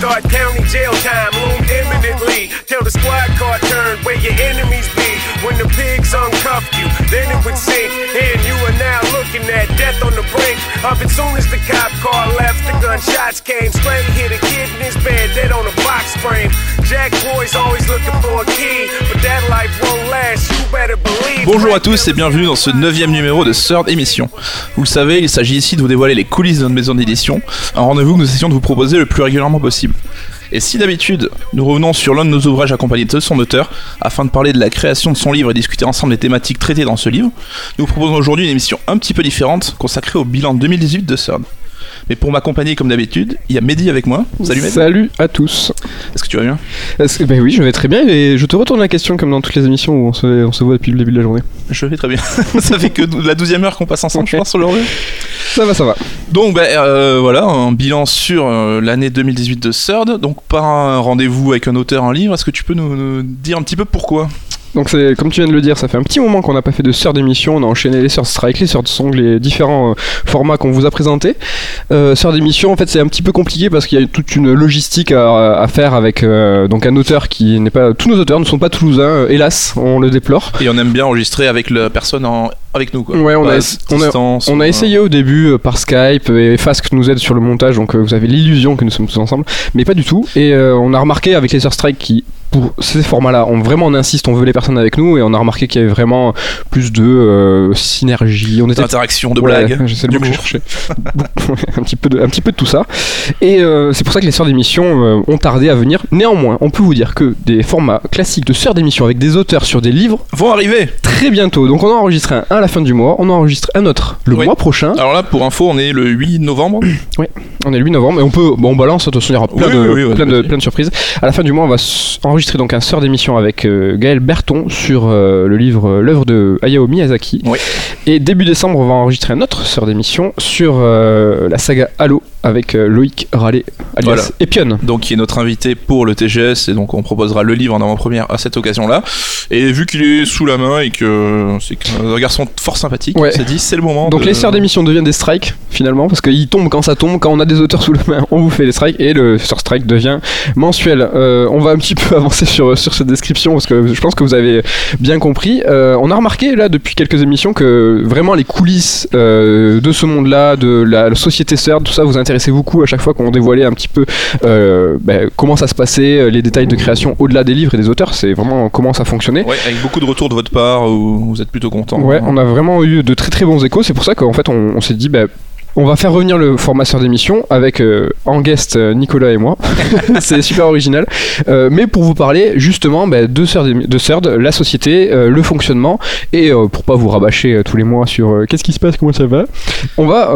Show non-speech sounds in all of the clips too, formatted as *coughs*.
Thought county jail time loomed imminently. Till the squad car turned where your enemies be. When the pigs uncuffed you, then it would sink. And you are now looking at death on the brink of it. Soon as the cop car left, the gunshots came. Straight hit a kid in his bed, dead on a box frame. Jack boys always looking for a key, but that life won't last. You better believe. Bonjour à tous et bienvenue dans ce neuvième numéro de Third Émission. Vous le savez, il s'agit ici de vous dévoiler les coulisses de notre maison d'édition, un rendez-vous que nous essayons de vous proposer le plus régulièrement possible. Et si d'habitude, nous revenons sur l'un de nos ouvrages accompagnés de son auteur, afin de parler de la création de son livre et discuter ensemble des thématiques traitées dans ce livre, nous vous proposons aujourd'hui une émission un petit peu différente, consacrée au bilan 2018 de Third. Mais pour m'accompagner comme d'habitude, il y a Mehdi avec moi. Salut Mehdi. Salut à tous. Est-ce que tu vas bien? Que- ben oui, je vais très bien et je te retourne la question comme dans toutes les émissions où on se, on se voit depuis le début de la journée. Je vais très bien. *laughs* Ça fait que la douzième heure qu'on passe ensemble, je pense, revue. Ça va, ça va. Donc ben, euh, voilà, un bilan sur euh, l'année 2018 de Third. Donc par un rendez-vous avec un auteur, un livre, est-ce que tu peux nous, nous dire un petit peu pourquoi? Donc c'est comme tu viens de le dire, ça fait un petit moment qu'on n'a pas fait de sœurs d'émission, on a enchaîné les sœurs strike, les sœurs de song, les différents euh, formats qu'on vous a présentés. Euh, sœurs d'émission, en fait, c'est un petit peu compliqué parce qu'il y a toute une logistique à, à faire avec euh, donc un auteur qui n'est pas. Tous nos auteurs ne sont pas toulousains, euh, hélas, on le déplore. Et on aime bien enregistrer avec la personne en- avec nous. Quoi. Ouais, on a, on a- On a essayé au début euh, par Skype et Fask nous aide sur le montage, donc euh, vous avez l'illusion que nous sommes tous ensemble, mais pas du tout. Et euh, on a remarqué avec les Sœurs Strike qui, pour ces formats-là, on vraiment on insiste, on veut les personnes avec nous, et on a remarqué qu'il y avait vraiment plus de euh, synergie. On était d'interaction, de Ouais, blagues. *laughs* j'essaie le mot que cherchais. *laughs* un, petit peu de, un petit peu de tout ça. Et euh, c'est pour ça que les sœurs d'émission euh, ont tardé à venir. Néanmoins, on peut vous dire que des formats classiques de sœurs d'émission avec des auteurs sur des livres Vont arriver. très bientôt. Donc on a enregistré un à la fin du mois, on enregistre un autre le Oui. mois prochain. Alors là, pour info, on est le 8 novembre. *coughs* On est le 8 novembre et on peut, bon, on balance, de toute façon, il y aura plein, Oui, de, oui, oui, plein, de, plein de surprises. À la fin du mois, on va s- enregistrer donc un sœur d'émission avec euh, Gaël Berton sur euh, le livre, euh, l'œuvre de Hayao Miyazaki. Oui. Et début décembre, on va enregistrer un autre sœur d'émission sur euh, la saga Halo avec euh, Loïc Rallet, alias Voilà. Epion. Donc, qui est notre invité pour le TGS. Et donc, on proposera le livre en avant-première à cette occasion-là. Et vu qu'il est sous la main et que c'est un garçon fort sympathique, Ouais. on s'est dit, c'est le moment. Donc de- les sœurs d'émission deviennent des strikes finalement parce qu'ils tombent quand ça tombe, quand on a des auteurs sous la main, on vous fait les strikes et le sœur strike devient mensuel. Euh, on va un petit peu *laughs* avancer sur, sur cette description parce que je pense que vous avez bien compris. Euh, on a remarqué là depuis quelques émissions que vraiment les coulisses euh, de ce monde-là, de la, société sœur, tout ça vous intéressait beaucoup à chaque fois qu'on dévoilait un petit peu euh, ben, comment ça se passait, les détails de création au-delà des livres et des auteurs, c'est vraiment comment ça fonctionnait. Ouais, avec beaucoup de retours de votre part où vous êtes plutôt content. Ouais, on a vraiment eu de très très bons échos. C'est pour ça qu'en fait, on, on s'est dit, bah, on va faire revenir le formateur d'émission avec euh, en guest euh, Nicolas et moi. *laughs* c'est super original. Euh, mais pour vous parler justement bah, de Third, de la société, euh, le fonctionnement, et pour pas vous rabâcher tous les mois sur qu'est-ce qui se passe, comment ça va, on va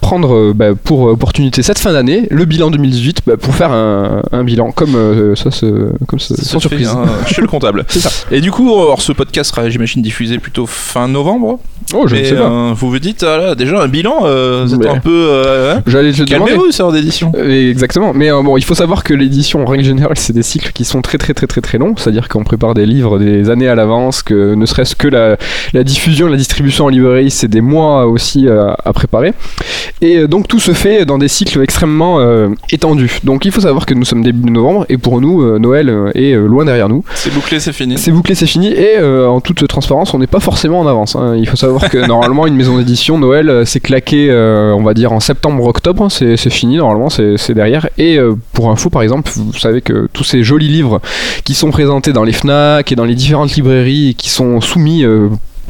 prendre bah, pour opportunité cette fin d'année le bilan 2018 bah, pour faire un, un bilan comme ça, se- comme ça, Ça sans surprise. hein, chez le comptable. *laughs* Ça. Et du coup, alors, ce podcast sera, j'imagine, diffusé plutôt fin novembre. Oh, je ne sais pas. vous vous dites, ah là, déjà un bilan, êtes Mais- un peu. euh, hein J'allais te. Calmez-vous, d'édition. Exactement, mais euh, bon, il faut savoir que l'édition en règle générale, c'est des cycles qui sont très très très très très longs, c'est-à-dire qu'on prépare des livres des années à l'avance, que ne serait-ce que la, la diffusion, la distribution en librairie, c'est des mois aussi euh, à préparer. Et euh, donc tout se fait dans des cycles extrêmement étendus. Donc il faut savoir que nous sommes début novembre et pour nous, Noël est loin derrière nous. C'est bouclé, c'est fini. C'est bouclé, c'est fini. Et en toute transparence, on n'est pas forcément en avance. hein. Il faut savoir que *laughs* normalement, une maison d'édition, Noël, c'est claqué, euh, on va dire, en septembre-octobre. C'est c'est fini, normalement, c'est derrière. Et euh, pour info, par exemple, vous savez que tous ces jolis livres qui sont présentés dans les FNAC et dans les différentes librairies et qui sont soumis. euh,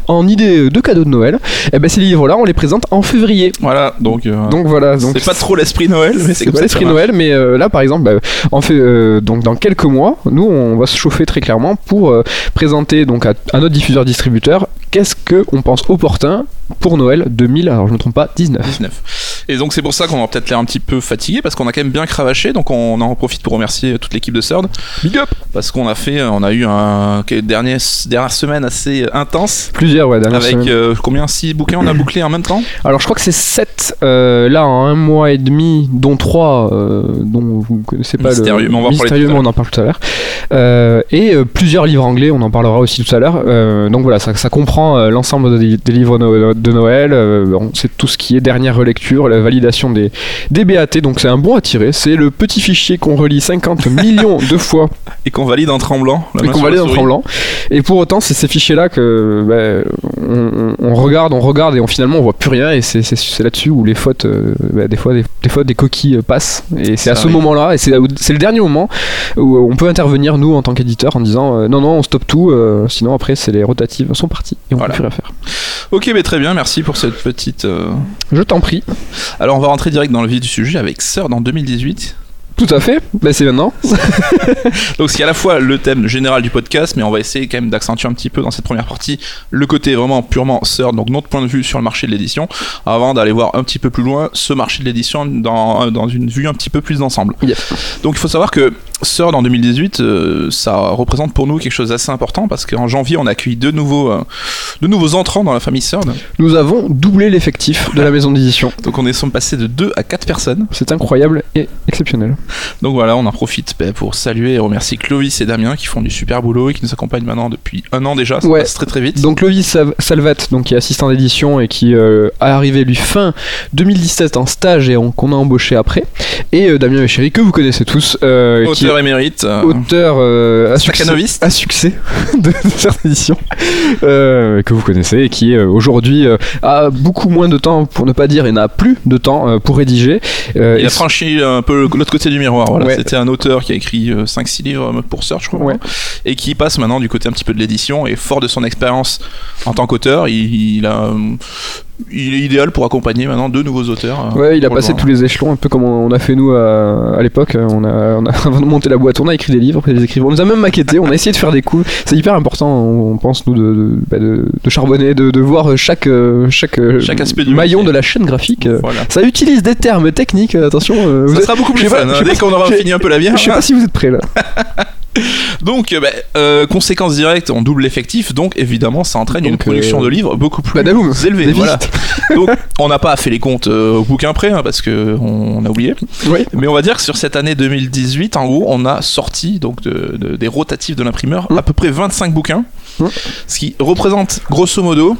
en idée de cadeaux de Noël, et ben ces livres-là, on les présente en février. Voilà, donc. euh, Donc voilà. Donc c'est pas trop l'esprit Noël, mais c'est pas l'esprit. Noël, mais euh, là par exemple, bah, en fait, euh, donc dans quelques mois, nous on va se chauffer très clairement pour euh, présenter donc à, à notre diffuseur distributeur qu'est-ce que on pense opportun pour Noël 2000. Alors je me trompe pas, 19. 19. Et donc c'est pour ça qu'on va peut-être l'air un petit peu fatigué parce qu'on a quand même bien cravaché. Donc on en profite pour remercier toute l'équipe de Third Big up. parce qu'on a fait, on a eu un dernière dernière semaine assez intense Plusieurs, ouais. dernière avec semaine. euh, combien? Six bouquins on a bouclé en même temps? Alors je crois que c'est 7 là en un mois et demi, dont 3 dont vous connaissez pas Mystérieux, le mais on va en on parle tout à l'heure. Euh, et euh, plusieurs livres anglais, on en parlera aussi tout à l'heure. Euh, donc voilà, ça, ça comprend euh, l'ensemble des, des livres no- de Noël. euh, bon, c'est tout ce qui est dernière relecture, la validation des, des BAT. Donc c'est un bon à tirer. C'est le petit fichier qu'on relie 50 *laughs* millions de fois Et qu'on valide en tremblant. la et qu'on valide en tremblant. Et pour autant, c'est ces fichiers-là que bah, on, regarde, on regarde et on, finalement on voit plus rien. Et c'est- là-dessus où les fautes, euh, bah, des fois, des, des fois, des coquilles euh, passent. Et c'est à ce moment-là, et c'est le dernier moment où on peut intervenir nous en tant qu'éditeur en disant euh, non non, on stoppe tout. euh, sinon après, c'est les rotatives sont parties et on Voilà. peut plus rien faire. Ok, mais très bien, merci pour cette petite. euh, Je t'en prie. Alors, on va rentrer direct dans le vif du sujet avec Sœur en 2018. Tout à fait. Bah, c'est maintenant. *laughs* Donc, ce qui est à la fois le thème général du podcast, mais on va essayer quand même d'accentuer un petit peu dans cette première partie le côté vraiment purement Sœur, donc notre point de vue sur le marché de l'édition, avant d'aller voir un petit peu plus loin ce marché de l'édition dans, dans une vue un petit peu plus d'ensemble. Donc, il faut savoir que Sœur en 2018, euh, ça représente pour nous quelque chose d'assez important parce qu'en janvier, on a accueilli deux nouveaux, euh, deux nouveaux entrants dans la famille Sœur. Nous avons doublé l'effectif de la maison d'édition. *laughs* Donc, on est sommes passés de 2 à 4 personnes. C'est incroyable et exceptionnel. Donc voilà, on en profite ben, pour saluer et remercier Clovis et Damien qui font du super boulot et qui nous accompagnent maintenant depuis un an déjà. Ça Ouais. passe très très vite. Donc Lovis Sav- Salvat, donc qui est assistant d'édition et qui euh, a arrivé lui fin 2017 en stage et on- qu'on a embauché après. Et euh, Damien Méchéry que vous connaissez tous, euh, qui Auteur émérite. euh, auteur euh, à, succès, à succès *laughs* de, de certaines éditions euh, que vous connaissez et qui aujourd'hui a beaucoup moins de temps pour ne pas dire et n'a plus de temps pour rédiger. Il a franchi un peu l'autre côté du miroir. Voilà. Ouais. C'était un auteur qui a écrit 5-6 livres pour Search, je crois. Ouais. Et qui passe maintenant du côté un petit peu de l'édition. Et fort de son expérience en tant qu'auteur, il, il a, il est idéal pour accompagner maintenant deux nouveaux auteurs. euh, Ouais, il a le passé tous les échelons, un peu comme on a fait nous à, à l'époque. On a, on a, *laughs* avant de monter la boîte, on a écrit des livres, des écrivains. On nous a même maquetté, on a essayé de faire des coups. C'est hyper important, on, pense, nous, de, de, bah, de- de charbonner, de, voir chaque, euh, chaque, euh, Chaque aspect du maillon métier. de la chaîne graphique. Voilà. Ça utilise des termes techniques, attention. vous Ça êtes- sera beaucoup plus pas- fun. hein, sais Dès pas- qu'on aura fini un peu la bière. Je sais pas si vous êtes prêts là. *laughs* *laughs* Donc, euh, bah, euh, conséquence directe, on double l'effectif, donc évidemment, ça entraîne une production euh, de livres beaucoup plus Badaboum, élevée. Voilà. *laughs* donc, on n'a pas fait les comptes euh, au bouquin près, hein, parce que on, on a oublié. Oui. Mais on va dire que sur cette année 2018, en gros, on a sorti donc de- de- des rotatifs de l'imprimeur Mm. à peu près 25 bouquins, Mm. ce qui représente grosso modo.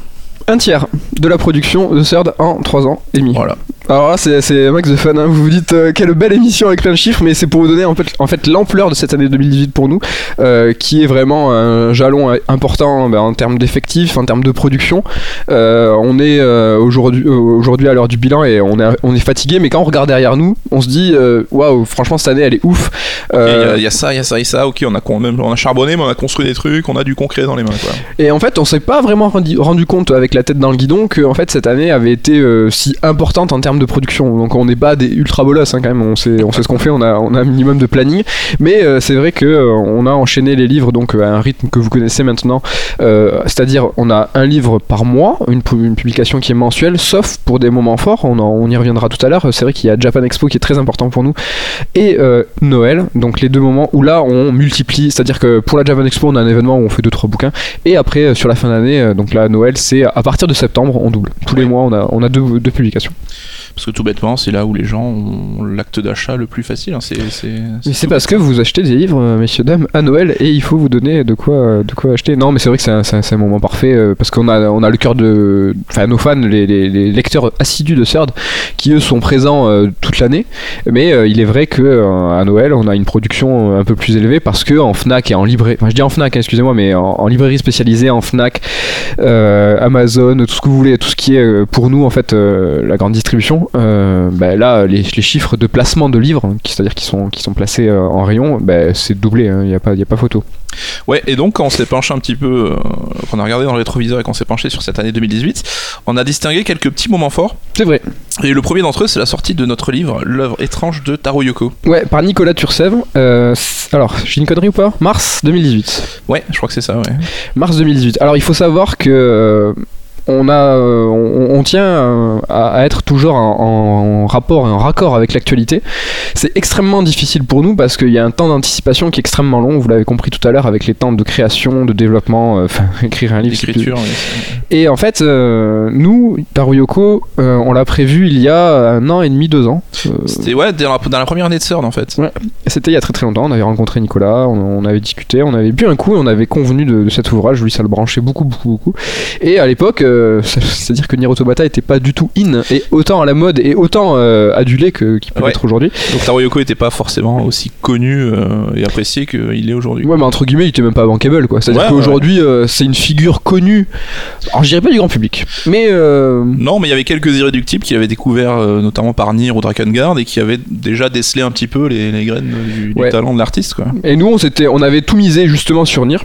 Un tiers de la production de Third en 3 ans et demi. Voilà. Alors là, c'est, Max the Fun. hein. Vous vous dites euh, quelle belle émission avec plein de chiffres, mais c'est pour vous donner en fait, en fait l'ampleur de cette année 2018 pour nous, euh, qui est vraiment un jalon euh, important ben, en termes d'effectifs, en termes de production. Euh, on est aujourd'hui, aujourd'hui à l'heure du bilan et on est, on est fatigué, mais quand on regarde derrière nous, on se dit waouh, franchement cette année elle est ouf. Il y, a- il y a ça, il y a ça et ça. Ok, on a, on charbonné, mais on a construit des trucs, on a du concret dans les mains. Quoi. Et en fait, on s'est pas vraiment rendu, rendu compte avec la tête dans le guidon que en fait cette année avait été si importante en termes de production. Donc on n'est pas des ultra bolos hein, quand même. On sait, on sait ce qu'on fait. On a, on a un minimum de planning. Mais euh, c'est vrai que euh, on a enchaîné les livres donc à un rythme que vous connaissez maintenant. Euh, C'est-à-dire on a un livre par mois, une, pu- une publication qui est mensuelle, sauf pour des moments forts. On, en- on y reviendra tout à l'heure. C'est vrai qu'il y a Japan Expo qui est très important pour nous et euh, Noël. Donc les deux moments où là on multiplie. C'est-à-dire que pour la Japan Expo on a un événement où on fait deux trois bouquins. Et après, euh, sur la fin d'année, euh, donc là, Noël, c'est à partir de septembre, on double. Tous les mois, on a, on a deux, deux publications. Parce que tout bêtement, c'est là où les gens ont l'acte d'achat le plus facile. hein. C'est, c'est, Mais c'est tout parce que vous achetez des livres, euh, messieurs, dames, à Noël, et il faut vous donner de quoi, euh, de quoi acheter. Non, mais c'est vrai que c'est un, moment parfait, euh, parce qu'on a, on a le cœur de. Enfin, nos fans, les, les- les lecteurs assidus de Third, qui eux sont présents euh, toute l'année. Mais euh, il est vrai que euh, à Noël, on a une production un peu plus élevée, parce que en Fnac et en librairie. Enfin, je dis en Fnac, hein, excusez-moi, mais en, en librairie spécialisée, en Fnac, Amazon, tout ce que vous voulez, tout ce qui est pour nous en fait la grande distribution, euh, bah, là les, les chiffres de placement de livres, hein, c'est-à-dire qui sont, qui sont placés euh, en rayon, bah, c'est doublé, il n'y a, pas- y a pas photo. Ouais, et donc quand on s'est penché un petit peu, euh, qu'on a regardé dans le rétroviseur et qu'on s'est penché sur cette année 2018, on a distingué quelques petits moments forts. C'est vrai. Et le premier d'entre eux, c'est la sortie de notre livre, L'œuvre étrange de Taro Yoko. Ouais, par Nicolas Tursèvre. Euh, alors, j'ai une connerie ou pas? Mars 2018. Ouais, je crois que c'est ça, ouais. Mars 2018. Alors il faut savoir que on a, euh, on, on tient euh, à, à être toujours en, en rapport et en raccord avec l'actualité. C'est extrêmement difficile pour nous parce qu'il y a un temps d'anticipation qui est extrêmement long. Vous l'avez compris tout à l'heure avec les temps de création, de développement. euh, Enfin, *laughs* écrire un livre. ouais. Et en fait, nous, Taruyoko, on l'a prévu il y a un an et demi, deux ans. C'était ouais, dans la, dans la première année de CERN en fait. c'était il y a très très longtemps, on avait rencontré Nicolas, on, on avait discuté, on avait bu un coup et on avait convenu de, de cet ouvrage, lui ça le branchait beaucoup beaucoup beaucoup. Et à l'époque, euh, c'est- *laughs* c'est-à-dire que Nier Automata était pas du tout in et autant à la mode et autant euh, adulé que qu'il peut Ouais. être aujourd'hui. Donc Taro Yoko était pas forcément aussi connu euh, et apprécié qu'il est aujourd'hui. Ouais, mais entre guillemets, il était même pas bankable quoi. C'est-à-dire Ouais, qu'aujourd'hui, c'est une figure connue. Alors, je dirais pas du grand public, mais Non, mais il y avait quelques irréductibles qu'il avait découvert notamment par Nier ou Drakengard et qui avaient déjà décelé un petit peu les, les graines du, talent de l'artiste. quoi. Et nous, on, s'était- on avait tout misé justement sur Nier.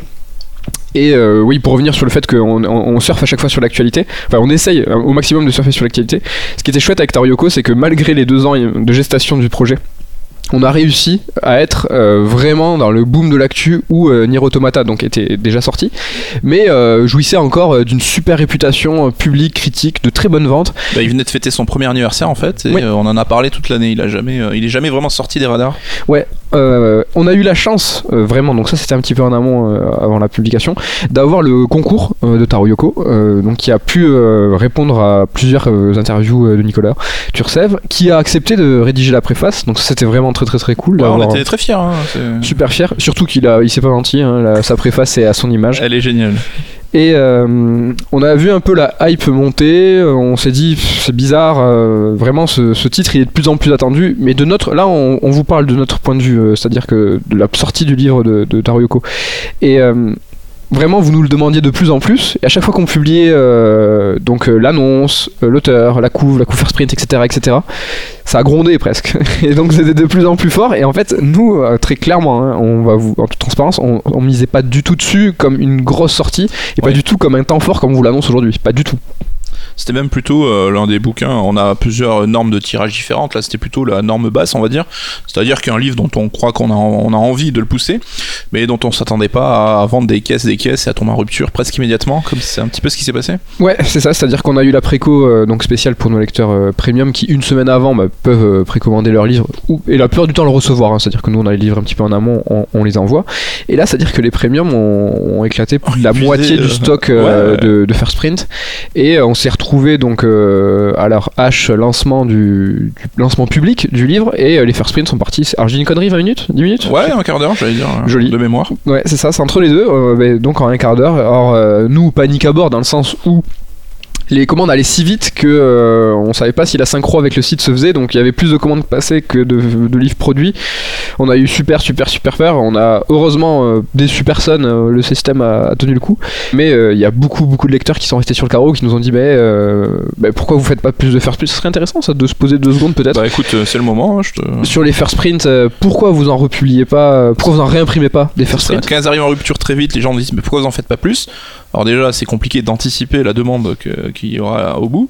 Et euh, oui, pour revenir sur le fait qu'on on, on surfe à chaque fois sur l'actualité, enfin on essaye euh, au maximum de surfer sur l'actualité. Ce qui était chouette avec Tarioko, c'est que malgré les deux ans de gestation du projet, on a réussi à être euh, vraiment dans le boom de l'actu où euh, Nier Automata donc était déjà sorti, mais euh, jouissait encore euh, d'une super réputation publique, critique, de très bonnes ventes. Bah, il venait de fêter son premier anniversaire en fait et Oui. on en a parlé toute l'année. Il a jamais, il est jamais vraiment sorti des radars. Euh, on a eu la chance, vraiment, donc ça c'était un petit peu en amont avant la publication, d'avoir le concours de Taro Yoko, donc qui a pu répondre à plusieurs interviews de Nicolas Turcev, qui a accepté de rédiger la préface, donc ça c'était vraiment très très très cool. Ouais, on était très fiers. hein, Super fier, surtout qu'il a, il s'est pas menti, hein, la- sa préface est à son image. Elle est géniale. Et euh, on a vu un peu la hype monter, euh, on s'est dit c'est bizarre, euh, vraiment ce, ce titre il est de plus en plus attendu, mais de notre, là on, on vous parle de notre point de vue, euh, c'est-à-dire que de la sortie du livre de, de Taro Yoko. Et vraiment vous nous le demandiez de plus en plus, et à chaque fois qu'on publiait euh, donc euh, l'annonce, euh, l'auteur, la couve, la couve first print, etc., etc., ça a grondé presque. *laughs* Et donc c'était de plus en plus fort. Et en fait, nous, très clairement, hein, on va vous, en toute transparence, on, on misait pas du tout dessus comme une grosse sortie et pas du tout comme un temps fort comme on vous l'annonce aujourd'hui. Pas du tout. C'était même plutôt euh, l'un des bouquins. On a plusieurs normes de tirage différentes. Là, c'était plutôt la norme basse, on va dire. C'est-à-dire qu'un livre dont on croit qu'on a, on a envie de le pousser, mais dont on s'attendait pas à vendre des caisses, des caisses et à tomber en rupture presque immédiatement, comme c'est un petit peu ce qui s'est passé. Ouais, c'est ça. C'est-à-dire qu'on a eu la préco euh, donc spéciale pour nos lecteurs euh, premium qui une semaine avant bah, peuvent précommander leur livre ou, et la plupart du temps le recevoir. hein. C'est-à-dire que nous on a les livres un petit peu en amont, on, on les envoie. Et là, c'est-à-dire que les premiums ont, ont éclaté plus de la moitié du stock ouais. De, de First Print. Et on s'est retrouvé donc euh, à leur H lancement du, du lancement public du livre et euh, les First Print sont partis. Alors j'ai une connerie, 20 minutes? 10 minutes? Ouais, un quart d'heure, j'allais dire. Joli. De mémoire. Ouais, c'est ça, c'est entre les deux, euh, mais donc en un quart d'heure. Alors, nous, panique à bord, dans le sens où les commandes allaient si vite que euh, on savait pas si la synchro avec le site se faisait, donc il y avait plus de commandes passées que de, de livres produits. On a eu super, super, super peur. On a heureusement euh, déçu personne, euh, le système a, a tenu le coup. Mais euh, il y a beaucoup, beaucoup de lecteurs qui sont restés sur le carreau, qui nous ont dit, euh, bah, pourquoi vous faites pas plus de first print? Ce serait intéressant, ça, de se poser deux secondes peut-être. Bah écoute, c'est le moment. hein, je te... Sur les first print, pourquoi vous en republiez pas Pourquoi vous en réimprimez pas des first print Quand elles arrivent en rupture très vite, les gens disent mais pourquoi vous en faites pas plus? Alors déjà c'est compliqué d'anticiper la demande qu'il y aura au bout.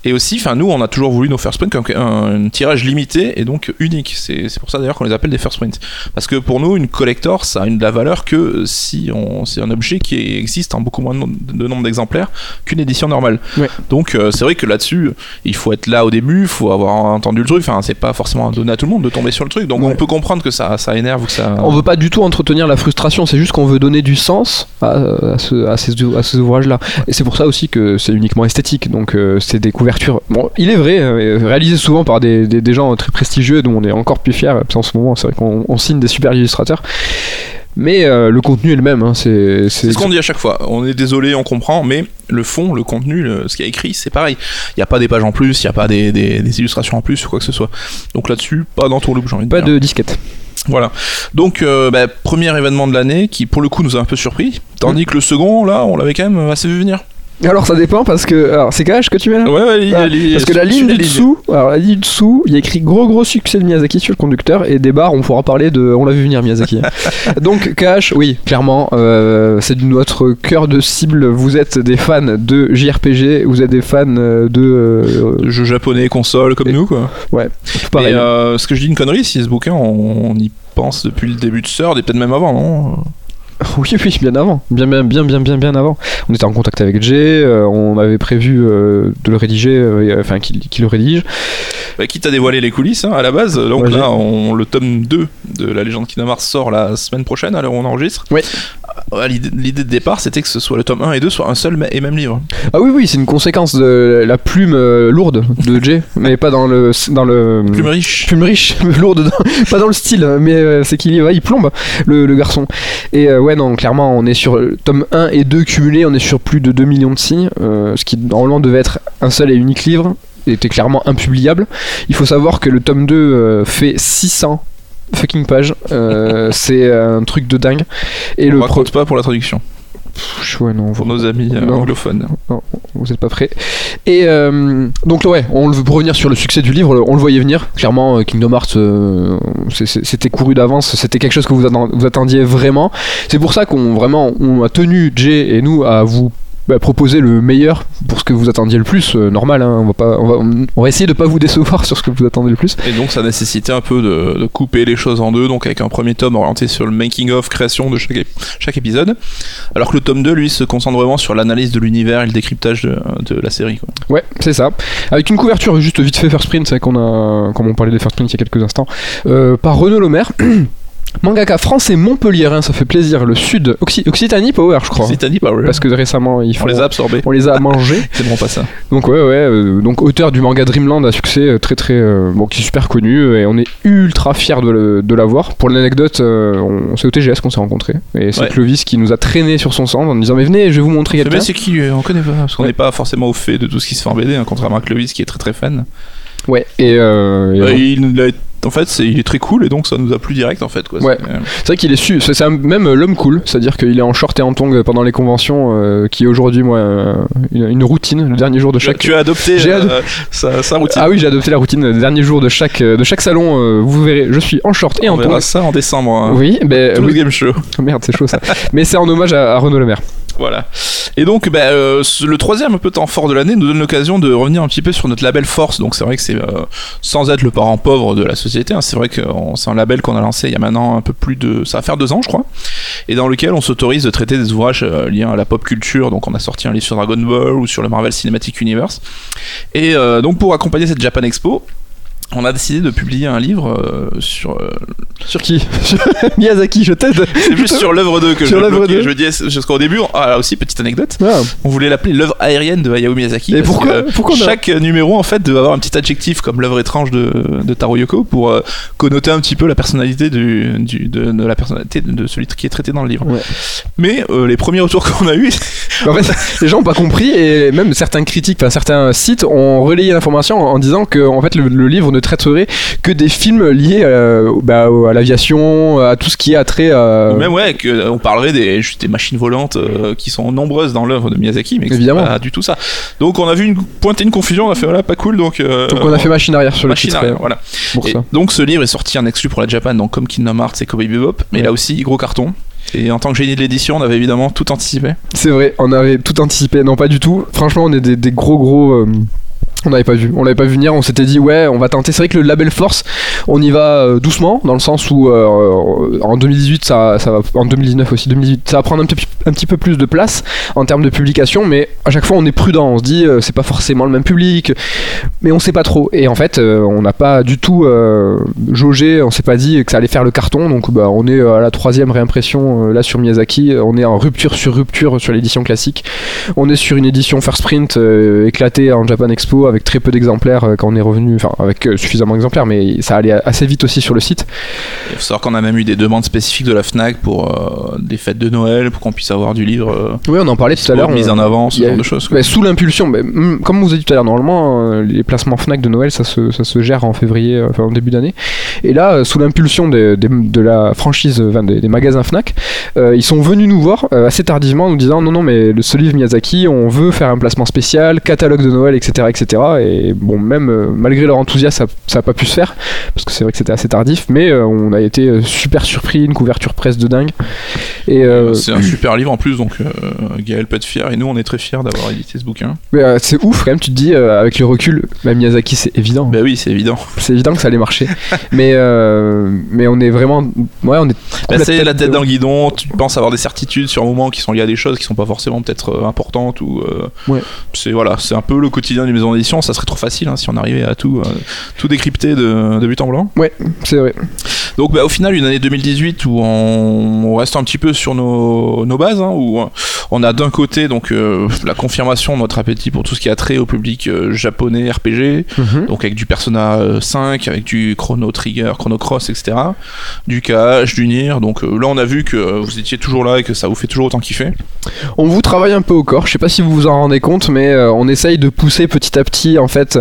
Et aussi, enfin nous on a toujours voulu nos first print comme un, un tirage limité et donc unique. C'est pour ça d'ailleurs qu'on les appelle des first print. Parce que pour nous une collector ça a une de la valeur que si on c'est un objet qui existe en beaucoup moins de, nom- de nombre d'exemplaires qu'une édition normale. Ouais. Donc euh, c'est vrai que là-dessus il faut être là au début, il faut avoir entendu le truc. Enfin c'est pas forcément donné à tout le monde de tomber sur le truc. Donc Ouais. on peut comprendre que ça ça énerve ou que ça. On veut pas du tout entretenir la frustration, c'est juste qu'on veut donner du sens à, à ce- à ces, à ces ouvrages-là. Et c'est pour ça aussi que c'est uniquement esthétique, donc euh, c'est des Bon, il est vrai, euh, réalisé souvent par des, des- des gens très prestigieux, dont on est encore plus parce qu'en ce moment, c'est vrai qu'on on signe des super illustrateurs. Mais euh, le contenu est le même, hein, c'est ce qu'on dit à chaque fois. On est désolé, on comprend, mais le fond, le contenu, le- ce qu'il y a écrit, c'est pareil. Il n'y a pas des pages en plus, il n'y a pas des, des- des illustrations en plus ou quoi que ce soit. Donc là-dessus, pas loop, j'ai envie de pas dire. de disquette. Voilà. Donc, euh, bah, premier événement de l'année qui, pour le coup, nous a un peu surpris. Tandis que le second, là, on l'avait quand même assez vu venir. Alors ça dépend parce que. Alors c'est cash que tu mets là Ouais, ouais, lis- Ah, Parce que la ligne du dessous, alors la ligne du dessous, il y a écrit gros gros succès de Miyazaki sur le conducteur et des barres, on pourra parler de, on l'a vu venir Miyazaki. *laughs* Donc Cash, oui, clairement, euh, c'est notre cœur de cible. Vous êtes des fans de JRPG, vous êtes des fans euh, de, euh, Jeux japonais, console, comme Et- nous, quoi. tout pareil. Et euh, ce que je dis une connerie, si ce bouquin, on, on y pense depuis le début de Sword et peut-être même avant, non? *laughs* Oui, oui, bien avant, bien, bien, bien, bien, bien, bien avant. On était en contact avec Jay, euh, on avait prévu euh, de le rédiger, euh, enfin qu'il le rédige. Bah, quitte à dévoiler les coulisses, hein, à la base, donc Ouais, là, on, le tome 2 de La légende Hearts sort la semaine prochaine, à l'heure où on enregistre. Ouais. euh, l'idée de départ, c'était que ce soit le tome 1 et 2 soit un seul et même livre. Ah oui, oui, c'est une conséquence de la plume lourde de Jay, *laughs* mais pas dans le. Dans le Plus riche. plume riche, *laughs* lourde, dans- pas dans le style, mais c'est qu'il y va, il plombe le, le garçon. Et euh, ouais, non, clairement, on est sur euh, tome 1 et 2 cumulés, on est sur plus de 2 millions de signes, euh, ce qui normalement devait être un seul et unique livre, était clairement impubliable. Il faut savoir que le tome 2 euh, fait 600 fucking pages, *laughs* c'est un truc de dingue. Et On le raconte pas pour la traduction, pro- Ouais, non, pour nos amis euh, Non. anglophones. vous êtes pas prêts. Et euh, donc ouais, on pour revenir sur le succès du livre, on le voyait venir. Clairement, euh, Kingdom Hearts, euh, c'était couru d'avance, c'était quelque chose que vous, atten- vous attendiez vraiment. C'est pour ça qu'on vraiment on a tenu Jay et nous à vous bah, proposer le meilleur pour ce que vous attendiez le plus. euh, normal, hein, on va pas, on va, on va essayer de pas vous décevoir *laughs* sur ce que vous attendez le plus. Et donc ça nécessitait un peu de, de couper les choses en deux, donc avec un premier tome orienté sur le making-of, création de chaque, ép- chaque épisode, alors que le tome 2, lui, se concentre vraiment sur l'analyse de l'univers et le décryptage de, de la série. quoi. Ouais, c'est ça. Avec une couverture juste vite fait First Print, c'est qu'on a, comme on parlait des First Print il y a quelques instants, euh, par Renaud Lemaire. *clears throat* Mangaka français montpelliérain, ça fait plaisir. Le sud, Occi- Occitanie Power, je crois. Occitanie Power. Parce que récemment, ils On font, les a absorbés. on les a mangés. *laughs* C'est bon, pas ça. Donc ouais, ouais. euh, donc auteur du manga Dreamland à succès euh, très très euh, bon, qui est super connu et on est ultra fiers de, le- de l'avoir. Pour l'anecdote, euh, on, c'est au TGS qu'on s'est rencontrés et c'est Ouais. Clovis qui nous a traîné sur son stand en nous disant mais venez, je vais vous montrer quelqu'un. Mais c'est qui On connaît pas, parce qu'on Ouais. n'est pas forcément au fait de tout ce qui se fait en BD, hein, contrairement à Clovis qui est très très fan. Ouais. Et, euh, et Euh, bon. il nous l'a- en fait, c'est, il est très cool et donc ça nous a plu direct en fait. Quoi. Ouais. C'est, euh, C'est vrai qu'il est su, c'est même euh, l'homme cool, c'est-à-dire qu'il est en short et en tongs pendant les conventions, euh, qui est aujourd'hui moi euh, une, une routine, le dernier jour de chaque. tu as adopté euh, sa, sa routine. Ah oui, j'ai adopté la routine, le dernier jour de chaque de chaque salon. vous verrez, je suis en short et On en tongs. verra ça en décembre. hein. Oui, ben Tout le game show. *laughs* merde, c'est chaud ça. Mais c'est en hommage à, à Renaud Le Maire. Voilà. Et donc, bah, euh, le troisième peu temps fort de l'année nous donne l'occasion de revenir un petit peu sur notre label Force. Donc, c'est vrai que c'est euh, sans être le parent pauvre de la société. hein, c'est vrai que c'est un label qu'on a lancé il y a maintenant un peu plus de, ça va faire deux ans, je crois, et dans lequel on s'autorise de traiter des ouvrages euh, liés à la pop culture. Donc, on a sorti un livre sur Dragon Ball ou sur le Marvel Cinematic Universe. Et donc, pour accompagner cette Japan Expo. On a décidé de publier un livre euh, sur euh, Sur qui *laughs* Miyazaki, je t'aide. c'est juste sur l'œuvre 2 que Sur je l'œuvre bloquais. 2. Je me dis jusqu'au début. Ah là aussi petite anecdote. Ah. On voulait l'appeler l'œuvre aérienne de Hayao Miyazaki. Et parce pourquoi- que pourquoi on a- chaque numéro en fait devait avoir un petit adjectif comme l'œuvre étrange de, de Taro Yoko pour euh, connoter un petit peu la personnalité du, du- de, de la personnalité de, de celui qui est traité dans le livre. Ouais. Mais euh, les premiers retours qu'on a eu, *laughs* En fait, les gens n'ont pas compris et même certains critiques, enfin certains sites ont relayé l'information en disant que en fait le, le livre ne traiterait que des films liés euh, bah, à l'aviation, à tout ce qui est attrait à. même ouais, que, euh, on parlerait des, juste des machines volantes euh, qui sont nombreuses dans l'œuvre de Miyazaki, mais Évidemment. pas du tout ça. Donc on a vu une pointer une confusion, on a fait voilà pas cool, donc. euh, Donc on a fait machine arrière sur le titre arrière, euh, voilà. pour Et ça. donc ce livre est sorti en exclu pour la Japan, donc comme Kingdom Hearts et Cowboy Bebop, mais Ouais. là aussi gros carton. Et en tant que génie de l'édition, on avait évidemment tout anticipé. C'est vrai, on avait tout anticipé. Non, pas du tout. Franchement, on est des, des gros gros. euh, on n'avait pas vu, on l'avait pas vu venir. On s'était dit ouais, on va tenter. C'est vrai que le label Force, on y va euh, doucement, dans le sens où euh, en 2018, ça, va, en 2019 aussi, 2018, ça va prendre un petit, un petit peu plus de place en termes de publication, mais à chaque fois on est prudent. On se dit euh, c'est pas forcément le même public, mais on sait pas trop. Et en fait, euh, on n'a pas du tout euh, jaugé, on s'est pas dit que ça allait faire le carton. Donc bah, on est à la troisième réimpression euh, là sur Miyazaki. On est en rupture sur rupture sur l'édition classique. On est sur une édition first print euh, éclatée en Japan Expo avec très peu d'exemplaires euh, quand on est revenu, enfin avec euh, suffisamment d'exemplaires, mais ça allait assez vite aussi sur le site. Il faut savoir qu'on a même eu des demandes spécifiques de la Fnac pour euh, des fêtes de Noël, pour qu'on puisse avoir du livre euh, Oui, on en parlait tout à l'heure. mise en avant, ce genre de choses. sous l'impulsion, mm, comme vous avez dit tout à l'heure, normalement euh, les placements Fnac de Noël ça se, ça se gère en février, enfin en début d'année. Et là, sous l'impulsion de la franchise, enfin, des, des magasins Fnac, ils sont venus nous voir assez tardivement en nous disant non, non, mais ce livre Miyazaki, on veut faire un placement spécial, catalogue de Noël, etc. etc. Et bon, même euh, malgré leur enthousiasme, ça n'a pas pu se faire parce que c'est vrai que c'était assez tardif, mais euh, on a été euh, super surpris, une couverture presse de dingue. Et C'est un super livre en plus, donc Gaël peut être fier et nous on est très fiers d'avoir édité ce bouquin. mais, c'est ouf quand même, tu te dis avec le recul, bah, Miyazaki c'est évident. Bah oui, c'est évident. C'est évident que ça allait marcher. *laughs* mais, mais on est vraiment. Ouais, on est. Bah, la c'est tête la tête le guidon, tu penses avoir des certitudes sur un moment qui sont liées à des choses qui sont pas forcément peut-être importantes ou. Ouais. C'est voilà, c'est un peu le quotidien d'une maison d'édition, ça serait trop facile hein, si on arrivait à tout, euh, tout décrypter de, de but en blanc. C'est vrai. Donc bah, au final une année 2018 où on, on reste un petit peu sur nos, nos bases, hein, où on a d'un côté donc euh, la confirmation de notre appétit pour tout ce qui a trait au public euh, japonais RPG, Mhm. donc avec du Persona euh, 5, avec du Chrono Trigger, Chrono Cross, etc. Du KH, du Nier. Donc là on a vu que vous étiez toujours là et que ça vous fait toujours autant kiffer. On vous travaille un peu au corps, je sais pas si vous vous en rendez compte, mais on essaye de pousser petit à petit en fait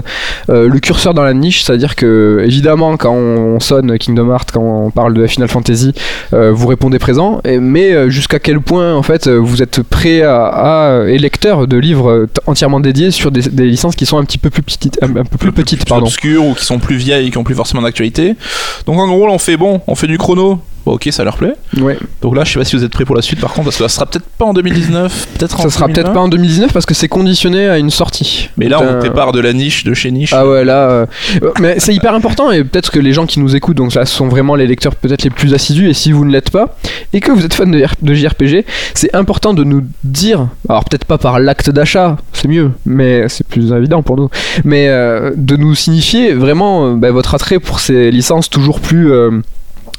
euh, le curseur dans la niche, c'est-à-dire que évidemment quand on sonne Kingdom Hearts, quand on parle de Final Fantasy, euh, vous répondez présent, et- mais euh, jusqu'à quel point en fait vous êtes prêt à, à et lecteur de livres entièrement dédiés sur des, des licences qui sont un petit peu plus petites, un, un peu plus petites, pardon. obscures ou qui sont plus vieilles, qui ont plus forcément d'actualité. Donc en gros, là, on fait bon, on fait du chrono. Bon, ok, ça leur plaît. Ouais. Donc là, je sais pas si vous êtes prêts pour la suite par contre, parce que ça sera peut-être pas en 2019, peut-être en Ça sera peut-être 2020. pas en 2019 parce que c'est conditionné à une sortie. Mais là, on prépare de la niche de chez niche. Ah ouais, là. euh, euh, Mais c'est hyper important et peut-être que les gens qui nous écoutent, donc là, ce sont vraiment les lecteurs peut-être les plus assidus. Et si vous ne l'êtes pas et que vous êtes fan de, R- de JRPG, c'est important de nous dire, alors peut-être pas par l'acte d'achat, c'est mieux, mais c'est plus évident pour nous, mais euh, de nous signifier vraiment euh, bah, votre attrait pour ces licences toujours plus.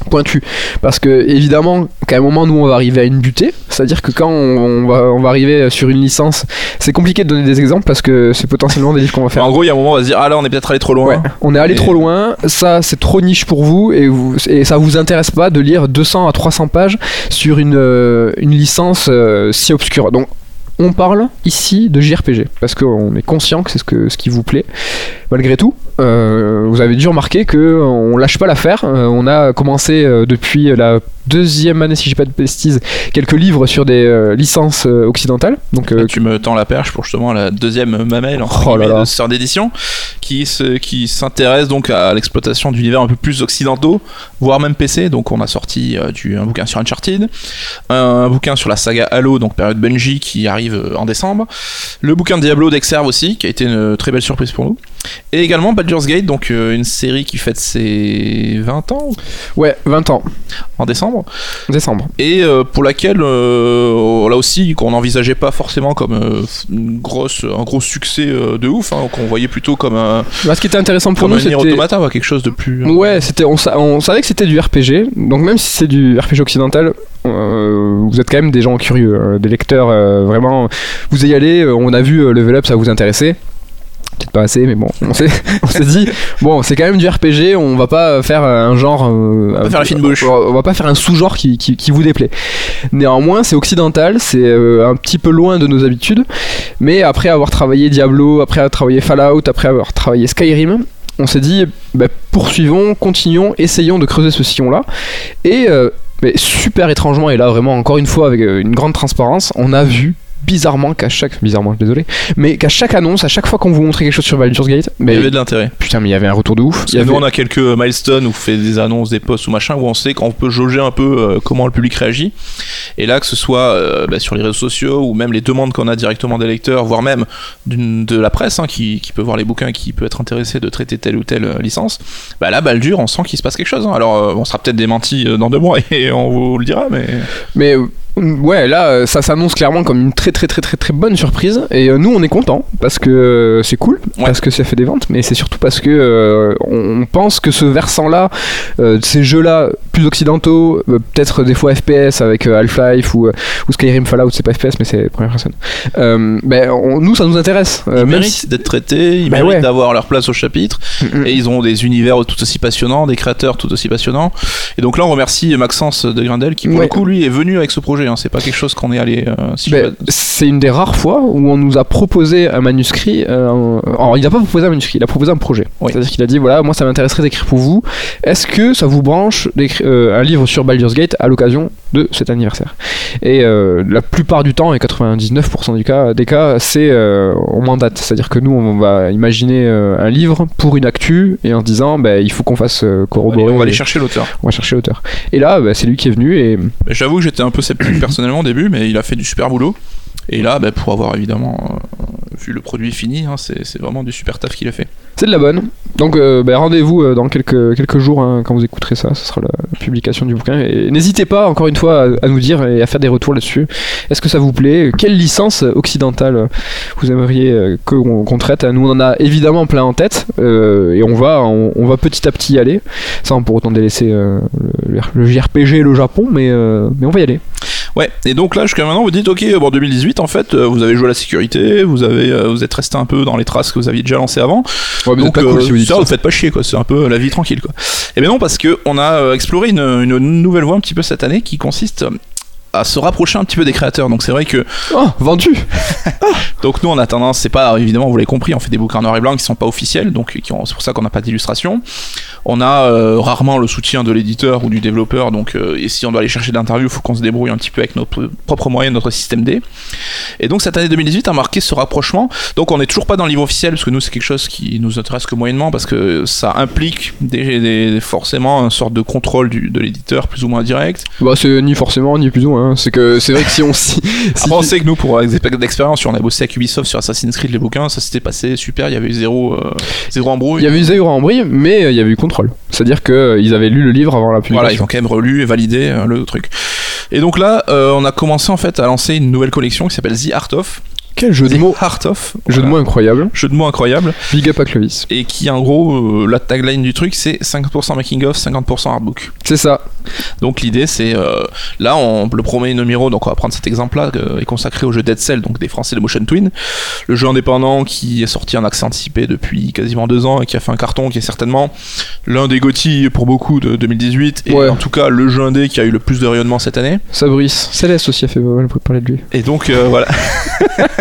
Euh, pointues. parce que évidemment qu'à un moment nous on va arriver à une butée c'est à dire que quand on, on va, on va arriver sur une licence c'est compliqué de donner des exemples parce que c'est potentiellement des livres qu'on va faire En gros, il y a un moment, on va se dire, ah là, on est peut-être allé trop loin. Ouais, on est allé Et- trop loin, ça c'est trop niche pour vous et, vous et ça vous intéresse pas de lire 200 à 300 pages sur une, euh, une licence euh, si obscure. Donc on parle ici de JRPG parce qu'on est conscient que c'est ce, que, ce qui vous plaît. Malgré tout, euh, vous avez dû remarquer que on lâche pas l'affaire. Euh, on a commencé euh, depuis la deuxième année, si j'ai pas de bêtises, quelques livres sur des euh, licences euh, occidentales. Donc euh, tu me tends la perche pour justement la deuxième mamelle Oh là là. de sort d'édition qui se, qui s'intéresse donc à l'exploitation d'univers un peu plus occidentaux voire même PC donc on a sorti du, un bouquin sur Uncharted un, un bouquin sur la saga Halo donc période Bungie qui arrive en décembre le bouquin de Diablo d'Exerve aussi qui a été une très belle surprise pour nous et également Baldur's Gate donc une série qui fête ses 20 ans ouais, 20 ans, en décembre décembre. et euh, pour laquelle euh, là aussi qu'on n'envisageait pas forcément comme euh, une grosse un gros succès de ouf hein, qu'on voyait plutôt comme un ce qui était intéressant pour nous, c'était Automata ou quelque chose de plus Ouais, c'était, on, sa- on savait que c'était du RPG, donc même si c'est du RPG occidental, euh, vous êtes quand même des gens curieux, des lecteurs euh, vraiment. Vous y allez, euh, on a vu Level Up, ça vous intéressait. Peut-être pas assez, mais bon, on s'est, *laughs* on s'est dit, bon, c'est quand même du RPG, on va pas faire un genre. euh, va faire la fine bouche. On va pas faire un sous-genre qui, qui, qui vous déplaît. Néanmoins, c'est occidental, c'est euh, un petit peu loin de nos habitudes, mais après avoir travaillé Diablo, après avoir travaillé Fallout, après avoir travaillé Skyrim, on s'est dit, bah, poursuivons, continuons, essayons de creuser ce sillon-là. Et euh, mais super étrangement, et là vraiment encore une fois avec euh, une grande transparence, on a vu bizarrement qu'à chaque bizarrement désolé mais qu'à chaque annonce à chaque fois qu'on vous montrait quelque chose sur Baldur's Gate il mais y avait de l'intérêt. putain mais il y avait un retour de ouf. Il y que nous avait on a quelques milestones où on fait des annonces des posts ou machin où on sait qu'on peut jauger un peu euh, comment le public réagit. Et là que ce soit euh, bah, sur les réseaux sociaux ou même les demandes qu'on a directement des lecteurs voire même de la presse hein, qui, qui peut voir les bouquins qui peut être intéressé de traiter telle ou telle euh, licence bah là Baldur on sent qu'il se passe quelque chose hein. alors euh, on sera peut-être démenti dans deux mois *laughs* et on vous le dira mais mais ouais là euh, ça s'annonce clairement comme une très très très très très bonne surprise. Et euh, nous on est content parce que euh, c'est cool. Ouais. parce que ça fait des ventes. Mais c'est surtout parce que euh, on pense que ce versant là ces jeux là plus occidentaux euh, peut-être des fois FPS avec euh, Half-Life ou, euh, ou Skyrim Fallout c'est pas FPS mais c'est première personne euh, ben on- nous ça nous intéresse ils méritent si- d'être traités ils Bah méritent ouais. d'avoir leur place au chapitre Mm, mm. et ils ont des univers tout aussi passionnants, des créateurs tout aussi passionnants. Et donc là, on remercie Maxence de Grindel qui, pour Ouais. le coup, lui, est venu avec ce projet. hein. C'est pas quelque chose qu'on est allé. si Ben, c'est une des rares fois où on nous a proposé un manuscrit. alors, il n'a pas proposé un manuscrit, il a proposé un projet. Oui. C'est-à-dire qu'il a dit voilà, moi ça m'intéresserait d'écrire pour vous. Est-ce que ça vous branche d'écrire euh, un livre sur Baldur's Gate à l'occasion de cet anniversaire Et euh, la plupart du temps, et 99% du cas, des cas, c'est euh, on mandate. C'est-à-dire que nous, on va imaginer euh, un livre pour une actu et en se disant ben, il faut qu'on fasse euh, Allez, corroborer. on va aller chercher l'auteur. on va chercher l'auteur. Et là, ben, c'est lui qui est venu et J'avoue que j'étais un peu sceptique personnellement au début, mais il a fait du super boulot. Et là, bah, pour avoir évidemment euh, vu le produit fini, hein, c'est vraiment du super taf qu'il a fait. C'est de la bonne. Donc euh, bah, rendez-vous euh, dans quelques, quelques jours hein, quand vous écouterez ça, ce sera la, la publication du bouquin. Et n'hésitez pas encore une fois à, à nous dire et à faire des retours là-dessus. Est-ce que ça vous plaît? Quelle licence occidentale vous aimeriez qu'on qu'on traite? Nous on en a évidemment plein en tête euh, et on va, on, on va petit à petit y aller. Sans pour autant délaisser euh, le, le JRPG et le Japon, mais, mais on va y aller. Ouais, et donc là, jusqu'à maintenant, vous dites, ok, bon, 2018, en fait, euh, vous avez joué à la sécurité, vous, avez, euh, vous êtes resté un peu dans les traces que vous aviez déjà lancées avant. Ouais, mais Donc, c'est pas cool euh, si vous dites ça, vous faites pas chier, quoi. C'est un peu la vie tranquille, quoi. Et bien non, parce que on a exploré une, une nouvelle voie un petit peu cette année qui consiste à se rapprocher un petit peu des créateurs. Donc c'est vrai que Oh, vendu *laughs* donc nous on a tendance, c'est pas évidemment vous l'avez compris, on fait des bouquins noir et blanc qui sont pas officiels, donc c'est pour ça qu'on n'a pas d'illustration. On a euh, rarement le soutien de l'éditeur ou du développeur, donc euh, et si on doit aller chercher d'interviews, il faut qu'on se débrouille un petit peu avec nos propres moyens, notre système D. Et donc cette année 2018 a marqué ce rapprochement. Donc on n'est toujours pas dans le livre officiel parce que nous c'est quelque chose qui nous intéresse que moyennement parce que ça implique des, des- forcément une sorte de contrôle du- de l'éditeur plus ou moins direct. Bah c'est ni forcément ni plus ou moins. Hein. C'est que c'est vrai que si on si, *laughs* si- Après, on sait que nous, pour si on a bossé avec Ubisoft sur Assassin's Creed, les bouquins, ça s'était passé super, il y avait eu zéro, euh, zéro embrouille. il y avait eu zéro embrouille, mais euh, il y avait eu contrôle. C'est-à-dire qu'ils avaient lu le livre avant la publication. Voilà, ils ont quand même relu et validé euh, le truc. Et donc là, euh, on a commencé en fait à lancer une nouvelle collection qui s'appelle The Art of. Quel jeu de mots Art of. Jeu de mots incroyable. Jeu de mots incroyable. Big up à Clovis. Et qui, en gros, euh, la tagline du truc, c'est 50% making of, 50% artbook. C'est ça. Donc l'idée, c'est euh, là, on, le premier numéro, donc on va prendre cet exemple-là, euh, est consacré au jeu Dead Cell, donc des Français de Motion Twin, le jeu indépendant qui est sorti en accès anticipé depuis quasiment deux ans et qui a fait un carton, qui est certainement l'un des GOTY pour beaucoup de 2018 et Ouais. en tout cas le jeu indé qui a eu le plus de rayonnement cette année. Fabrice. Céleste aussi a fait pas mal pour parler de lui. Et donc euh, voilà. *laughs*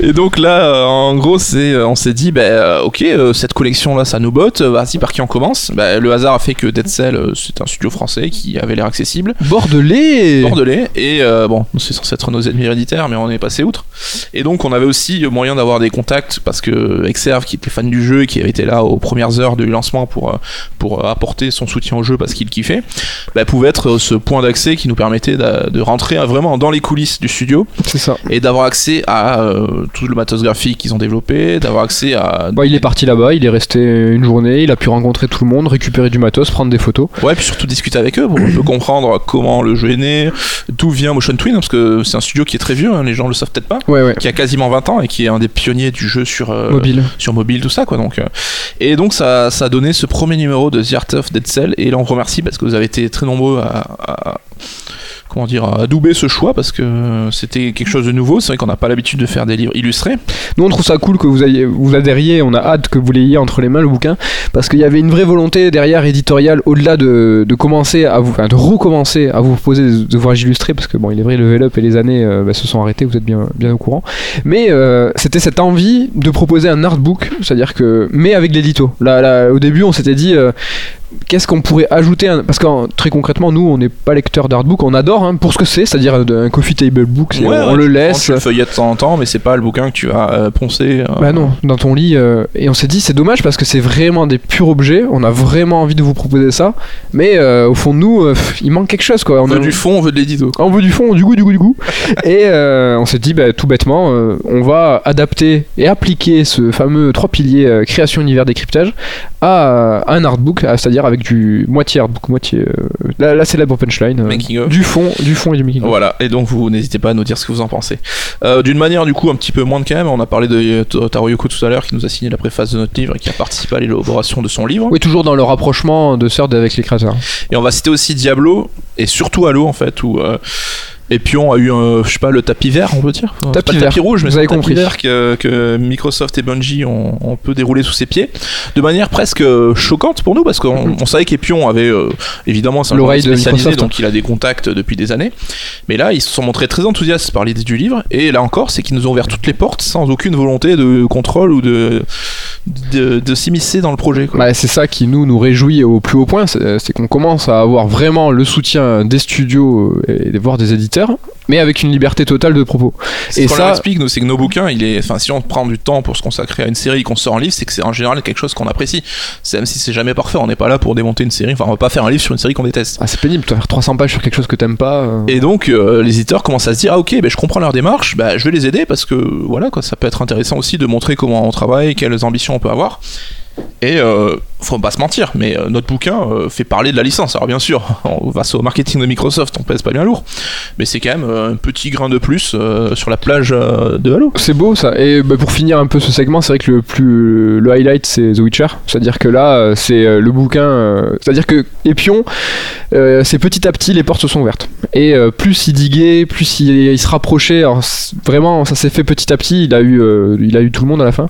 Et donc là, euh, en gros, c'est, euh, on s'est dit, bah, ok, cette collection-là, ça nous botte. Vas-y, par qui on commence? Bah, Le hasard a fait que Dead Cell, c'est un studio français qui avait l'air accessible. Bordelais Bordelais et euh, bon c'est censé être nos ennemis héréditaires mais on est passé outre et donc on avait aussi moyen d'avoir des contacts parce que Exerve qui était fan du jeu et qui avait été là aux premières heures du lancement pour, pour apporter son soutien au jeu parce qu'il kiffait bah, pouvait être ce point d'accès qui nous permettait de rentrer vraiment dans les coulisses du studio C'est ça. et d'avoir accès à euh, tout le matos graphique qu'ils ont développé d'avoir accès à Bon, il est parti là-bas, il est resté une journée, il a pu rencontrer tout le monde, récupérer du matos, prendre des photos. Ouais, puis surtout discuter avec eux pour un peu comprendre comment le jeu est né, d'où vient Motion Twin, parce que c'est un studio qui est très vieux, hein, les gens le savent peut-être pas, Ouais, ouais. qui a quasiment 20 ans et qui est un des pionniers du jeu sur, euh, Mobile. sur mobile, tout ça quoi. Donc, euh, et donc ça, ça a donné ce premier numéro de The Art of Dead Cell, et là on vous remercie parce que vous avez été très nombreux à. à- Comment dire, adouber ce choix parce que c'était quelque chose de nouveau. C'est vrai qu'on n'a pas l'habitude de faire des livres illustrés. Nous, on trouve ça cool que vous, ayez, vous adhériez, on a hâte que vous l'ayez entre les mains, le bouquin, parce qu'il y avait une vraie volonté derrière éditoriale, au-delà de, de commencer à vous, de recommencer à vous proposer des ouvrages illustrés, parce que bon, il est vrai, le level up et les années euh, bah, se sont arrêtés, vous êtes bien, bien au courant. Mais euh, c'était cette envie de proposer un artbook, c'est-à-dire que, mais avec l'édito. Là, au début, on s'était dit. euh, Qu'est-ce qu'on pourrait ajouter Parce que très concrètement, nous, on n'est pas lecteur d'artbook, on adore hein, pour ce que c'est, c'est-à-dire un coffee table book, Ouais, on ouais, le laisse. Tu le de temps en temps, mais c'est pas le bouquin que tu vas euh, poncer. euh, Bah non, dans ton lit. euh, et on s'est dit, c'est dommage parce que c'est vraiment des purs objets. On a vraiment envie de vous proposer ça. Mais euh, au fond de nous, il manque quelque chose quoi. On On veut a- du fond, on veut de l'édito. on veut du fond, du goût, du goût, du goût. *laughs* et on s'est dit, bah, tout bêtement, on va adapter et appliquer ce fameux trois piliers création, univers, décryptage à, euh, un artbook, à- c'est-à-dire avec du moitié moitié euh, la, la célèbre punchline, euh, du fond, du fond et du making. Voilà, et donc vous n'hésitez pas à nous dire ce que vous en pensez. Euh, D'une manière du coup un petit peu moins quand même, on a parlé de euh, Taro Yoko tout à l'heure qui nous a signé la préface de notre livre et qui a participé à l'élaboration de son livre. Oui, toujours dans le rapprochement de Third avec les créateurs. Et on va citer aussi Diablo et surtout Halo en fait où euh, Epion a eu un, je sais pas le tapis vert on peut dire. Tapis pas le tapis rouge mais vous c'est avez le tapis compris. vert que, que Microsoft et Bungie ont, ont peu déroulé sous ses pieds. De manière presque euh, choquante pour nous parce qu'on on savait qu'Epion avait euh, évidemment c'est un spécialisé donc il a des contacts depuis des années. Mais là ils se sont montrés très enthousiastes par l'idée du livre. Et là encore c'est qu'ils nous ont ouvert toutes les portes sans aucune volonté de contrôle ou de de, de s'immiscer dans le projet. Bah, c'est ça qui nous nous réjouit au plus haut point, c'est c'est qu'on commence à avoir vraiment le soutien des studios euh, et voire des éditeurs mais avec une liberté totale de propos. Et ça- explique, c'est que nos bouquins, il est, enfin, si on prend du temps pour se consacrer à une série qu'on sort en livre, c'est que c'est en général quelque chose qu'on apprécie. Même si c'est jamais parfait, on n'est pas là pour démonter une série. Enfin, on va pas faire un livre sur une série qu'on déteste. Ah, c'est pénible, tu vas faire 300 pages sur quelque chose que t'aimes pas. euh. Et donc, euh, les éditeurs commencent à se dire, ah ok, ben, je comprends leur démarche, bah, je vais les aider parce que voilà, quoi, ça peut être intéressant aussi de montrer comment on travaille, quelles ambitions on peut avoir. Et euh, faut pas se mentir, mais euh, notre bouquin euh, fait parler de la licence. Alors bien sûr, *laughs* on va au marketing de Microsoft, on pèse pas bien lourd, mais c'est quand même un petit grain de plus sur la plage de Halo. C'est beau ça. Et bah, pour finir un peu ce segment, c'est vrai que le plus le highlight c'est The Witcher. C'est-à-dire que là, c'est le bouquin. C'est-à-dire que c'est petit à petit les portes se sont ouvertes. Et plus il diguait, plus il, se rapprochait. Alors, vraiment, ça s'est fait petit à petit. Il a eu, il a eu tout le monde à la fin.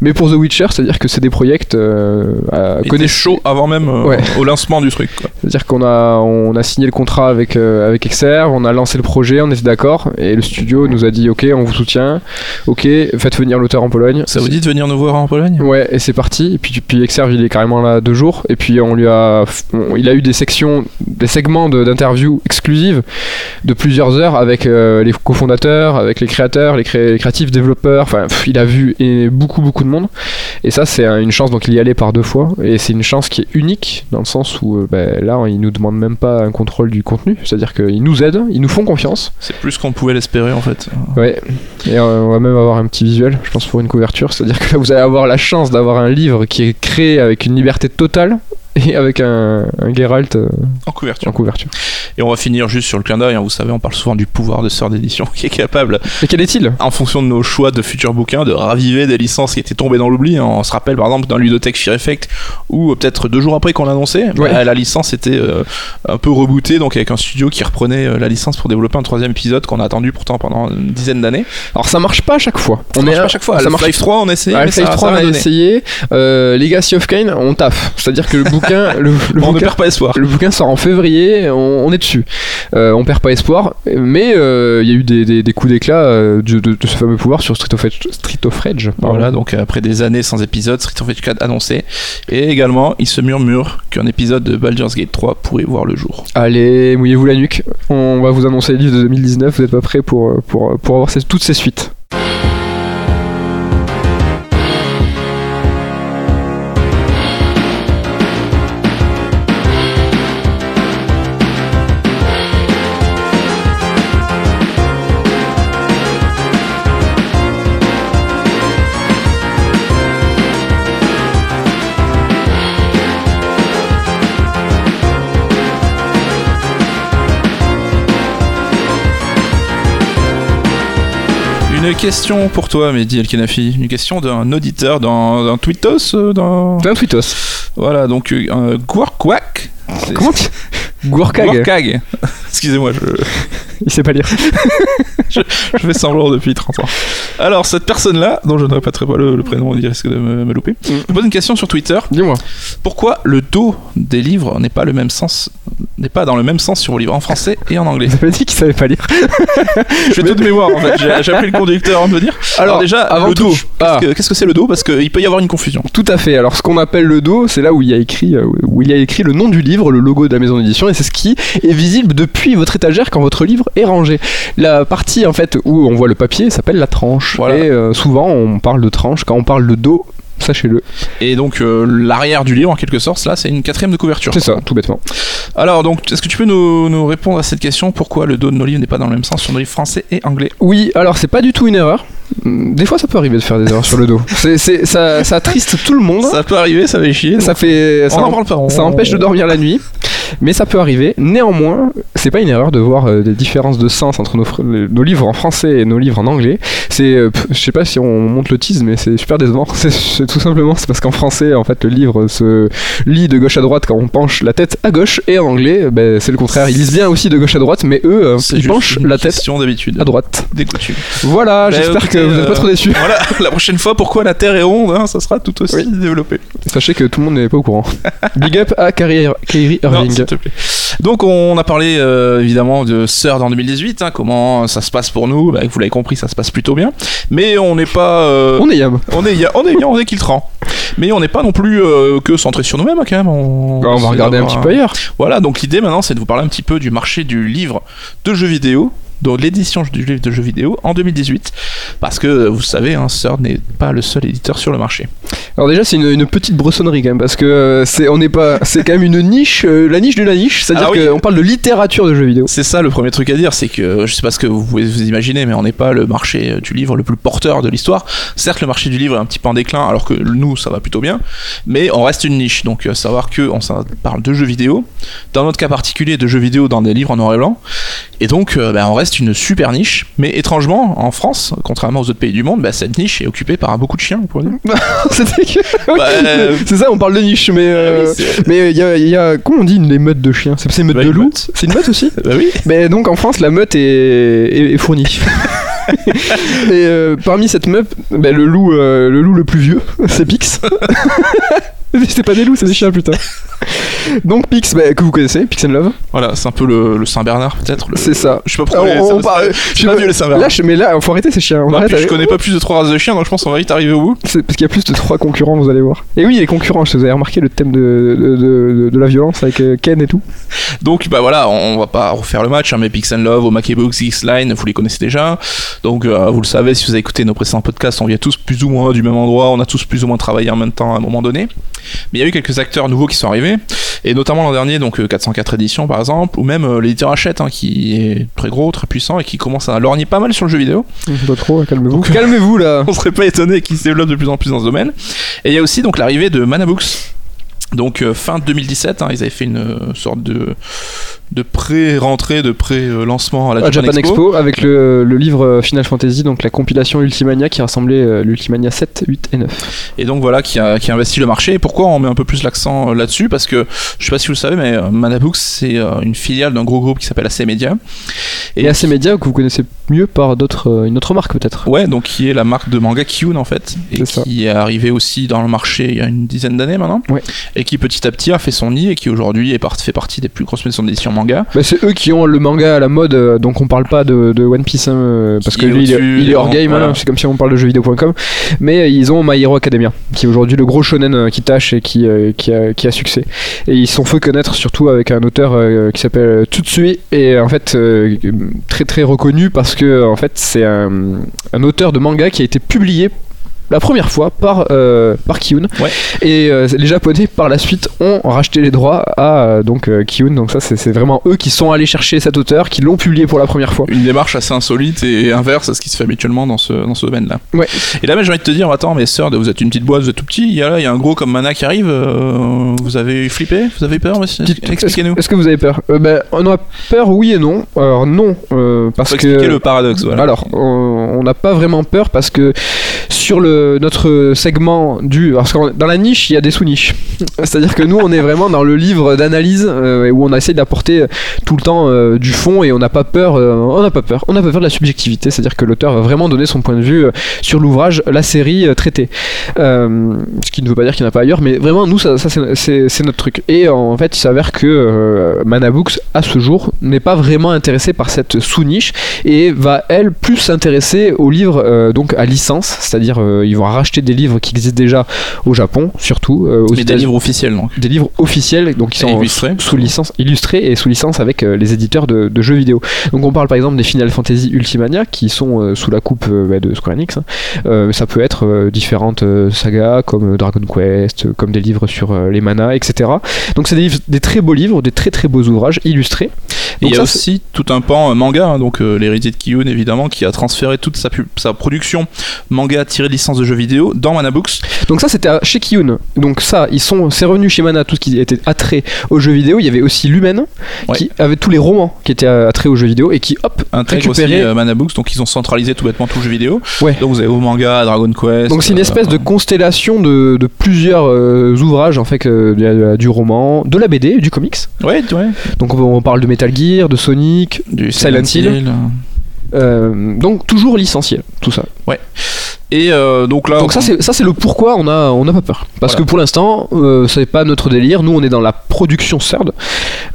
Mais pour The Witcher, c'est-à-dire que c'est des projets euh, Il était connaître- chaud avant même euh, Ouais. au lancement du truc. C'est-à-dire qu'on a, on a signé le contrat avec, euh, avec Exerve, on a lancé le projet, on était d'accord, et le studio nous a dit ok, on vous soutient, ok, faites venir l'auteur en Pologne. Ça vous dit de venir nous voir en Pologne? Ouais, et c'est parti. Et puis, puis Exerve, il est carrément là deux jours. Et puis on lui a, on- il a eu des sections, des segments de- d'interviews exclusives de plusieurs heures avec euh, les cofondateurs, avec les créateurs, les, cré- les créatifs développeurs. Enfin, il a vu et beaucoup beaucoup de monde. Et ça, c'est un- une chance. Donc il y allait par deux fois. Et c'est une chance qui est unique dans le sens où euh, ben, là, il nous demande même pas un contrôle du contenu. C'est-à-dire qu'ils nous aident, ils nous font confiance. C'est plus qu'on pouvait l'espérer en fait. Ouais, et euh, on va même avoir un petit visuel, je pense, pour une couverture. C'est-à-dire que là, vous allez avoir la chance d'avoir un livre qui est créé avec une liberté totale *laughs* et avec un, un Geralt euh, En couverture. en couverture. Et on va finir juste sur le clin d'œil. hein. Vous savez, on parle souvent du pouvoir de sœur d'édition *laughs* qui est capable, Et quel est-il? en fonction de nos choix de futurs bouquins, de raviver des licences qui étaient tombées dans l'oubli. hein. On se rappelle par exemple d'un ludothèque Fear Effect où euh, peut-être deux jours après qu'on l'annonçait, Ouais. bah, la licence était euh, un peu rebootée, donc avec un studio qui reprenait la licence pour développer un troisième épisode qu'on a attendu pourtant pendant une dizaine d'années. Alors ça marche pas à chaque fois. On est à chaque fois. Ça Ça marche Life 3, on a essayé, Ouais, mais ça, Half-Life 3 ça on a donné. essayé. Legacy of Kain, on taffe. C'est-à-dire que le *laughs* bouquin, le, le On ne bouquin, perd pas espoir. le bouquin sort en février, on, on est dessus. Euh, on perd pas espoir, mais euh, il y a eu des, des- des coups d'éclat euh, de, de- de ce fameux pouvoir sur Street of Rage. Street of Rage pardon. Voilà, donc après des années sans épisode, Street of Rage 4 annoncé. Et également, il se murmure qu'un épisode de Baldur's Gate 3 pourrait voir le jour. Allez, mouillez-vous la nuque. On va vous annoncer le livre de 2019. Vous n'êtes pas prêts pour, pour, pour avoir ces- toutes ces suites. Une question pour toi, Mehdi El Kenafi. Une question d'un auditeur, d'un tweetos, euh, d'un... Tweetos. Voilà, donc euh, un. C'est- Comment tu... Gourkag. *laughs* Excusez-moi, je, Il sait pas lire. *laughs* je fais semblant depuis 30 ans. Alors, cette personne-là, dont je ne répéterai pas le, le prénom, il risque de me, me louper, Mm. me pose une question sur Twitter. Dis-moi. Pourquoi le dos des livres n'est pas le même sens, n'est pas dans le même sens sur vos livres en français et en anglais *laughs* Vous dit qu'il savait pas lire. Je fais tout de mémoire en fait. J'ai j'ai appelé le conducteur avant de venir. Alors, déjà, avant le dos. ah. Qu'est-ce que- Qu'est-ce que c'est le dos? Parce qu'il peut y avoir une confusion. Tout à fait. Alors, ce qu'on appelle le dos, c'est là où il y a écrit, euh, où il y a écrit le nom du livre, le logo de la maison d'édition, et c'est ce qui est visible depuis votre étagère quand votre livre est rangé. La partie en fait où on voit le papier s'appelle la tranche. Voilà. Et euh, souvent, on parle de tranche quand on parle de dos. Sachez-le. Et donc euh, l'arrière du livre, en quelque sorte, là, c'est une quatrième de couverture. C'est ça, tout bêtement. Alors, donc, est-ce que tu peux nous, nous répondre à cette question? Pourquoi le dos de nos livres n'est pas dans le même sens? Sur nos livres français et anglais Oui, alors c'est pas du tout une erreur. Hum, Des fois, ça peut arriver de faire des erreurs sur le dos. C'est, c'est- ça, ça attriste tout le monde. Ça peut arriver, ça va chier. Ça fait, on ça, n'en parle pas. on- ça empêche de dormir la nuit, mais ça peut arriver. Néanmoins, c'est pas une erreur de voir euh, des différences de sens entre nos, fr- nos livres en français et nos livres en anglais. C'est, euh, pff, je sais pas si on monte le tease, mais c'est super décevant. *laughs* C'est, c'est tout simplement, c'est parce qu'en français, en fait, le livre se lit de gauche à droite quand on penche la tête à gauche, et en anglais, euh, ben, c'est le contraire. Ils lisent bien aussi de gauche à droite, mais eux, euh, C'est ils juste penchent une la tête question d'habitude. à droite. Des coutumes. Voilà, Bah, j'espère que vous n'êtes euh, pas trop déçus. Voilà, *laughs* la prochaine fois, pourquoi la Terre est ronde hein, Ça sera tout aussi Oui. développé. Sachez que tout le monde n'est pas au courant. *laughs* Big up à Kyrie, Kyrie Non, Irving. s'il te plaît. Donc on a parlé euh, évidemment de Third en 2018, hein, comment ça se passe pour nous. Bah, vous l'avez compris, ça se passe plutôt bien. Mais on n'est pas. euh, On est Yam. on est, on est, on est Kiltran. Mais on n'est pas non plus euh, que centré sur nous-mêmes hein, quand même. On, Bah, on va regarder un petit peu ailleurs. Voilà, donc l'idée maintenant c'est de vous parler un petit peu du marché du livre de jeux vidéo, de l'édition du livre de jeux vidéo en 2018. Parce que vous savez, hein, Third n'est pas le seul éditeur sur le marché. Alors déjà c'est une, une petite bressonnerie quand même parce que euh, c'est on n'est pas c'est quand même une niche euh, la niche de la niche c'est à dire Ah oui. qu'on parle de littérature de jeux vidéo. C'est ça le premier truc à dire, c'est que je sais pas ce que vous pouvez vous imaginer, mais on n'est pas le marché euh, du livre le plus porteur de l'histoire. Certes, le marché du livre est un petit peu en déclin, alors que nous, ça va plutôt bien, mais on reste une niche. Donc, euh, savoir que on parle de jeux vidéo, dans notre cas particulier, de jeux vidéo dans des livres en noir et blanc, et donc bah, on reste une super niche. Mais étrangement, en France, contrairement aux autres pays du monde, bah, cette niche est occupée par beaucoup de chiens, on pourrait dire. Oui, Bah, euh, c'est ça on parle de niche mais euh, Ah oui, mais il y a, il y a comment on dit une meute de chiens? C'est c'est une meute Bah, de une loup meute. c'est une meute aussi? *laughs* Bah oui. Mais donc en France, la meute est, est, est fournie. *laughs* Et euh, parmi cette meute, bah, le, loup, le loup le plus vieux, *laughs* c'est Pix. *laughs* c'est pas des loups, c'est des chiens, putain. *laughs* Donc Pix, bah, que vous connaissez, Pix and Love, Voilà, c'est un peu le, le Saint-Bernard, peut-être. le- c'est ça. Je sais pas pourquoi. on ça- ça- sais pas vu les Saint-Bernard. Là, je- mais là, faut arrêter ces chiens. On Non, arrête puis je avec- connais pas plus de trois races de chiens, donc je pense qu'on va vite arriver au bout. c'est parce qu'il y a plus de trois concurrents, vous allez voir. Et oui, les concurrents, je- vous avez remarqué le thème de, de, de- de la violence avec euh, Ken et tout. Donc bah voilà, on, on va pas refaire le match, hein, mais Pix and Love, au Books, X-Line, vous les connaissez déjà. Donc euh, vous le savez, si vous avez écouté nos précédents podcasts, on vient tous plus ou moins du même endroit, on a tous plus ou moins travaillé en même temps à un moment donné. Mais il y a eu quelques acteurs nouveaux qui sont arrivés, et notamment l'an dernier, donc euh, 404 éditions par exemple, ou même euh, l'éditeur Hachette, hein, qui est très gros, très puissant, et qui commence à lorgner pas mal sur le jeu vidéo. Pas trop, calmez-vous. Donc- Calmez-vous là. *laughs* on serait pas étonné qu'il se développe de plus en plus dans ce domaine. Et il y a aussi donc l'arrivée de Manabooks. Donc euh, fin 2017, hein, ils avaient fait une euh, sorte de, de pré-rentrée, de pré-lancement à la à Japan Expo, avec le, le livre euh, Final Fantasy, donc la compilation Ultimania qui rassemblait euh, l'Ultimania 7, 8 et 9. Et donc voilà, qui a, qui a investi le marché. Et pourquoi on met un peu plus l'accent euh, là-dessus? Parce que je sais pas si vous le savez, mais Manabooks c'est une filiale d'un gros groupe qui s'appelle AC Media. Et, AC Media que vous connaissez mieux par d'autres, une autre marque peut-être. Ouais, donc qui est la marque de manga Kyun en fait, et qui est arrivée aussi dans le marché il y a une dizaine d'années maintenant, Ouais. et qui petit à petit a fait son nid et qui aujourd'hui part- fait partie des plus grosses maisons d'édition manga. Bah, c'est eux qui ont le manga à la mode, euh, donc on parle pas de, de One Piece hein, euh, parce que lui il est, il est hors game, voilà. hein, c'est comme si on parle de jeuxvideo.com. Mais euh, ils ont My Hero Academia, qui est aujourd'hui le gros shonen qui tâche et qui, qui, a, qui a succès. Et ils sont fait connaître surtout avec un auteur qui s'appelle Tsutsui et en fait très très reconnu parce que en fait c'est un, un auteur de manga qui a été publié la première fois par, euh, par Kiyun. Ouais. Et euh, les Japonais, par la suite, ont racheté les droits à euh, donc, euh, Kiyun. Donc, ça, c'est vraiment eux qui sont allés chercher cet auteur, qui l'ont publié pour la première fois. Une démarche assez insolite et inverse à ce qui se fait habituellement dans ce, dans ce domaine-là. Ouais. Et là, mais j'ai envie de te dire, attends, mais sœur, vous êtes une petite boîte, vous êtes tout petit, il y a là, il y a un gros comme Mana qui arrive, euh, vous avez flippé Vous avez peur Expliquez-nous. Est-ce que vous avez peur? Ben, On a peur, oui et non. Alors, non, parce Faut que. le paradoxe, voilà. Alors, on n'a pas vraiment peur parce que sur notre segment du. Parce dans la niche, il y a des sous-niches. *laughs* C'est-à-dire que nous, on est vraiment dans le livre d'analyse euh, où on essaie d'apporter tout le temps euh, du fond et on n'a pas peur. euh, on n'a pas peur. On n'a pas peur de la subjectivité. C'est-à-dire que l'auteur va vraiment donner son point de vue euh, sur l'ouvrage, la série euh, traitée. Euh, ce qui ne veut pas dire qu'il n'y en a pas ailleurs, mais vraiment, nous, ça, c'est- notre truc. Et en fait, il s'avère que euh, Manabooks, à ce jour, n'est pas vraiment intéressé par cette sous-niche et va elle plus s'intéresser aux livres euh, donc à licence, c'est-à-dire euh, ils vont racheter des livres qui existent déjà au Japon, surtout euh, aux Mais des livres officiels, donc. Des livres officiels, donc qui sont illustrés. sous, sous licence, illustrés et sous licence avec euh, les éditeurs de, de jeux vidéo. Donc on parle par exemple des Final Fantasy Ultimania qui sont euh, sous la coupe bah, de Square Enix. hein. Ça peut être différentes sagas comme Dragon Quest, comme des livres sur les manas, etc. Donc c'est des, livres- des très beaux livres, des très très beaux ouvrages illustrés. Et il Donc y a aussi tout un pan manga, hein, donc l'héritier de Kiyun évidemment, qui a transféré toute sa, sa production manga tirée licence de jeux vidéo dans Manabooks. Donc ça c'était chez Kiyun. Donc ça, ils sont, c'est revenu chez Mana tout ce qui était attrait aux jeux vidéo. Il y avait aussi Lumen Ouais. qui avait tous les romans qui étaient attraits aux jeux vidéo et qui hop Intègre aussi récupéré. euh, Manabooks, donc ils ont centralisé tout bêtement tout le jeu vidéo. Ouais. Donc vous avez au manga, Dragon Quest. Donc c'est une euh, espèce de constellation de, de plusieurs euh, ouvrages en fait a du roman, de la BD, du comics. Ouais, ouais. Donc on, on parle de Metal Gear, de Sonic, Du Silent Hill. euh, donc toujours licencié tout ça. Et euh, donc là, Donc ça c'est ça c'est le pourquoi on a on n'a pas peur parce Voilà. que pour l'instant euh, c'est pas notre délire nous on est dans la production CERD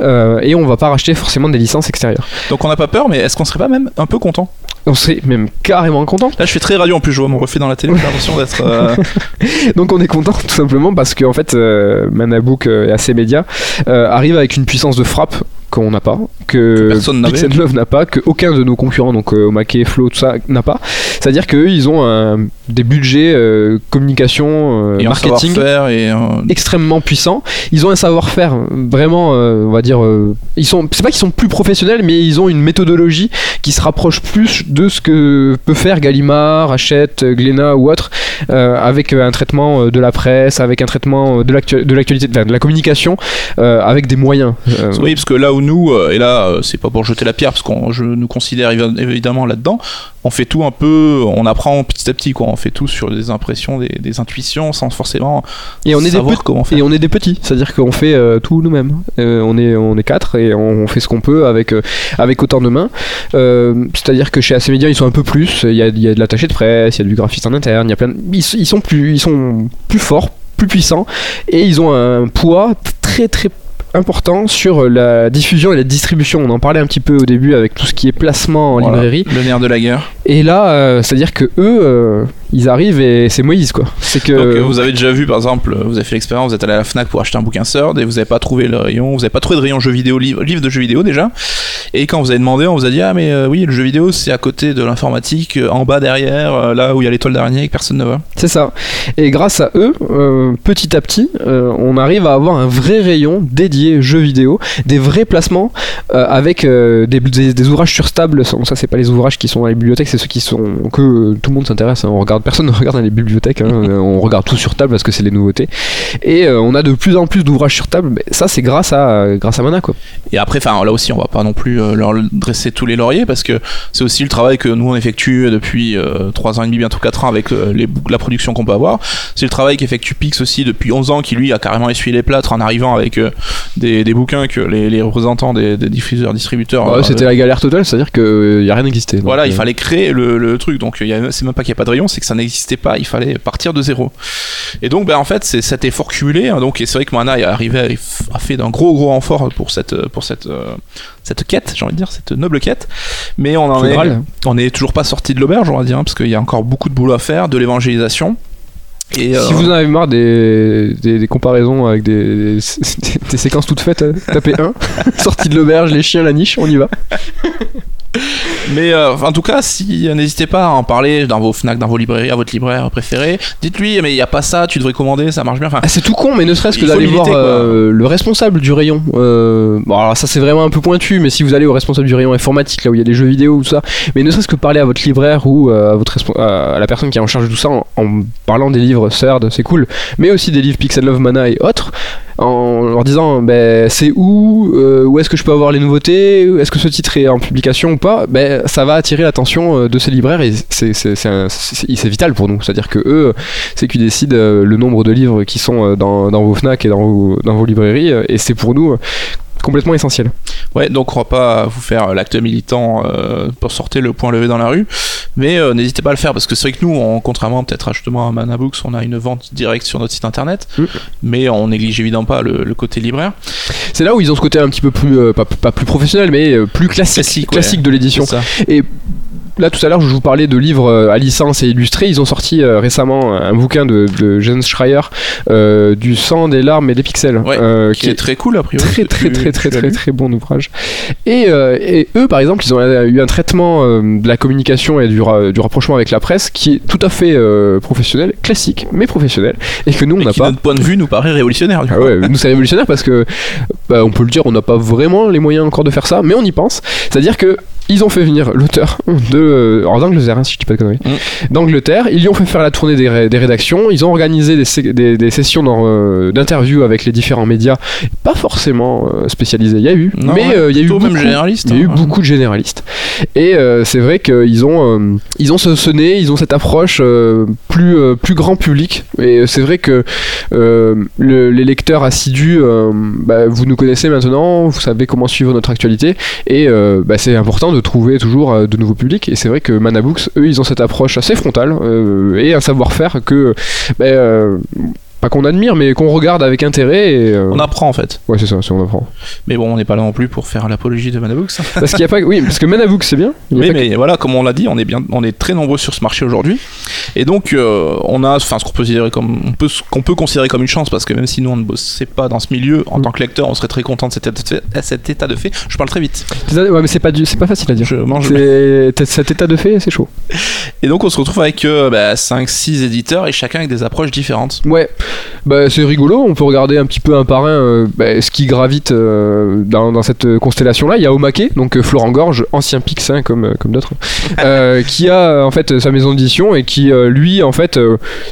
euh, et on va pas racheter forcément des licences extérieures donc on n'a pas peur, mais est-ce qu'on serait pas même un peu content? On serait même carrément content Là, je fais très radio en plus, je vois mon reflet dans la télé, j'ai l'impression d'être. euh, *laughs* donc on est content tout simplement parce que en fait euh, Manabook et AC Media euh, arrive avec une puissance de frappe qu'on n'a pas, que. Pixel Love n'a pas, que aucun de nos concurrents, donc euh, Omake, Flow, tout ça, n'a pas. C'est-à-dire qu'eux, ils ont un- des budgets euh, communication, euh, et marketing et extrêmement puissants. Ils ont un savoir-faire vraiment, euh, on va dire, ils sont, c'est pas qu'ils sont plus professionnels, mais ils ont une méthodologie qui se rapproche plus de ce que peut faire Gallimard, Hachette, Glénat ou autre, avec un traitement de la presse, avec un traitement de l'actu- de l'actualité, de la, de la communication, avec des moyens. Oui, parce que là où nous, euh, et là, euh, c'est pas pour jeter la pierre, parce qu'on je nous considère évi- évidemment là-dedans, on fait tout un peu, on apprend petit à petit, quoi. On fait tout sur des impressions, des, des intuitions, sans forcément Et on est des savoir petits- comment faire. Et on est des petits, c'est-à-dire qu'on fait euh, tout nous-mêmes. Euh, on est on est quatre et on, on fait ce qu'on peut avec euh, avec autant de mains. C'est-à-dire que chez AC Media ils sont un peu plus. Il y a, il y a de l'attaché de presse, il y a du graphiste en interne, il y a plein. de- ils, ils sont plus ils sont plus forts, plus puissants et ils ont un poids très très important sur la diffusion et la distribution. On en parlait un petit peu au début avec tout ce qui est placement en Voilà, librairie. Le nerf de la guerre. Et là, euh, c'est-à-dire que eux, euh, ils arrivent et c'est Moïse quoi. C'est que Donc euh, vous avez déjà vu par exemple, vous avez fait l'expérience, vous êtes allé à la Fnac pour acheter un bouquin Third et vous n'avez pas trouvé le rayon, vous n'avez pas trouvé de rayon jeux vidéo, livre, livre de jeux vidéo déjà. Et quand vous avez demandé, on vous a dit ah mais oui le jeu vidéo c'est à côté de l'informatique, en bas derrière, là où il y a l'étoile d'araignée et que personne ne voit. C'est ça. Et grâce à eux, petit à petit, on arrive à avoir un vrai rayon dédié jeux vidéo, des vrais placements euh, avec euh, des, des- des ouvrages sur stable. Ça, c'est pas les ouvrages qui sont dans les bibliothèques, c'est ceux qui sont que euh, tout le monde s'intéresse. hein. On regarde, personne *laughs* ne regarde dans les bibliothèques. hein. *laughs* On regarde tout sur table parce que c'est les nouveautés. Et on a de plus en plus d'ouvrages sur table. Mais ça, c'est grâce à grâce à Mana, quoi. Et après, enfin là aussi, on va pas non plus leur dresser tous les lauriers parce que c'est aussi le travail que nous on effectue depuis 3 ans et demi, bientôt 4 ans avec les, la production qu'on peut avoir. C'est le travail qu'effectue Pix aussi depuis 11 ans qui lui a carrément essuyé les plâtres en arrivant avec des, des bouquins que les, les représentants des, des diffuseurs, distributeurs. Ouais, euh, C'était la galère totale, c'est-à-dire qu'il n'y a rien n'existait. Voilà, il euh, fallait créer le, le truc. Donc, c'est même pas qu'il n'y a pas de rayon, c'est que ça n'existait pas. Il fallait partir de zéro. Et donc, ben, en fait, c'est cet effort cumulé. hein, donc, et c'est vrai que Mana est arrivé, a fait d'un gros, gros renfort pour cette, pour cette, euh, cette quête, j'ai envie de dire, cette noble quête. Mais on en est, on est toujours pas sorti de l'auberge, on va dire, hein, parce qu'il y a encore beaucoup de boulot à faire, de l'évangélisation. Et, Si euh, vous en avez marre des, des, des comparaisons avec des, des, *laughs* des séquences toutes faites, euh, tapez 1. *laughs* Sortie de l'auberge, les chiens, la niche, on y va. *laughs* *laughs* Mais euh, en tout cas, si n'hésitez pas à en parler dans vos Fnac, dans vos librairies, à votre libraire préféré. Dites-lui, mais il y a pas ça, tu devrais commander, ça marche bien. Enfin, Ah, c'est tout con, mais ne serait-ce que d'aller voir euh, le responsable du rayon. Euh, bon, alors ça c'est vraiment un peu pointu, mais si vous allez au responsable du rayon informatique, là où il y a des jeux vidéo ou tout ça, mais ne serait-ce que parler à votre libraire ou à, votre à la personne qui est en charge de tout ça en, en parlant des livres CERD, c'est cool, mais aussi des livres Pixel Love Mana et autres, en leur disant ben, c'est où, euh, où est-ce que je peux avoir les nouveautés, est-ce que ce titre est en publication ou pas, ben, ça va attirer l'attention euh, de ces libraires et c'est- vital pour nous. C'est-à-dire que eux, c'est qu'ils décident euh, le nombre de livres qui sont dans, vos FNAC et dans vos, librairies et c'est pour nous complètement essentiel. Ouais, donc on va pas vous faire l'acte militant euh, pour sortir le point levé dans la rue, mais euh, n'hésitez pas à le faire parce que c'est vrai que nous, on, contrairement peut-être à justement à Manabooks, on a une vente directe sur notre site internet, Mm. mais on néglige évidemment pas le, le côté libraire. C'est là où ils ont ce côté un petit peu plus, euh, pas, pas plus professionnel, mais plus classique, Classique, classique, ouais. de l'édition. Et là, tout à l'heure, je vous parlais de livres euh, à licence et illustrés. Ils ont sorti euh, récemment un bouquin de, de Jens Schreier, euh, du sang, des larmes et des pixels, Ouais, Qui est très cool a priori. très très très très très très bon ouvrage et, et eux par exemple ils ont eu un traitement de la communication et du, ra- du rapprochement avec la presse qui est tout à fait professionnel classique mais professionnel et que nous on n'a pas notre point de vue, nous paraît révolutionnaire. Du ah ouais, nous c'est révolutionnaire parce que bah, on peut le dire, on n'a pas vraiment les moyens encore de faire ça, mais on y pense. C'est-à-dire que ils ont fait venir l'auteur de euh, d'Angleterre, hein, si je dis pas de conneries, Mm. d'Angleterre. Ils lui ont fait faire la tournée des, ré- des rédactions. Ils ont organisé des, des, des sessions euh, d'interviews avec les différents médias, pas forcément euh, spécialisés. Il y a eu, Non, mais ouais, euh, il y a eu beaucoup, même généraliste. il y a eu hein. beaucoup de généralistes. Et euh, c'est vrai qu'ils ont, euh, ils ont ce, nez, ils ont cette approche euh, plus, euh, plus grand public. Et c'est vrai que euh, le- les lecteurs assidus, euh, bah, vous nous connaissez maintenant, vous savez comment suivre notre actualité. Et euh, bah, c'est important de de trouver toujours euh, de nouveaux publics. Et c'est vrai que Manabooks, eux, ils ont cette approche assez frontale euh, et un savoir-faire que. ben, euh, pas qu'on admire, mais qu'on regarde avec intérêt. Et, euh, On apprend en fait. Ouais, c'est ça, c'est on apprend. Mais bon, on n'est pas là non plus pour faire l'apologie de Manabooks. *laughs* Parce qu'il y a pas. Oui, parce que Manabooks, c'est bien. Oui, que- mais voilà, comme on l'a dit, on est bien, on est très nombreux sur ce marché aujourd'hui, et donc euh, on a, enfin, ce qu'on peut considérer comme, on peut, ce qu'on peut considérer comme une chance, parce que même si nous on ne bossait pas dans ce milieu, en Mm. tant que lecteur, on serait très content de cet état de fait. cet état de fait. Je parle très vite. Ouais, mais c'est pas, du- c'est pas facile à dire. Je mange. Cet état de fait, c'est chaud. Et donc on se retrouve avec 5-6 éditeurs et chacun avec des approches différentes. Ouais, bah, c'est rigolo. On peut regarder un petit peu un par un euh, bah, ce qui gravite euh, dans, dans cette constellation-là. Il y a Omake, donc euh, Florent Gorge, ancien Pix hein, comme, comme d'autres, *laughs* qui a en fait sa maison d'édition et qui lui en fait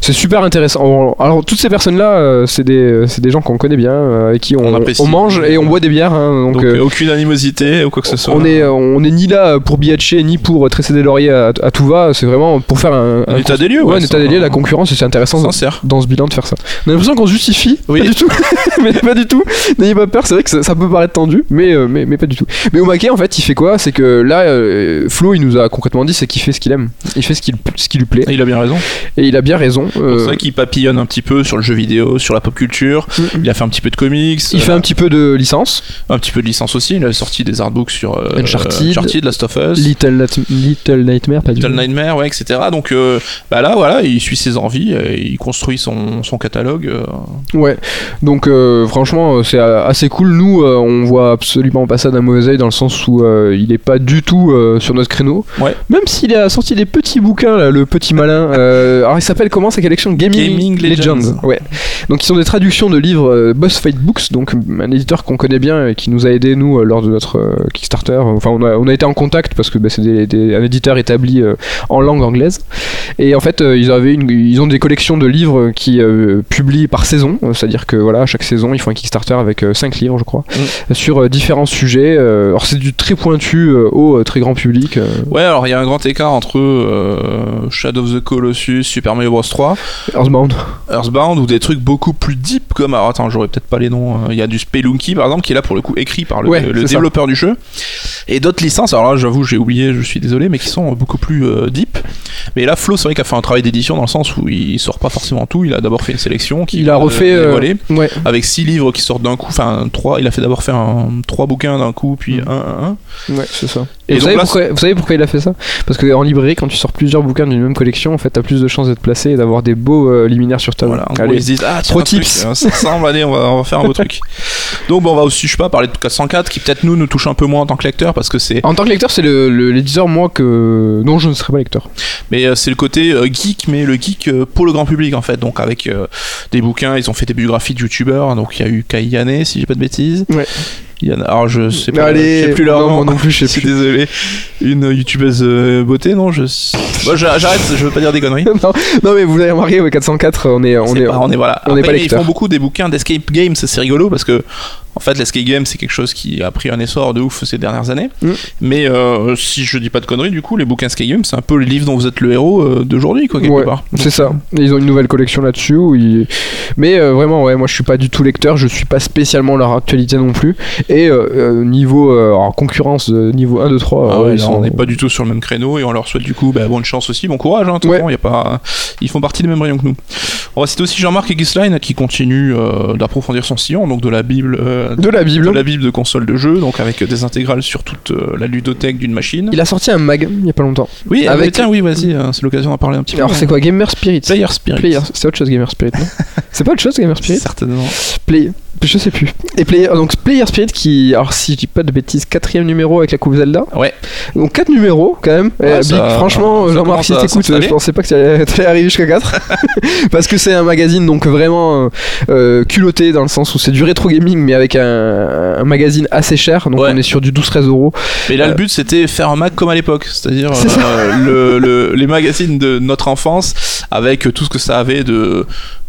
c'est super intéressant. Alors toutes ces personnes-là, c'est des, des gens qu'on connaît bien, avec qui on, On mange et on boit des bières. hein, donc Donc, aucune animosité ou quoi que ce soit. on est, on est ni là pour biatcher ni pour tresser des lauriers à, à tout va. C'est vraiment pour faire un, un état des lieux. ouais, un état des lieux, la concurrence. C'est intéressant Sincère. dans ce bilan de faire ça. On a l'impression qu'on se justifie. Oui. Pas du tout. *laughs* mais pas du tout. N'ayez pas peur, c'est vrai que ça, ça peut paraître tendu, mais, euh, mais, mais pas du tout. Mais Omake, en fait, il fait quoi? C'est que là, euh, Flo, il nous a concrètement dit c'est qu'il fait ce qu'il aime. Il fait ce qui, ce qui lui plaît. Et il a bien raison. Et il a bien raison. euh, C'est vrai qu'il papillonne un petit peu sur le jeu vidéo, sur la pop culture. mm, Il a fait un petit peu de comics. il fait euh, un petit peu de licence. un petit peu de licence aussi. Il a sorti des artbooks sur euh, Uncharted. Uncharted, Last of Us. Little, Little Nightmare, pas du Little. Nightmare, ouais, etc. Donc euh, bah là, voilà, il suit ses envies, il construit son, son catalogue. Euh. Ouais, donc euh, franchement, euh, c'est assez cool. Nous, on voit absolument pas ça d'un mauvais oeil dans le sens où il est pas du tout sur notre créneau. Ouais. Même s'il a sorti des petits bouquins, là, le petit malin. *laughs* alors, il s'appelle comment sa collection? Gaming, Gaming Legends. Ouais. Donc, ils sont des traductions de livres Boss Fight Books, donc un éditeur qu'on connaît bien et qui nous a aidé nous lors de notre Kickstarter. Enfin, on a, on a été en contact parce que bah, c'est des- des- un éditeur établi en langue anglaise. Et en fait, ils avaient une, ils ont des collections de livres qui euh, publient par saison, Euh, c'est-à-dire que voilà, chaque saison, ils font un Kickstarter avec 5 livres, je crois, Mm. sur euh, différents sujets. Euh, alors c'est du très pointu euh, au euh, très grand public. euh, Ouais, alors il y a un grand écart entre euh, Shadow of the Colossus, Super Mario Bros 3, Earthbound. Earthbound ou des trucs beaucoup plus deep comme alors attends, j'aurais peut-être pas les noms. euh, Il y a du Spelunky par exemple qui est là pour le coup écrit par le, Ouais, le c'est ça. développeur du jeu et d'autres licences. Alors là, j'avoue, j'ai oublié, je suis désolé, mais qui sont beaucoup plus euh, deep. Mais là, Flo, c'est vrai qu'il a fait un travail d'édition dans le sens où il sort pas forcément tout. Il a d'abord fait une sélection qui Il a refait. euh, ouais. avec six livres qui sortent d'un coup, enfin trois, il a fait d'abord faire un, trois bouquins d'un coup, puis Mm. un, un, un. Ouais, c'est ça. Et Et vous, donc savez là, pourquoi, vous savez pourquoi il a fait ça? Parce qu'en librairie, quand tu sors plusieurs bouquins d'une même collection, en fait, t'as plus de chances d'être placé et d'avoir des beaux euh, liminaires sur ta Voilà, en gros, Allez. ils se disent, ah, tiens, Pro un truc, tips. euh, ça ressemble, allez, on va, on va faire un beau truc. *laughs* Donc, bon, on va aussi, je sais pas, parler de 404 qui peut-être nous nous touche un peu moins en tant que lecteur parce que c'est, En tant que lecteur, c'est le- le- l'éditeur, moi, que... dont je ne serais pas lecteur. mais euh, c'est le côté euh, geek, mais le geek pour le grand public en fait. Donc, avec des bouquins, ils ont fait des biographies de youtubeurs. Donc, il y a eu Kai Yane, si j'ai pas de bêtises. Ouais. Il y en a, alors je sais pas, Allez, je sais plus leur non, nom. non plus, je *laughs* suis désolé. Une youtubeuse euh, beauté, non je... Bon, j'a- j'arrête, je veux pas dire des *laughs* conneries. non, non, mais vous avez remarqué, ouais, 404, on est, on est, pas- on est voilà. on Après, pas ils lecteur. font beaucoup des bouquins d'escape games, c'est rigolo parce que en fait l'escape game c'est quelque chose qui a pris un essor de ouf ces dernières années. Mm. Mais euh, si je dis pas de conneries, du coup les bouquins escape game c'est un peu le livre dont vous êtes le héros euh, d'aujourd'hui quoi quelque Ouais, part. C'est ça. Ils ont une nouvelle collection là-dessus. ils- Mais euh, vraiment, ouais, moi je suis pas du tout lecteur, je suis pas spécialement leur actualité non plus. Et niveau alors, concurrence, niveau 1, 2, 3, Ah ouais, ouais, ils là, sont- on n'est pas du tout sur le même créneau et on leur souhaite du coup bah, bonne chance aussi, bon courage. Hein, de toute Ouais. y a pas... Ils font partie des mêmes rayons que nous. On va citer aussi Jean-Marc Egisline qui continue d'approfondir son sillon, donc de la Bible, euh, de la Bible. de la Bible de console de jeu, donc avec des intégrales sur toute euh, la ludothèque d'une machine. Il a sorti un mag il y a pas longtemps. Oui, Avec- avec... tiens, oui, vas-y, euh, c'est l'occasion d'en parler un petit peu. Alors c'est quoi Gamer Spirit? Player Spirit. Player, c'est autre chose Gamer Spirit, non? *laughs* C'est pas autre chose Gamer Spirit? Certainement. Play, je sais plus. Et Player, donc Player Spirit qui, alors si je dis pas de bêtises, quatrième numéro avec la coupe Zelda. Ouais. Donc 4 numéros quand même. Ouais, ça- Big, franchement, Jean-Marc, si t'écoutes, je pensais pas que t'allais *laughs* arriver jusqu'à 4. *laughs* Parce que c'est un magazine donc vraiment euh, euh, culotté dans le sens où c'est du rétro gaming mais avec un, un magazine assez cher. Donc Ouais. on est sur du 12-13 euros. Mais là, Euh, le but, c'était faire un Mac comme à l'époque, c'est-à-dire C'est euh, le, le- les magazines de notre enfance avec tout ce que ça avait de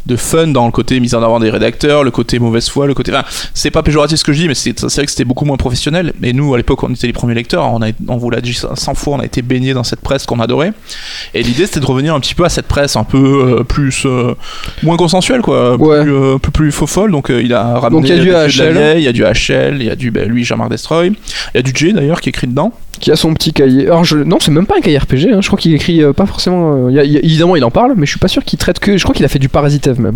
de fun dans le côté mise en avant des rédacteurs, le côté mauvaise foi, le côté. Enfin, c'est pas péjoratif ce que je dis, mais c'est vrai que c'était beaucoup moins professionnel. Et nous, à l'époque, on était les premiers lecteurs. On, a, on vous l'a dit 100 fois, on a été baignés dans cette presse qu'on adorait. Et l'idée, c'était de revenir un petit peu à cette presse un peu euh, plus. euh, moins consensuelle, quoi. Ouais. Plus, euh, un peu plus faux folle. Donc, euh, il a ramené. Donc, il y a du HL. Il y a du HL, il y a du. ben, lui, Jean-Marc Destroy. Il y a du J d'ailleurs qui écrit dedans. Qui a son petit cahier. Alors, je... non, c'est même pas un cahier RPG. hein. Je crois qu'il écrit pas forcément. il a- il évidemment, il en parle, mais je suis pas sûr qu'il traite que. Je crois qu'il a fait du Parasite Même.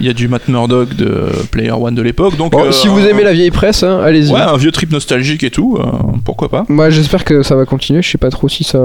Il y a du Matt Murdock de Player One de l'époque. Donc, Bon, euh, si vous aimez la vieille presse, hein, allez-y. Ouais, un vieux trip nostalgique et tout, euh, pourquoi pas. Moi, j'espère que ça va continuer. Je sais pas trop si ça.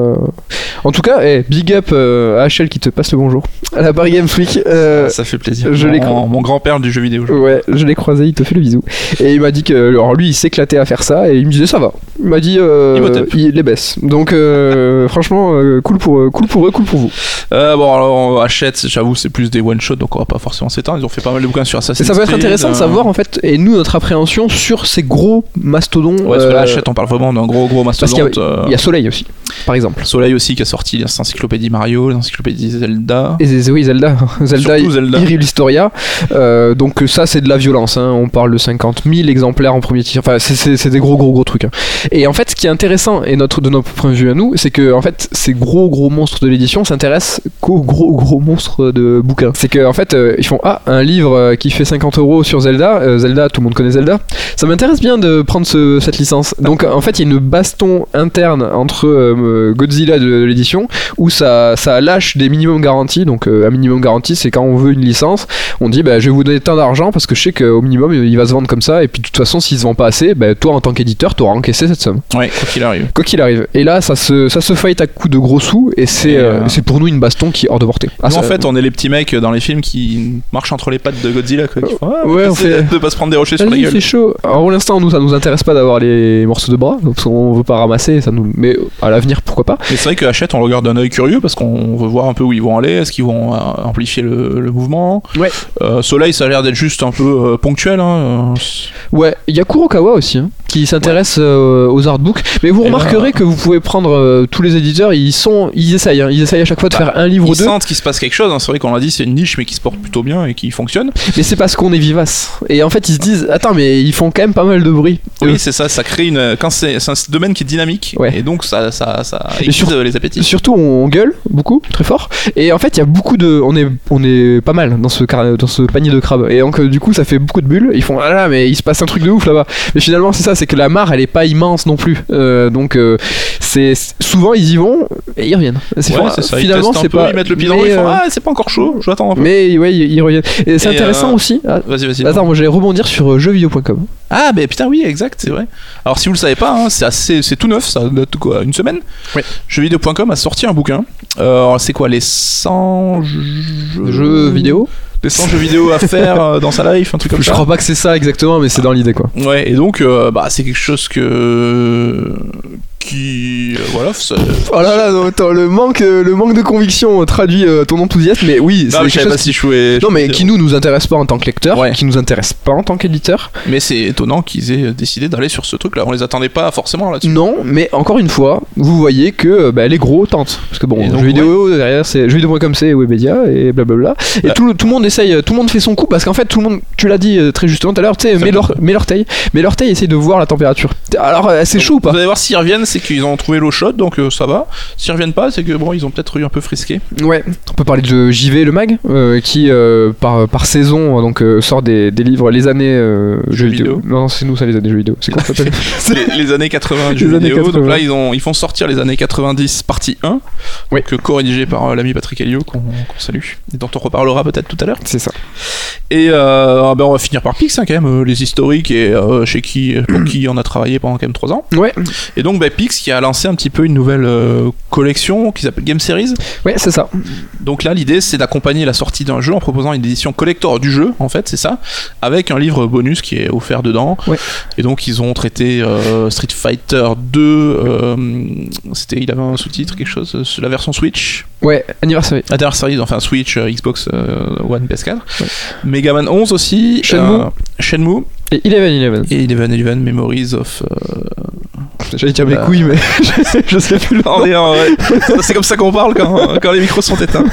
En tout cas, eh, big up euh, à HL qui te passe le bonjour. À la Games Week. euh, Ça fait plaisir. je mon, mon grand-père du jeu vidéo. Ouais, je l'ai croisé, il te fait le bisou. Et il m'a dit que, alors lui, il s'éclatait à faire ça, et il me disait ça va. Il m'a dit, euh, il les baisse. Donc, euh, *laughs* franchement, euh, cool pour eux, cool pour eux, cool pour vous. Euh, bon, alors, Hachette, j'avoue, c'est plus des one-shots, donc va pas forcément s'éteindre. Ils ont fait pas mal de bouquins sur Assassin's ça peut être Creed, intéressant de euh, savoir en fait, et nous notre appréhension sur ces gros mastodons. Ouais, parce que là, euh, on parle vraiment d'un gros, gros parce qu'il y a- mastodonte. euh, il y a Soleil aussi, par exemple. Soleil aussi qui a sorti l'encyclopédie Mario, l'encyclopédie Zelda. Et oui, Zelda, *laughs* Zelda, Zelda. Hyrule Historia. Euh, donc ça, c'est de la violence. hein. On parle de 50 000 exemplaires en premier tir. Enfin, c'est des gros, gros, gros trucs. hein. Et en fait, ce qui est intéressant, et notre, de notre point de vue à nous, c'est que en fait, ces gros, gros monstres de l'édition s'intéressent qu'aux gros, gros monstres de bouquins. C'est que en fait, euh, ils font ah un livre euh, qui fait 50 euros sur Zelda. Euh, Zelda, tout le monde connaît Zelda. Ça m'intéresse bien de prendre ce- cette licence. Donc en fait, il y a une baston interne entre euh, Godzilla de, de l'édition où ça, ça lâche des minimums garantis. Donc un minimum garanti, c'est quand on veut une licence, on dit bah, je vais vous donner tant d'argent parce que je sais qu'au minimum il va se vendre comme ça. Et puis de toute façon, s'il se vend pas assez, bah, toi en tant qu'éditeur, tu auras encaissé cette somme. Ouais, quoi qu'il arrive. Quoi qu'il arrive. Et là, ça se, ça se fight à coups de gros sous et c'est pour nous une baston qui est hors de portée. Ah, Nous, en fait, on est les petits mecs dans les films qui marchent entre les pattes de Godzilla. Quoi, qui font, ah, Ouais, on fait- de pas se prendre des rochers sur la gueule. c'est chaud. Alors pour l'instant, nous, ça nous intéresse pas d'avoir les morceaux de bras, donc on veut pas ramasser, ça nous. Mais à l'avenir, pourquoi pas Mais c'est vrai que Hachette, on le regarde d'un œil curieux parce qu'on veut voir un peu où ils vont aller. Est-ce qu'ils vont euh, amplifier le, le mouvement Ouais. Euh, Soleil, ça a l'air d'être juste un peu euh, ponctuel. Hein. Ouais, il y a Kurokawa aussi, hein, qui s'intéresse euh, aux artbooks. Mais vous Eh ben, remarquerez que vous pouvez prendre euh, tous les éditeurs, ils sont, ils essayent, hein, ils essayent à chaque fois de Bah, faire un livre ou Ils deux. sentent qu'il se passe quelque chose. hein. C'est vrai qu'on l'a dit, c'est une niche, mais qui se porte plutôt bien et qui fonctionne. Mais c'est parce qu'on est vivace. Et en fait, ils se disent, attends, mais ils font quand même pas mal de bruit. Oui, c'est ça. Ça crée une. Quand c'est un domaine qui est dynamique, Ouais. et donc ça, ça, ça sur- les appétits. Surtout, on gueule beaucoup, très fort. Et en fait, il y a beaucoup de, on est, on est pas mal dans ce car- dans ce panier de crabes. Et donc, euh, du coup, ça fait beaucoup de bulles. Ils font, ah là, mais il se passe un truc de ouf là-bas. Mais finalement, c'est ça, c'est que la mare, elle est pas immense non plus. Euh, donc, euh, c'est souvent ils y vont et ils reviennent. C'est Ouais, ça. Finalement, c'est pas. Ils mettent le pied dans mais, l'eau, ils font euh, Ah, c'est pas encore chaud, je vais attendre un peu. Mais ouais, ils, ils reviennent. Et c'est intéressant aussi. Ah, Vas-y, vas-y. Attends, moi j'allais rebondir sur jeuxvideo.com. Ah, ben putain, oui, exact, c'est vrai. Alors, si vous le savez pas, hein, c'est assez, c'est tout neuf, ça date quoi Une semaine. Jeuxvideo.com a sorti un bouquin. Alors, c'est quoi Les 100 jeux, Jeux vidéo Les 100 jeux vidéo à faire euh, dans sa life, un truc comme Je ça. crois pas que c'est ça exactement, mais c'est dans l'idée quoi. Ouais, et donc, euh, bah, c'est quelque chose que. Qui. euh, voilà, ça- Oh là là, non, attends, le manque, euh, le manque de conviction traduit euh, ton enthousiasme, mais oui, c'est mais je pas si je. Non mais qui nous nous intéresse pas en tant que lecteur, Ouais. qui nous intéresse pas en tant qu'éditeur. Mais c'est étonnant qu'ils aient décidé d'aller sur ce truc-là. On les attendait pas forcément là-dessus. Non, mais encore une fois, vous voyez que euh, bah, les gros tentent. Parce que bon, donc, jeux vidéo derrière c'est jeuxvideo.com c'est Webedia et blablabla. Et Bah. tout, le- tout le monde essaye, tout le monde fait son coup parce qu'en fait tout le monde, tu l'as dit euh, très justement tout à l'heure, tu sais, Ça met me leur, met l'orteil, met l'orteil essaye de voir la température. Alors euh, c'est chaud ou pas Vous allez voir s'ils reviennent, c'est qu'ils ont trouvé l'eau chaude, donc euh, ça va. S'ils reviennent pas, c'est que bon, ils ont peut-être eu un peu frisqué. Ouais, on peut parler de JV le mag euh, qui euh, par, par saison donc sort des, des livres les années jeux vidéo. vidéo. Non, c'est nous ça les années jeux vidéo. C'est quoi ça *laughs* les, les années 80 du Les années vidéo. 80. Donc là, ils, ont, ils font sortir les années 90 partie 1, Oui. donc, euh, co-rédigé par l'ami Patrick Helio, qu'on qu'on salue, et dont on reparlera peut-être tout à l'heure. C'est ça. Et ah ben, on va finir par Pix, hein, quand même, les historiques et chez qui, pour qui on a travaillé pendant quand même 3 ans. Ouais, Et donc bah, Pix qui a lancé un petit peu une nouvelle euh, collection qui s'appelle Game Series. ouais, c'est ça. Donc là, l'idée, c'est d'accompagner la sortie d'un jeu en proposant une édition collector du jeu, en fait, c'est ça, avec un livre bonus qui est offert dedans. Ouais. Et donc, ils ont traité euh, Street Fighter 2, euh, c'était, il avait un sous-titre, quelque chose, la version Switch, Ouais, anniversaire. Anniversary, enfin Switch, Xbox One, PS4. Ouais. Megaman 11 aussi. Shenmue. Shenmue. Et Eleven Eleven. Et Eleven Eleven Memories of. euh, J'allais dire mes Euh. couilles, mais *laughs* je, je sais plus le nom. c'est comme ça qu'on parle quand, quand les micros sont éteints.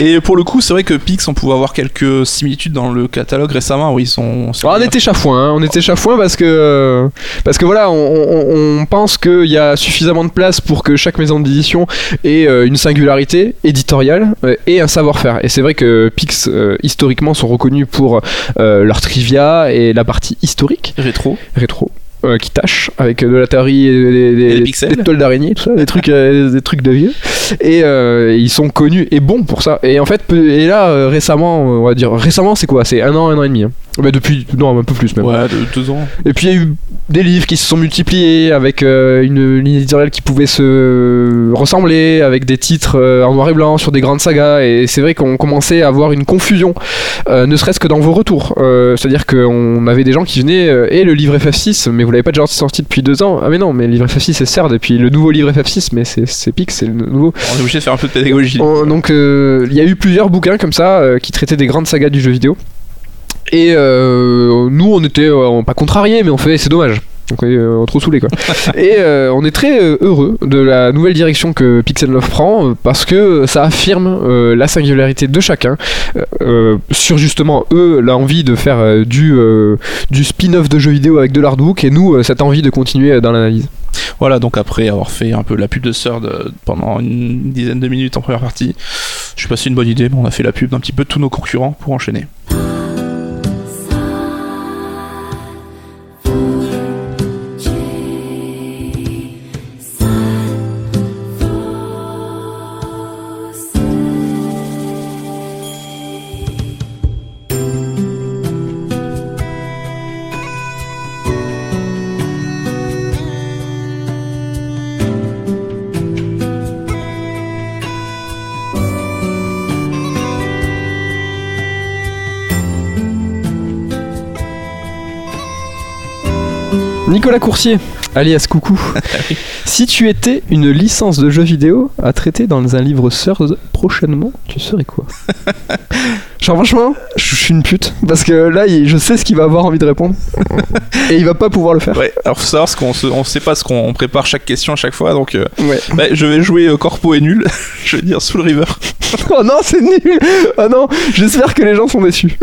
Et pour le coup, c'est vrai que Pix, on pouvait avoir quelques similitudes dans le catalogue récemment où ils sont. Alors, on était chafouin, hein, on était chafouin parce que parce que voilà, on, on- on pense qu'il y a suffisamment de place pour que chaque maison d'édition ait euh, une singularité éditoriale euh, et un savoir-faire. Et c'est vrai que Pix euh, historiquement sont reconnus pour leur trivia et la partie historique rétro. rétro. euh, qui tâche avec de la théorie et des, des- Et des pixels. des toiles d'araignée tout ça des trucs euh, des trucs de vieux et euh, ils sont connus et bons pour ça et en fait et là récemment on va dire récemment c'est quoi? C'est un an un an et demi hein. Bah, depuis non un peu plus même Ouais, de deux ans. et puis il y a eu des livres qui se sont multipliés avec euh, une ligne éditoriale qui pouvait se ressembler, avec des titres euh, en noir et blanc sur des grandes sagas. Et c'est vrai qu'on commençait à avoir une confusion, euh, ne serait-ce que dans vos retours. C'est-à-dire qu'on avait des gens qui venaient et le livre FF6, mais vous l'avez pas déjà sorti depuis deux ans. Ah mais non, mais le livre FF6 c'est CERD, et puis le nouveau livre FF6, mais c'est Pix, c'est le nouveau. On est obligé de faire un peu de pédagogie. On- donc il y a eu plusieurs bouquins comme ça qui traitaient des grandes sagas du jeu vidéo. Et euh, nous on était euh, pas contrariés mais on fait c'est dommage. Donc on est trop saoulés quoi. *laughs* et euh, on est très heureux de la nouvelle direction que Pixel Love prend parce que ça affirme la singularité de chacun sur justement eux l'envie de faire du, du spin-off de jeux vidéo avec de l'artbook et nous cette envie de continuer dans l'analyse. Voilà, donc après avoir fait un peu la pub de Third pendant une dizaine de minutes en première partie, je sais pas si c'est une bonne idée, mais on a fait la pub d'un petit peu de tous nos concurrents pour enchaîner. Nicolas Coursier, alias Coucou. *laughs* si tu étais une licence de jeu vidéo à traiter dans un livre Third prochainement, tu serais quoi? *laughs* Genre franchement, je suis une pute parce que là, je sais ce qu'il va avoir envie de répondre et il va pas pouvoir le faire. Ouais, alors faut savoir ce qu'on se, on sait pas ce qu'on on prépare chaque question à chaque fois, donc euh, Ouais. bah, je vais jouer euh, Corpo est nul, *laughs* je vais dire Soul River. Oh non, c'est nul. Oh non, j'espère que les gens sont déçus.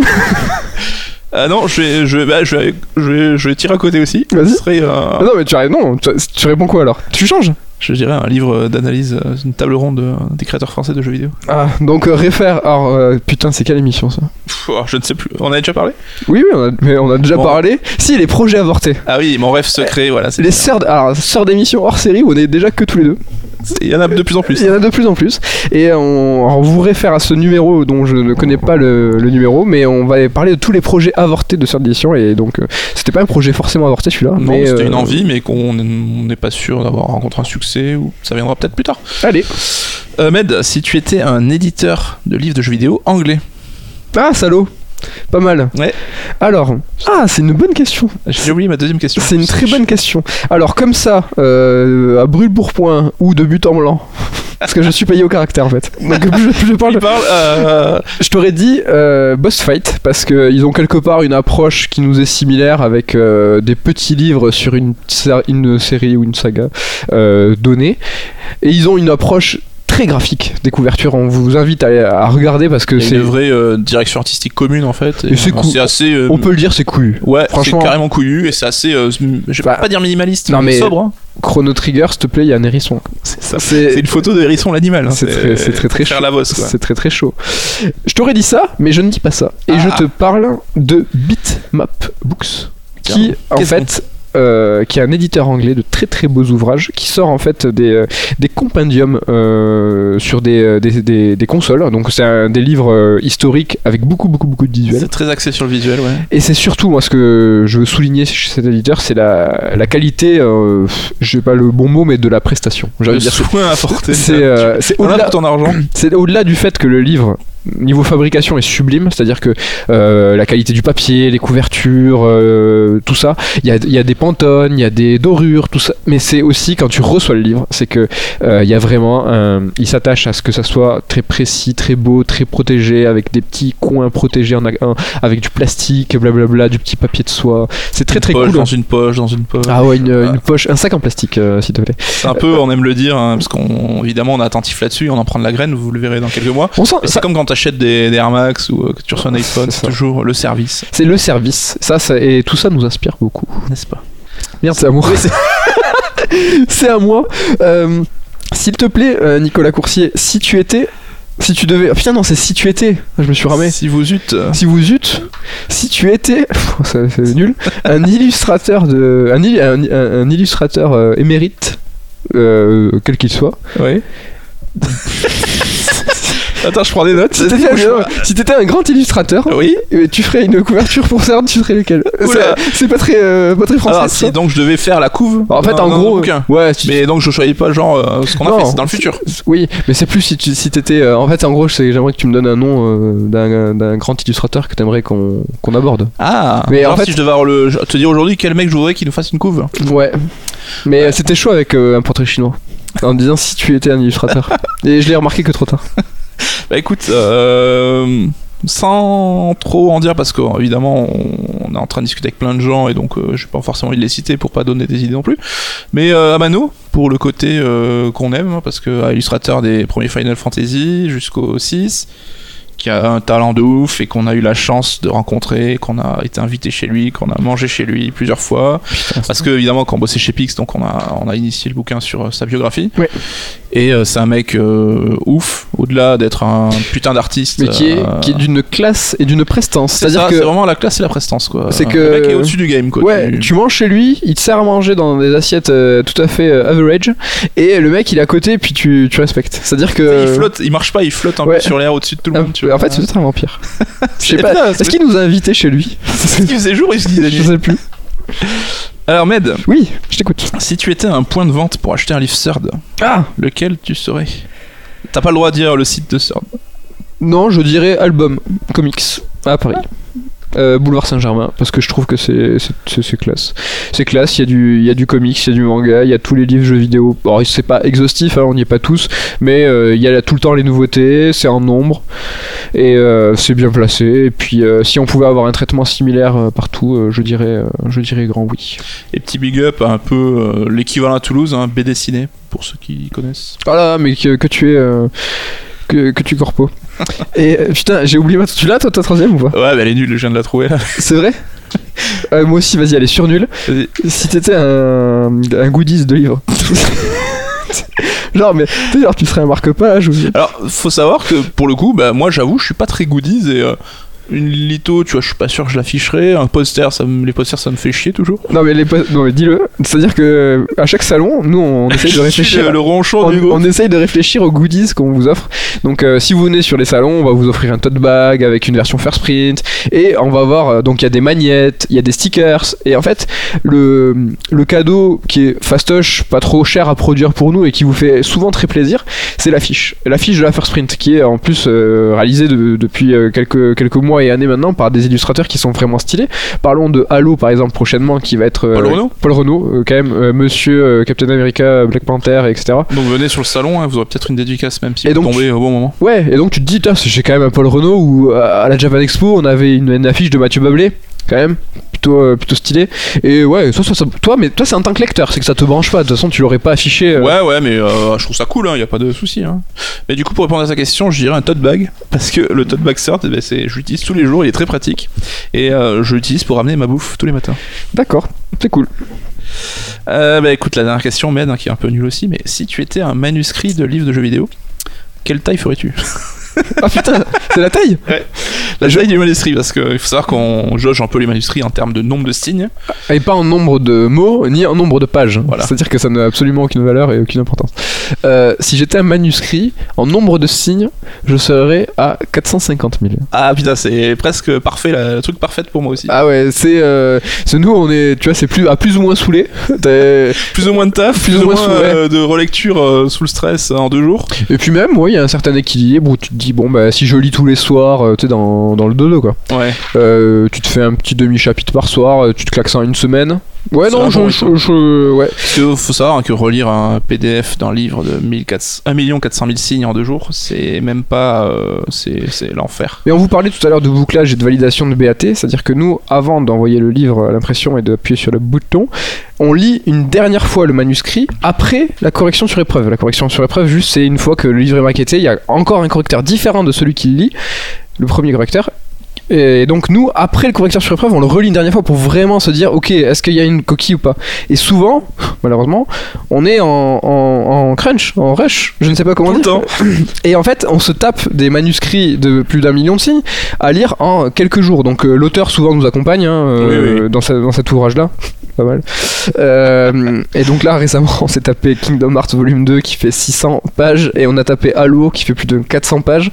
Ah non, je vais, je vais, bah, je vais, je vais, je vais tirer à côté aussi. Vas-y. Ce serait, euh, Ah non, mais tu arrêtes. Non, tu, tu réponds quoi alors? Tu changes? je dirais un livre d'analyse, euh, une table ronde euh, des créateurs français de jeux vidéo. Ah, donc euh, réfère. Alors, euh, putain, c'est quelle émission ça? Pff, oh, je ne sais plus. On a déjà parlé? Oui, oui, on a, mais on a déjà Bon. parlé. Si, les projets avortés. Ah oui, mon rêve secret, voilà. c'est Les sœurs, alors, sœurs d'émissions hors série où on est déjà que tous les deux. Il y en a de plus en plus. Il y en a de plus en plus. Et on, on vous réfère à ce numéro dont je ne connais pas le, le numéro, mais on va parler de tous les projets avortés de cette édition. Et donc, euh, c'était pas un projet forcément avorté celui-là. Non, mais, c'était euh, une envie, mais qu'on on n'est pas sûr d'avoir rencontré un succès, ou ça viendra peut-être plus tard. Allez. Euh, Med, si tu étais un éditeur de livres de jeux vidéo anglais, Ah, salaud. Pas mal. Ouais. Alors, ah, c'est une bonne question. j'ai oublié ma deuxième question. C'est une très bonne question. Alors, comme ça, euh, à brûle-pourpoint ou de but en blanc, *laughs* parce que je suis payé au caractère en fait. Donc, je, je *laughs* parle euh, Je t'aurais dit euh, Boss Fight parce qu'ils ont quelque part une approche qui nous est similaire avec euh, des petits livres sur une, série ou une saga donnée et ils ont une approche très graphique des couvertures. On vous invite à, à regarder parce que c'est une vraie euh, direction artistique commune en fait. Et c'est cool. assez. euh, on peut le dire c'est couillu. Ouais, franchement- carrément couillu et c'est assez. euh, je vais Bah, pas dire minimaliste, non, mais, mais- sobre. hein. Chrono Trigger, s'il te plaît, il y a un hérisson. C'est une photo de hérisson l'animal. hein. c'est très, très très chaud. la bosse quoi. C'est très très chaud. Je t'aurais dit ça, mais je ne dis pas ça. Et Ah. je te parle de Bitmap Books, qui en fait, euh, qui est un éditeur anglais de très très beaux ouvrages, qui sort en fait des, euh, des compendiums euh, sur des, des, des- des consoles. Donc c'est des livres historiques avec beaucoup beaucoup beaucoup de visuels. C'est très axé sur le visuel, ouais. Et c'est surtout, moi, ce que je veux souligner chez cet éditeur, c'est la, la qualité, euh, je sais pas le bon mot, mais de la prestation. De dire, soin apporté. c'est au-delà pour ton argent. c'est au-delà du fait que le livre niveau fabrication est sublime, c'est-à-dire que euh, la qualité du papier, les couvertures, euh, tout ça, il y a, il y a des pantones, il y a des dorures, tout ça, mais c'est aussi quand tu reçois le livre, c'est que euh, il y a vraiment un, il s'attache à ce que ça soit très précis, très beau, très protégé, avec des petits coins protégés en, en- avec du plastique, blablabla, du petit papier de soie. C'est très très Poche cool. dans une poche, dans une poche. Ah ouais, une, Ah. une poche, un sac en plastique, s'il te plaît. C'est un peu, on aime le dire, hein, parce qu'on évidemment on est attentif là-dessus, on en prend de la graine, vous le verrez dans quelques mois. C'est comme quand t'achètes des, des Air Max ou euh, que tu reçois un iPhone, c'est toujours le service, c'est le service. Ça, ça, et tout ça nous inspire beaucoup. n'est-ce pas? Merde, c'est à moi. *laughs* c'est à moi. Euh, S'il te plaît, euh, Nicolas Coursier, si tu étais. Si tu devais. ah, putain, non, c'est si tu étais. Je me suis ramé. Si vous eûtes. Si vous eûtes. Si tu étais. *laughs* C'est nul. Un illustrateur de. Un, il- un- un- un illustrateur euh, émérite. euh, quel qu'il soit. Ouais. *laughs* Attends, je prends des notes. Si t'étais un, si t'étais un grand illustrateur, Oui. euh, tu ferais une couverture pour ça, tu ferais lequel. C'est- pas très, euh, pas très français. Alors, ça si donc je devais faire la couve. en fait, en gros, ouais, si Mais donc je choisis pas genre euh, ce qu'on a fait, c'est dans le futur. Oui, mais c'est plus si tu si t'étais. euh, en fait, en gros, j'aimerais que tu me donnes un nom d'un grand illustrateur que t'aimerais qu'on qu'on aborde. Ah. Mais en fait- si je devais avoir le, te dire aujourd'hui quel mec je voudrais qu'il nous fasse une couve. Ouais. Mais c'était chaud avec un portrait chinois. En me disant si tu étais un illustrateur. *laughs* Et je l'ai remarqué que trop tard. Bah écoute, euh, sans trop en dire parce qu'évidemment on, on est en train de discuter avec plein de gens et donc euh, j'ai pas forcément envie de les citer pour pas donner des idées non plus. Mais euh, Amano pour le côté qu'on aime hein, parce que illustrateur des premiers Final Fantasy jusqu'au 6 qui a un talent de ouf et qu'on a eu la chance de rencontrer, qu'on a été invité chez lui, qu'on a mangé chez lui plusieurs fois. Parce que évidemment quand on bossait chez Pix, donc on a, on a initié le bouquin sur sa biographie. Ouais. Et euh, c'est un mec euh, ouf, au-delà d'être un putain d'artiste. Mais qui est, euh, qui est d'une classe et d'une prestance. c'est C'est-à-dire que. c'est vraiment la classe et la prestance quoi. C'est Le que- mec est au-dessus du game quoi. Ouais, Tu- tu manges chez lui, il te sert à manger dans des assiettes tout à fait average, et le mec il est à côté, puis tu, tu respectes. C'est-à-dire que. Il flotte, il marche pas, il flotte un Ouais. peu sur l'air au-dessus de tout le Un monde. tu peu- vois. en fait, c'est peut-être un vampire. Je sais pas. Est-ce qu'il nous a invités chez lui? *laughs* Il faisait jour, il se disait Je sais plus. Alors Med, Oui, je t'écoute. si tu étais un point de vente pour acheter un livre Third, Ah lequel tu serais? T'as pas le droit de dire le site de Third. Non, je dirais album comics à Paris. Euh, Boulevard Saint-Germain, parce que je trouve que c'est classe. C'est classe, il y, a du- y a du comics, il y a du manga, il y a tous les livres jeux vidéo. Bon, c'est pas exhaustif, hein, on n'y est pas tous, mais euh, il y a là tout le temps les nouveautés, c'est en nombre, et euh, c'est bien placé. Et puis, si on pouvait avoir un traitement similaire partout, je, dirais, je dirais grand oui. Et petit big up un peu l'équivalent à Toulouse, hein, BD ciné, pour ceux qui connaissent. Voilà, mais que, que tu es. que, que tu corpo. Et euh, putain, j'ai oublié ma. Tu l'as toi ta troisième ou pas Ouais, bah elle est nulle, je viens de la trouver là. C'est vrai *laughs* Euh, Moi aussi, vas-y, elle est sur nulle. Si t'étais un, un goodies de livre. *laughs* genre, mais tu sais, genre, tu serais un marque-page ou. Alors, faut savoir que pour le coup, bah, moi j'avoue, je suis pas très goodies et euh, une litho, tu vois, je suis pas sûr que je l'afficherai. Un poster, ça me- les posters, ça me fait chier toujours. Non, mais, les non, mais dis-le. C'est-à-dire que à chaque salon, nous, on *laughs* essaye de réfléchir. le, le ronchon On, du groupe. on essaye de réfléchir aux goodies qu'on vous offre. Donc, euh, si vous venez sur les salons, on va vous offrir un tote bag avec une version first print. Et on va voir, euh, donc il y a des magnettes, il y a des stickers. Et en fait, le, le cadeau qui est fastoche, pas trop cher à produire pour nous et qui vous fait souvent très plaisir, c'est l'affiche. L'affiche de la first print qui est en plus euh, réalisée de- depuis quelques, quelques mois et années maintenant par des illustrateurs qui sont vraiment stylés. Parlons de Halo par exemple prochainement qui va être. euh, Paul Renaud Paul Renault, euh, quand même, euh, monsieur Captain America, Black Panther, etc. Donc venez sur le salon, hein, vous aurez peut-être une dédicace même si Et vous donc, tombez au bon moment. Ouais, et donc tu te dis, j'ai quand même un Paul Renault où euh, à la Japan Expo on avait une, une affiche de Mathieu Bablé, quand même, plutôt, euh, plutôt stylé. Et ouais, ça, ça, ça- toi, mais toi c'est en tant que lecteur, c'est que ça te branche pas, de toute façon tu l'aurais pas affiché. euh. Ouais, ouais, mais euh, je trouve ça cool, il y a pas de souci. Hein. Mais du coup, pour répondre à sa question, je dirais un tote bag. Parce que le tote bag eh ben, c'est, je l'utilise tous les jours, il est très pratique. Et euh, je l'utilise pour ramener ma bouffe tous les matins. D'accord, c'est cool. Bah écoute, la dernière question, Med, hein, qui est un peu nulle aussi, mais si tu étais un manuscrit de livre de jeux vidéo, quelle taille ferais-tu? *laughs* Ah putain, c'est la taille La taille du manuscrit, parce qu'il faut savoir qu'on jauge un peu les manuscrits en termes de nombre de signes. Et pas en nombre de mots, ni en nombre de pages. Voilà. C'est-à-dire que ça n'a absolument aucune valeur et aucune importance. Euh, si j'étais un manuscrit, en nombre de signes, je serais à 450 000. Ah putain, c'est presque parfait, là, le truc parfait pour moi aussi. Ah ouais, c'est euh, nous, on est, tu vois, c'est plus à plus ou moins saoulé. *laughs* Plus ou moins de taf, plus, ou moins, euh, de relecture sous le stress en deux jours. Et puis même, ouais, il y a un certain équilibre où tu te dis, dis bon bah si je lis tous les soirs, euh, tu sais dans, dans le dodo quoi. Ouais. Euh, tu te fais un petit demi chapitre par soir, euh, tu te claques ça en une semaine. Ouais non, je, je- je- ouais. Parce qu'il faut savoir hein, que relire un PDF d'un livre de 1400 1 400 000 signes en deux jours, c'est même pas. euh, c'est c'est l'enfer. Mais on vous parlait tout à l'heure de bouclage et de validation de BAT, c'est-à-dire que nous, avant d'envoyer le livre à l'impression et d'appuyer sur le bouton, on lit une dernière fois le manuscrit après la correction sur épreuve. La correction sur épreuve, juste, c'est une fois que le livre est maquetté, il y a encore un correcteur différent de celui qui le lit, le premier correcteur. Et donc nous, après le correcteur sur épreuve, on le relit une dernière fois pour vraiment se dire, ok, est-ce qu'il y a une coquille ou pas? Et souvent, malheureusement, on est en, en- en crunch, en rush, je ne sais pas comment Tout le dire. temps. *laughs* Et en fait, on se tape des manuscrits de plus d'un million de signes à lire en quelques jours. Donc euh, l'auteur souvent nous accompagne hein, euh, Oui, oui. Dans, sa- dans cet ouvrage-là. Pas mal. Euh, et donc là, récemment, *laughs* on s'est tapé Kingdom Hearts Volume 2 qui fait 600 pages et on a tapé Halo qui fait plus de 400 pages.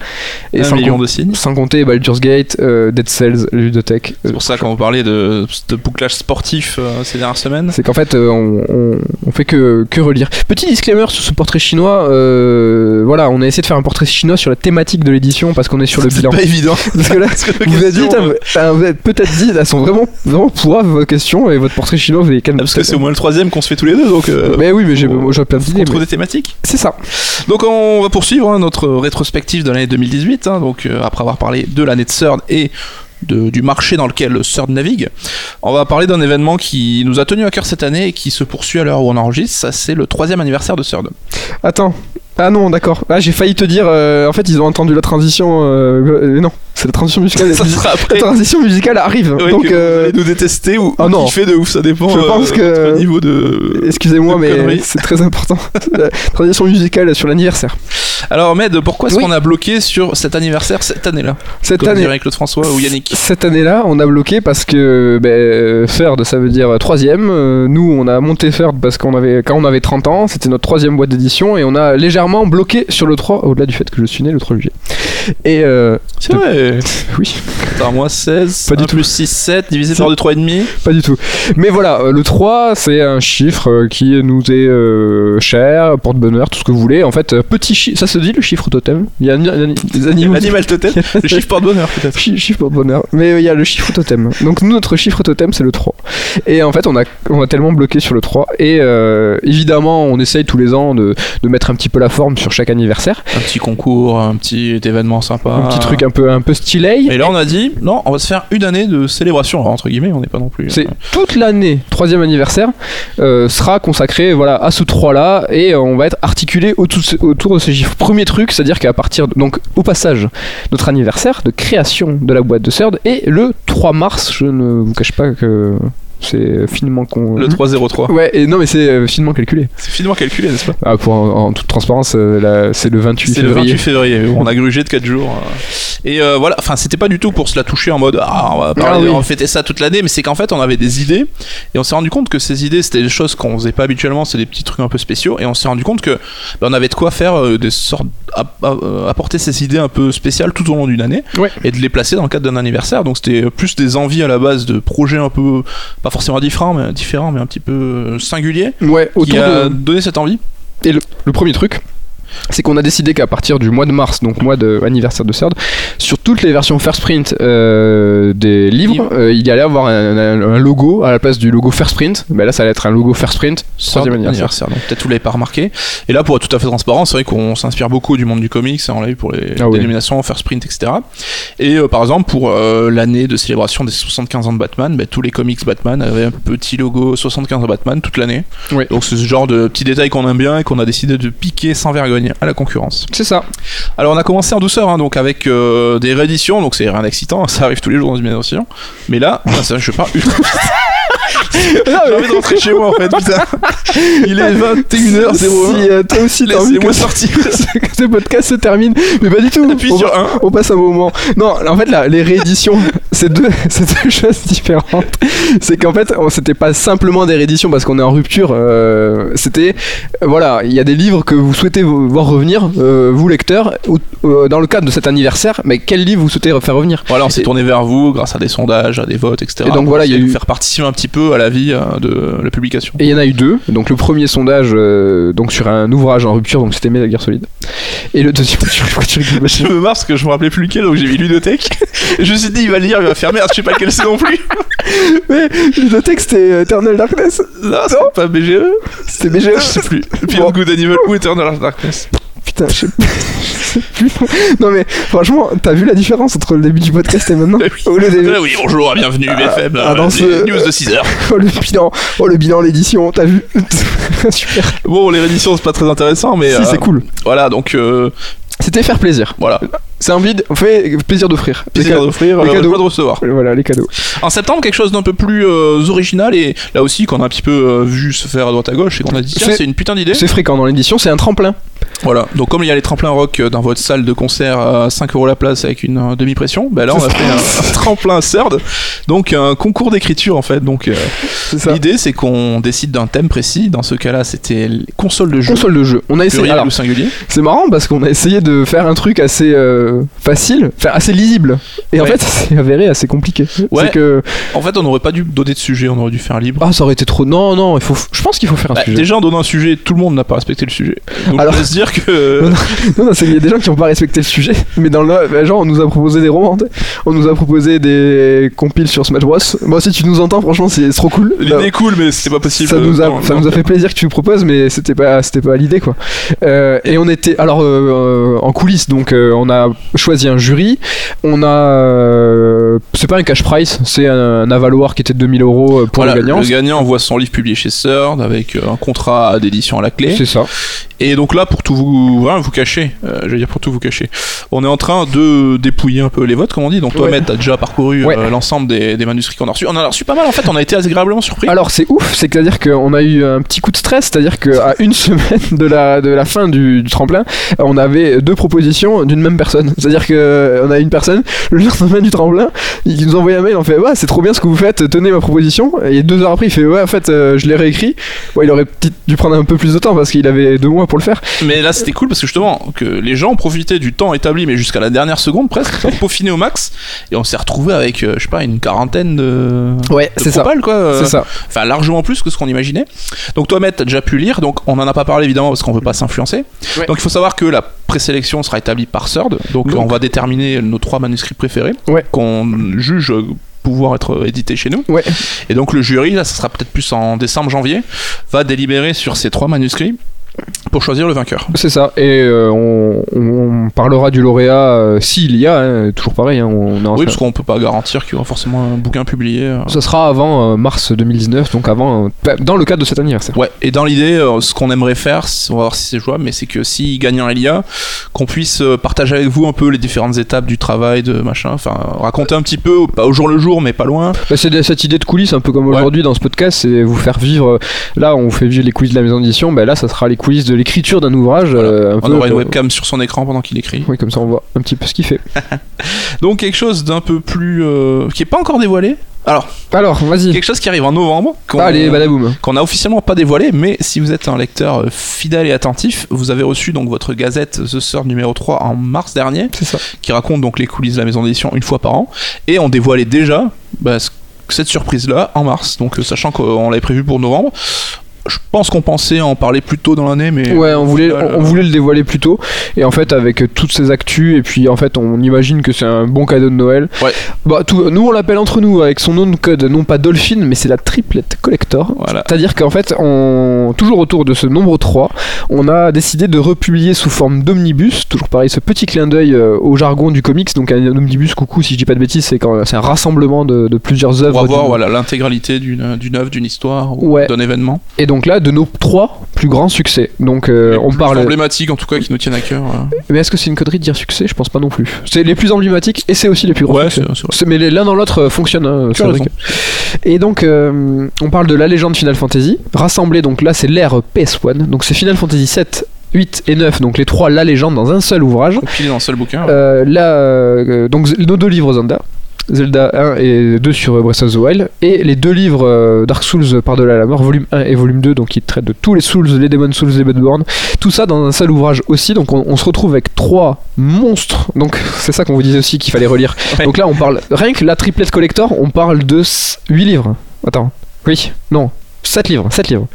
Et un sans, million de signes. sans compter Baldur's Gate, euh, Dead Cells, Ludothèque. C'est pour ça quand vous parlez de, de bouclage sportif euh, ces dernières semaines. C'est qu'en fait, euh, on, on- on fait que, que relire. Petit disclaimer sur ce portrait chinois. euh, voilà, on a essayé de faire un portrait chinois sur la thématique de l'édition parce qu'on est sur le *laughs* C'est bilan. pas évident. *laughs* Parce que là, Parce que la vous dit, euh, êtes peut-être dit, elles sont vraiment, vraiment pourraves vos questions et votre portrait chinois, vous avez quand même. Ah, Parce que c'est au moins le troisième qu'on se fait tous les deux, donc. euh, Mais oui, mais j'ai plein d'idées. trouver mais des thématiques. C'est ça. Donc on va poursuivre hein, notre rétrospective de l'année 2018. hein, donc euh, après avoir parlé de l'année de CERN et de- du marché dans lequel CERN navigue, on va parler d'un événement qui nous a tenu à cœur cette année et qui se poursuit à l'heure où on enregistre. Ça c'est le troisième anniversaire de CERN. Attends. Ah non, d'accord. Ah, j'ai failli te dire. euh, en fait, ils ont entendu la transition. euh, euh, non, c'est la transition musicale. Ça sera après. La transition musicale arrive. Donc, que vous allez nous détester ou, ah non. kiffer de ouf, ça dépend. Je pense que- niveau de. excusez-moi, mais c'est très important. *laughs* la transition musicale sur l'anniversaire. Alors Med, pourquoi est-ce Oui. qu'on a bloqué sur cet anniversaire cette année-là Cette Comme année. dirait Claude François ou Yannick. Cette année-là, on a bloqué parce que ben, Third, ça veut dire troisième. Nous, on a monté Third parce qu'on avait, quand on avait 30 ans, c'était notre troisième boîte d'édition et on a légèrement bloqué sur le 3, au-delà du fait que je suis né le 3 juillet. Et euh, C'est vrai. oui, Attends, moi 16, Pas du tout. plus 6, 7, divisé par 2, 3,5. pas du tout. Mais voilà, euh, le 3, c'est un chiffre euh, qui nous est euh, cher, porte-bonheur, tout ce que vous voulez. En fait, euh, petit chiffre, ça se dit le chiffre totem? Il y a un- un- des animaux. L'animal *laughs* totem, le chiffre porte-bonheur peut-être. Chi- chiffre porte-bonheur. Mais euh, il y a le chiffre totem. Donc nous, notre chiffre totem, c'est le 3. Et en fait, on a, on a tellement bloqué sur le 3. Et évidemment, on essaye tous les ans de, de mettre un petit peu la forme sur chaque anniversaire. Un petit concours, un petit événement sympa. Un petit truc un peu, un peu stylé. Et là, on a dit, non, on va se faire une année de célébration. Entre guillemets, on n'est pas non plus. C'est toute l'année, troisième anniversaire, euh, sera consacré voilà, à ce 3-là et euh, on va être articulé autour, autour de ce chiffre. Premier truc, c'est-à-dire qu'à partir de, donc au passage, notre anniversaire de création de la boîte de CERD est le 3 mars. Je ne vous cache pas que c'est finement con. Le 303. Ouais, et non, mais c'est euh, finement calculé. C'est finement calculé, n'est-ce pas? Ah, pour, en, en toute transparence, euh, c'est le 28 C'est le février. 28 février. On a grugé de 4 jours. euh. Et euh, voilà, enfin, c'était pas du tout pour se la toucher en mode Ah, on va, parler- Ah oui. on va fêter ça toute l'année, mais c'est qu'en fait, on avait des idées et on s'est rendu compte que ces idées, c'était des choses qu'on faisait pas habituellement, c'est des petits trucs un peu spéciaux. Et on s'est rendu compte que bah, on avait de quoi faire euh, des sortes, app- euh, apporter ces idées un peu spéciales tout au long d'une année Ouais. et de les placer dans le cadre d'un anniversaire. Donc c'était plus des envies à la base de projets un peu, pas forcément différents, mais différents, mais un petit peu euh, singuliers, Ouais, qui autour a de. donné cette envie. Et le, le premier truc, c'est qu'on a décidé qu'à partir du mois de mars, donc mois de anniversaire de CERD, sur toutes les versions first print euh, des livres, euh, il y allait avoir un, un- un logo à la place du logo first print. Ben là, ça allait être un logo first print, troisième anniversaire. Donc peut-être vous l'avez pas remarqué. Et là, pour être tout à fait transparent, c'est vrai qu'on s'inspire beaucoup du monde du comics. hein, On l'a vu pour les Ah oui. dénominations, First Print, etc. Et euh, par exemple, pour l'année de célébration des 75 ans de Batman, bah, tous les comics Batman avaient un petit logo 75 ans Batman toute l'année. Oui. Donc c'est ce genre de petits détails qu'on aime bien et qu'on a décidé de piquer sans vergogne à la concurrence. C'est ça. Alors on a commencé en douceur, hein, donc avec euh, des rééditions, donc c'est rien d'excitant, *laughs* ça arrive tous les jours dans une édition. Mais là, ça, je pars ultra *laughs* J'ai envie de rentrer chez moi en fait, putain. *laughs* Il est 21h01. Si euh, toi aussi t'as envie que Laissez-moi sortir. *laughs* ce, que ce podcast se termine, mais pas du tout. Appuie on, sur va- un. on passe un moment. Non, en fait, là, les rééditions, c'est deux, c'est deux choses différentes. C'est qu'en fait, c'était pas simplement des rééditions parce qu'on est en rupture. euh, c'était, voilà, il y a des livres que vous souhaitez vo- voir revenir, euh, vous lecteurs, ou- euh, dans le cadre de cet anniversaire. Mais quel livre vous souhaitez faire revenir Voilà, on s'est tourné vers vous grâce à des sondages, à des votes, etc. Et donc voilà, il y a eu- faire participer un petit peu à la euh, de la publication. Et il y en a eu deux. Donc le premier sondage euh, donc sur un ouvrage en rupture, donc c'était Metal Gear Solid. Et le deuxième, *laughs* Je me marre parce que je me rappelais plus lequel, donc j'ai mis ludothèque. *laughs* Je me suis dit, il va le lire, il va faire merde, je sais pas lequel c'est non plus. *laughs* Mais texte c'était Eternal Darkness. Non, c'est pas BGE. C'était Je BGE. sais plus. Beyond Good Evil ou Eternal Darkness. Putain, je sais plus. Non mais franchement, t'as vu la différence entre le début du podcast et maintenant *laughs* Oui. Oh le début. Ah oui, bonjour, bienvenue BFM. ah, dans euh, ce- News de 6 heures. *laughs* Oh le bilan, oh le bilan, l'édition, t'as vu *laughs* Super. Bon, les rééditions, c'est pas très intéressant, mais. Si, euh, c'est cool. Voilà, donc euh, C'était faire plaisir. voilà. C'est un vide, on fait plaisir d'offrir. Plaisir d'offrir, les euh, cadeaux. de recevoir. Voilà les cadeaux. En septembre, quelque chose d'un peu plus euh, original et là aussi qu'on a un petit peu euh, vu se faire à droite à gauche et qu'on a dit tiens, C'est- une putain d'idée. C'est fréquent dans l'édition, c'est un tremplin. Voilà. Donc comme il y a les tremplins rock euh, dans votre salle de concert à 5 euros la place avec une euh, demi-pression, ben là on a fait un, un *laughs* tremplin CERD, donc un concours d'écriture en fait. Donc euh, *laughs* C'est ça. l'idée c'est qu'on décide d'un thème précis. Dans ce cas-là, c'était les consoles de jeu. Console de jeu. On a essayé. Alors, singulier C'est marrant parce qu'on a essayé de faire un truc assez euh, facile, enfin assez lisible. Et en fait, *laughs* ça s'est avéré assez compliqué. Ouais. C'est que En fait, on n'aurait pas dû donner de sujet, on aurait dû faire libre. ah, ça aurait été trop. Non, non, il faut. Je pense qu'il faut faire un Bah, sujet. déjà en donnant un sujet, tout le monde n'a pas respecté le sujet. Donc Alors- je laisse dire que *laughs* Non, Non, non, c'est qu'il y a des gens qui n'ont pas respecté le sujet. *laughs* Mais dans le bah, genre, on nous a proposé des romans, on nous a proposé des compiles sur Smash Bros. Moi, si tu nous entends, franchement, c'est c'est trop cool. l'idée est cool, mais c'était pas possible. ça nous a, Non, ça non, nous a fait plaisir que tu nous proposes, mais c'était pas, c'était pas l'idée quoi. Euh, et on était, alors euh, en coulisses, donc euh, on a choisi un jury. On a, euh, c'est pas un cash price, c'est un, avaloir qui était de 2000 euros euh, pour Voilà, le gagnant. le gagnant envoie son livre publié chez Third avec euh, un contrat d'édition à la clé. C'est ça. Et donc là, pour tout vous, vous cacher, euh, je veux dire pour tout vous cacher, on est en train de dépouiller un peu les votes, comme on dit. Donc toi, Ouais. Matt, t'as déjà parcouru Ouais. euh, l'ensemble des, des manuscrits qu'on a reçus. On en a reçu pas mal en fait, on a été agréablement surpris. Alors c'est ouf, c'est-à-dire qu'on a eu un petit coup de stress, c'est-à-dire qu'à une *laughs* semaine de la, de la fin du, du tremplin, on avait deux propositions d'une même personne. *laughs* C'est-à-dire qu'on a une personne, le lendemain du tremplin, il nous envoie un mail, on fait ouais c'est trop bien ce que vous faites, tenez ma proposition. Et deux heures après il fait ouais en fait euh, je l'ai réécrit. Ouais il aurait peut-être dû prendre un peu plus de temps parce qu'il avait deux mois pour le faire. Mais là, c'était cool parce que justement, que les gens ont profité du temps établi, mais jusqu'à la dernière seconde presque, pour *laughs* peaufiner au max. Et on s'est retrouvé avec, euh, je sais pas, une quarantaine de. Ouais c'est ça. quoi. euh, C'est ça. Enfin, largement plus que ce qu'on imaginait. Donc, toi, Matt, t'as déjà pu lire. Donc, on en a pas parlé évidemment parce qu'on veut pas s'influencer. Ouais. Donc, il faut savoir que la présélection sera établie par Third. Donc, Donc. on va déterminer nos trois manuscrits préférés Ouais. qu'on juge pouvoir être édités chez nous. Ouais. Et donc, le jury, là, ça sera peut-être plus en décembre-janvier, va délibérer sur ces trois manuscrits pour choisir le vainqueur. C'est ça, et euh, on, on parlera du lauréat euh, s'il y a, hein, toujours pareil, hein, on Oui, parce qu'on peut pas garantir qu'il y aura forcément un bouquin publié. euh. Ça sera avant euh, mars 2019, donc avant, euh, dans le cadre de cet anniversaire. Ouais, et dans l'idée, ce qu'on aimerait faire, on va voir si c'est jouable, mais c'est que si gagnant il y a, qu'on puisse partager avec vous un peu les différentes étapes du travail, de machin, enfin raconter un petit peu, pas au jour le jour, mais pas loin. Bah, c'est cette idée de coulisses, un peu comme Ouais. aujourd'hui dans ce podcast, c'est vous faire vivre. Là, on vous fait vivre les coulisses de la maison d'édition, bah, là, ça sera les coulisses de l'écriture d'un ouvrage. Voilà. euh, un On peu, aura une webcam sur son écran pendant qu'il écrit. Oui, comme ça, on voit un petit peu ce qu'il fait. *laughs* Donc quelque chose d'un peu plus, euh, qui est pas encore dévoilé. Alors Alors, vas-y. quelque chose qui arrive en novembre. qu'on- Allez, badaboum. qu'on a officiellement pas dévoilé, mais si vous êtes un lecteur euh, fidèle et attentif, vous avez reçu donc votre gazette The Third numéro 3 en mars dernier. Ça. qui raconte donc les coulisses de la maison d'édition une fois par an. Et on dévoilait déjà bah, ce- cette surprise-là en mars, donc euh, sachant qu'on l'avait prévu pour novembre. Je pense qu'on pensait en parler plus tôt dans l'année, mais. Ouais, on voulait, final, on, on voulait le dévoiler plus tôt. Et en fait, avec euh, toutes ces actus, et puis en fait, on imagine que c'est un bon cadeau de Noël. Ouais. Bah, tout, nous, on l'appelle entre nous avec son nom de code, non pas Dolphin, mais c'est la triplette collector. Voilà. C'est-à-dire qu'en fait, on, toujours autour de ce nombre 3, on a décidé de republier sous forme d'omnibus, toujours pareil, ce petit clin d'œil euh, au jargon du comics. Donc, un omnibus, coucou, si je dis pas de bêtises, c'est quand c'est un rassemblement de, de plusieurs œuvres. Pour avoir du- voilà, l'intégralité d'une d'une œuvre, d'une histoire, ou Ouais. d'un événement. Et donc là, de nos trois plus grands succès. Donc, euh, Les on plus parle. emblématiques en tout cas qui nous tiennent à cœur. euh. Mais est-ce que c'est une connerie de dire succès? Je pense pas non plus. C'est les plus emblématiques et c'est aussi les plus grands Ouais, succès. Mais l'un dans l'autre euh, fonctionne. hein. Et donc, euh, on parle de la légende Final Fantasy. Rassemblé, donc là, c'est l'ère PS1. Donc, c'est Final Fantasy 7, 8 et 9. Donc, les trois, la légende dans un seul ouvrage. Compilé dans un seul bouquin. ouais. Euh, là, euh, donc, nos deux livres Zelda. Zelda 1 et 2 sur Breath of the Wild et les deux livres euh, Dark Souls par-delà la mort volume 1 et volume 2 donc qui traitent de tous les Souls, les Demon Souls, les Bloodborne tout ça dans un seul ouvrage aussi donc on, on se retrouve avec trois monstres donc *laughs* c'est ça qu'on vous disait aussi qu'il fallait relire Ouais. donc là on parle rien que la triplette collector on parle de 8 livres attends Oui, non. 7 livres, 7 livres.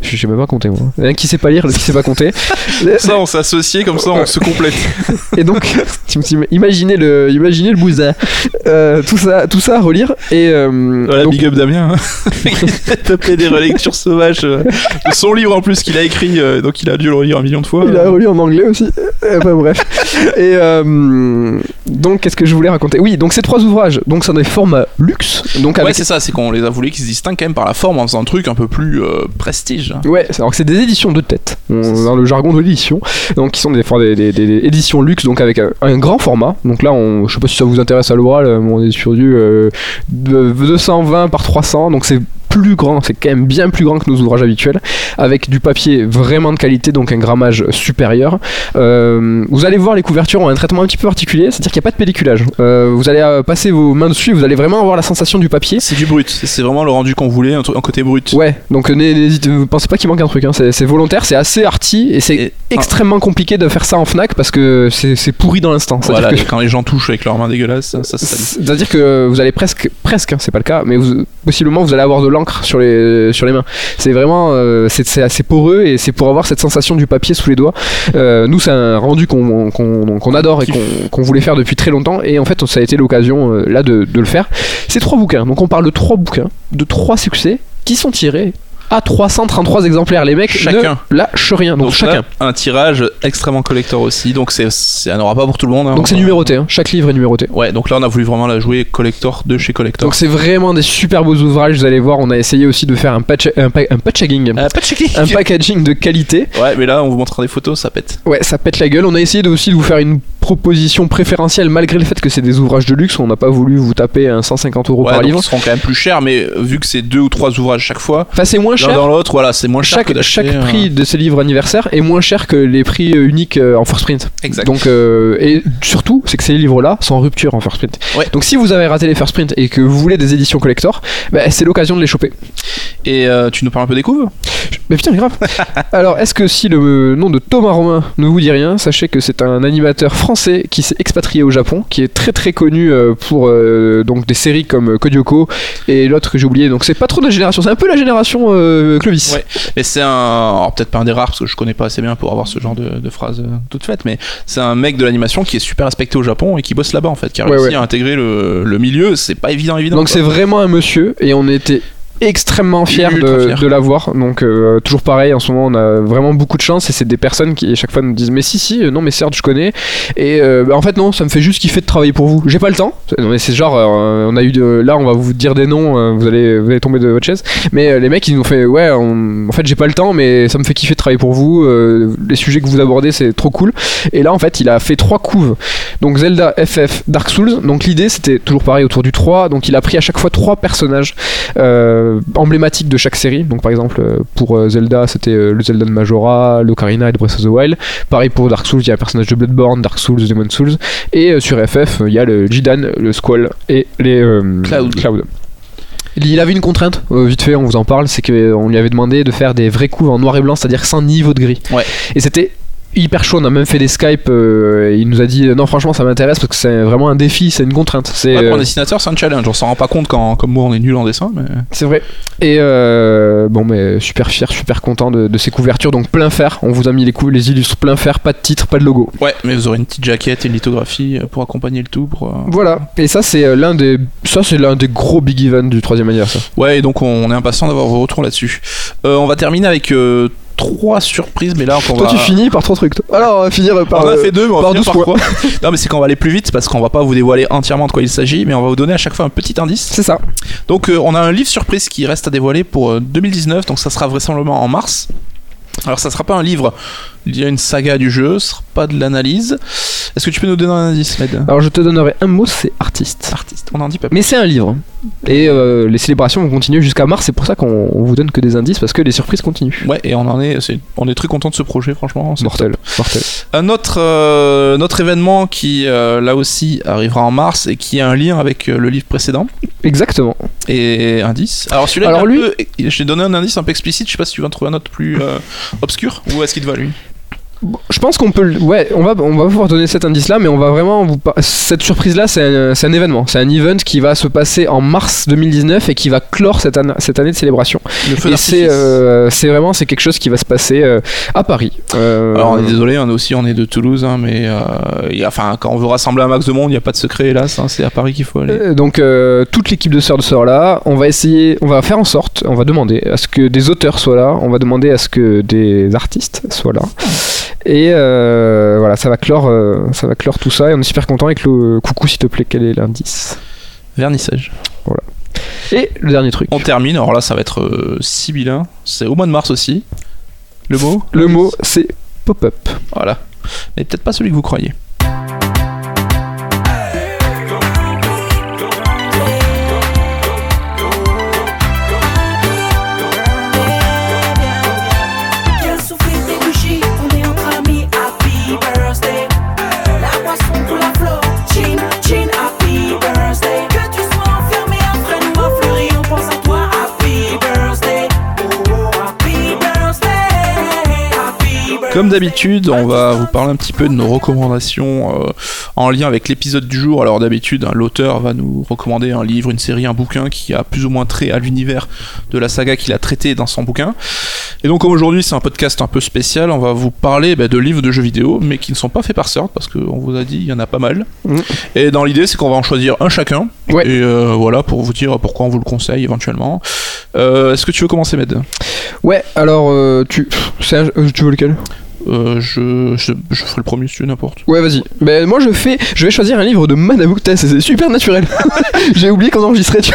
Je sais même pas compter moi. Il y en a un qui sait pas lire, l'autre qui sait pas compter. *laughs* Ça, on s'est associés comme ça, on se complète. *laughs* Et donc, imaginez le, imaginez le bousin. Euh, tout ça, tout ça à relire. Et euh, Voilà, donc- big up Damien. *laughs* il a tapé des relectures sauvages euh, de son livre en plus qu'il a écrit, euh, donc il a dû le relire un million de fois. Il a relu en anglais aussi. Enfin bref. Et donc, qu'est-ce que je voulais raconter? Oui, donc ces trois ouvrages, donc c'est des formats luxe. Donc Ouais, c'est ça, c'est qu'on les a voulu qu'ils se distinguent quand même par la forme en faisant un truc un peu plus euh, prestige. Ouais, c'est- alors que c'est des éditions de tête, on- dans le jargon de l'édition, donc qui sont des, des, des- des éditions luxe, donc avec un, un grand format. Donc là, on, je sais pas si ça vous intéresse à l'oral, euh, on est sur du euh, de- 220 par 300, donc c'est plus grand, c'est quand même bien plus grand que nos ouvrages habituels, avec du papier vraiment de qualité, donc un grammage supérieur. Euh, vous allez voir, les couvertures ont un traitement un petit peu particulier, c'est-à-dire qu'il n'y a pas de pelliculage. Euh, vous allez euh, passer vos mains dessus, vous allez vraiment avoir la sensation du papier. C'est du brut, c'est vraiment le rendu qu'on voulait, un, truc- un côté brut. Ouais, donc n'hé- n'hésitez, vous pensez pas qu'il manque un truc, hein, c'est c'est volontaire, c'est assez arty et c'est Et- extrêmement compliqué de faire ça en Fnac parce que c'est c'est pourri dans l'instant. Voilà, que- quand les gens touchent avec leurs mains dégueulasses, ça, ça, ça- C'est-à-dire que vous allez presque, presque, hein, c'est pas le cas, mais vous- possiblement vous allez avoir de l'encre sur les, sur les mains. C'est vraiment, euh, c'est c'est assez poreux et c'est pour avoir cette sensation du papier sous les doigts. Euh, nous, c'est un rendu qu'on adore et qu'on voulait faire depuis très longtemps et en fait, ça a été l'occasion euh, là de, de le faire. C'est trois bouquins, donc on parle de trois bouquins, de trois succès qui sont tirés à 333 exemplaires. Les mecs Chacun. ne lâchent rien, donc, Donc chacun. là, un tirage extrêmement collector aussi, donc c'est, c'est, ça n'aura pas pour tout le monde. hein. Donc c'est numéroté, hein. chaque livre est numéroté. Ouais, donc là on a voulu vraiment la jouer collector de chez collector. Donc c'est vraiment des super beaux ouvrages, vous allez voir, on a essayé aussi de faire un, patch, un, pa- un packaging, Euh, pas de checker. un packaging de qualité. Ouais, mais là on vous montrera des photos, ça pète. Ouais, ça pète la gueule. On a essayé de, aussi de vous faire une proposition préférentielle malgré le fait que c'est des ouvrages de luxe. On n'a pas voulu vous taper un 150 euros Ouais, par livre. ils seront quand même plus chers, mais euh, vu que c'est deux ou trois ouvrages chaque fois, Enfin, c'est moins cher. dans l'autre, voilà, c'est moins cher que Chaque, d'acheter. chaque prix de ces livres anniversaires est moins cher que les prix euh, uniques euh, en first print. Exact. Donc, euh, et surtout, c'est que ces livres-là sont en rupture en first print. Ouais. Donc, si vous avez raté les first print et que vous voulez des éditions collector, bah, c'est l'occasion de les choper. Et euh, tu nous parles un peu des couves? Mais putain, grave. *laughs* Alors, est-ce que si le nom de Thomas Romain ne vous dit rien, sachez que c'est un animateur français qui s'est expatrié au Japon, qui est très très connu euh, pour euh, donc des séries comme Kodyoko et l'autre que j'ai oublié. Donc, c'est pas trop de la génération, c'est un peu la génération euh, Clovis. Ouais. Et c'est un. Alors peut-être pas un des rares, parce que je connais pas assez bien pour avoir ce genre de, de phrase euh, toute faite, mais c'est un mec de l'animation qui est super respecté au Japon et qui bosse là-bas en fait, qui a Ouais, réussi ouais. à intégrer le, le milieu, c'est pas évident, évident. Donc, c'est vraiment un monsieur et on était extrêmement Ultra de, l'avoir. Donc euh, toujours pareil en ce moment on a vraiment beaucoup de chance et c'est des personnes qui à chaque fois nous disent mais si si euh, non mais certes je connais. Et euh, bah, en fait non ça me fait juste kiffer de travailler pour vous. J'ai pas le temps. Non mais c'est genre euh, on a eu de, là on va vous dire des noms vous allez vous allez tomber de votre chaise. Mais les mecs ils nous ont fait ouais on- en fait j'ai pas le temps mais ça me fait kiffer de travailler pour vous les sujets que vous abordez c'est trop cool. Et là en fait il a fait trois couves. Donc Zelda FF Dark Souls. Donc l'idée c'était toujours pareil autour du 3 donc il a pris à chaque fois trois personnages euh, emblématiques de chaque série. Donc par exemple euh, pour euh, Zelda c'était euh, le Zelda de Majora, l'Ocarina et de Breath of the Wild. Pareil pour Dark Souls, il y a un personnage de Bloodborne, Dark Souls, Demon Souls. Et euh, sur FF, euh, il y a le Jidan, le Squall et les euh, Cloud. Il avait une contrainte, euh, vite fait, on vous en parle, c'est qu'on lui avait demandé de faire des vrais coups en noir et blanc, c'est-à-dire sans niveau de gris. Ouais. Et c'était hyper chaud, on a même fait des Skype, euh, et il nous a dit non franchement ça m'intéresse parce que c'est vraiment un défi, c'est une contrainte. C'est Ouais, pour euh, un dessinateur, c'est un challenge. On s'en rend pas compte quand, comme moi, on est nul en dessin. Mais... c'est vrai. Et euh, bon, mais super fier, super content de, de ces couvertures. Donc plein fer. On vous a mis les, cou- les illustres plein fer, pas de titre, pas de logo. Ouais, mais vous aurez une petite jaquette et une lithographie euh, pour accompagner le tout. Pour, euh, Voilà. Et ça, c'est euh, l'un des, ça c'est l'un des gros big events du troisième anniversaire. Ouais, et donc on est impatient d'avoir vos retours là-dessus. Euh, on va terminer avec euh, trois surprises, mais là on Toi, va. tu finis par trois trucs. toi. Alors, on va finir par. On a euh, fait deux, mais on va par finir 12 par quoi *laughs* Non, mais c'est qu'on va aller plus vite parce qu'on va pas vous dévoiler entièrement de quoi il s'agit, mais on va vous donner à chaque fois un petit indice. C'est ça. Donc euh, on a un livre surprise qui reste à dévoiler pour euh, 2019, donc ça sera vraisemblablement en mars. Alors ça sera pas un livre, il y a une saga du jeu, ce sera pas de l'analyse. Est-ce que tu peux nous donner un indice, Med Alors, je te donnerai un mot, c'est artiste. Artiste, on en dit pas plus. Mais c'est un livre. Et euh, les célébrations vont continuer jusqu'à mars. C'est pour ça qu'on on vous donne que des indices parce que les surprises continuent. Ouais, et on en est, c'est- on est très content de ce projet, franchement. Mortel, mortel. Un autre, euh, notre événement qui euh, là aussi arrivera en mars et qui a un lien avec euh, le livre précédent Exactement. et indice. Alors celui-là, un lui- peu- je t'ai donné un indice un peu explicite. Je sais pas si tu vas en trouver un autre plus euh, obscur ou est-ce qu'il te va lui? Je pense qu'on peut. le- Ouais, on va, on va pouvoir donner cet indice-là, mais on va vraiment. Vous... par- Cette surprise-là, c'est un, c'est un événement. C'est un event qui va se passer en mars 2019 et qui va clore cette, année- cette année de célébration. Le feu Et c'est euh, c'est vraiment c'est quelque chose qui va se passer euh, à Paris. Euh, Alors on est désolé, on est aussi on est de Toulouse, hein, mais euh, il y a- enfin quand on veut rassembler un max de monde, il n'y a pas de secret hélas, hein, c'est à Paris qu'il faut aller. Euh, Donc euh, toute l'équipe de sœurs de sœurs là, on va essayer, on va faire en sorte, on va demander à ce que des auteurs soient là, on va demander à ce que des artistes soient là. Et euh, voilà, ça va clore, euh, ça va clore tout ça et on est super content avec le coucou s'il te plaît, quel est l'indice? Vernissage. Et le dernier truc. On termine, alors là ça va être euh, sibyllin, c'est au mois de mars aussi. Le mot? Le mot c'est pop-up. Voilà. Mais peut-être pas celui que vous croyez. Comme d'habitude, on va vous parler un petit peu de nos recommandations euh, en lien avec l'épisode du jour. Alors d'habitude, hein, l'auteur va nous recommander un livre, une série, un bouquin qui a plus ou moins trait à l'univers de la saga qu'il a traité dans son bouquin. Et donc comme aujourd'hui c'est un podcast un peu spécial, on va vous parler bah, de livres de jeux vidéo, mais qui ne sont pas faits par Sort, parce qu'on vous a dit il y en a pas mal. Mm. Et dans l'idée c'est qu'on va en choisir un chacun. Ouais. Et euh, voilà, pour vous dire pourquoi on vous le conseille éventuellement. Euh, Est-ce que tu veux commencer Med? Ouais, alors tu, un- tu veux lequel? Euh, je, je, je ferai le premier si tu n'importe. Ouais, vas-y. Ben moi je fais, je vais choisir un livre de Manabook. Putain, C'est super naturel. *laughs* J'ai oublié qu'on enregistrait. Tu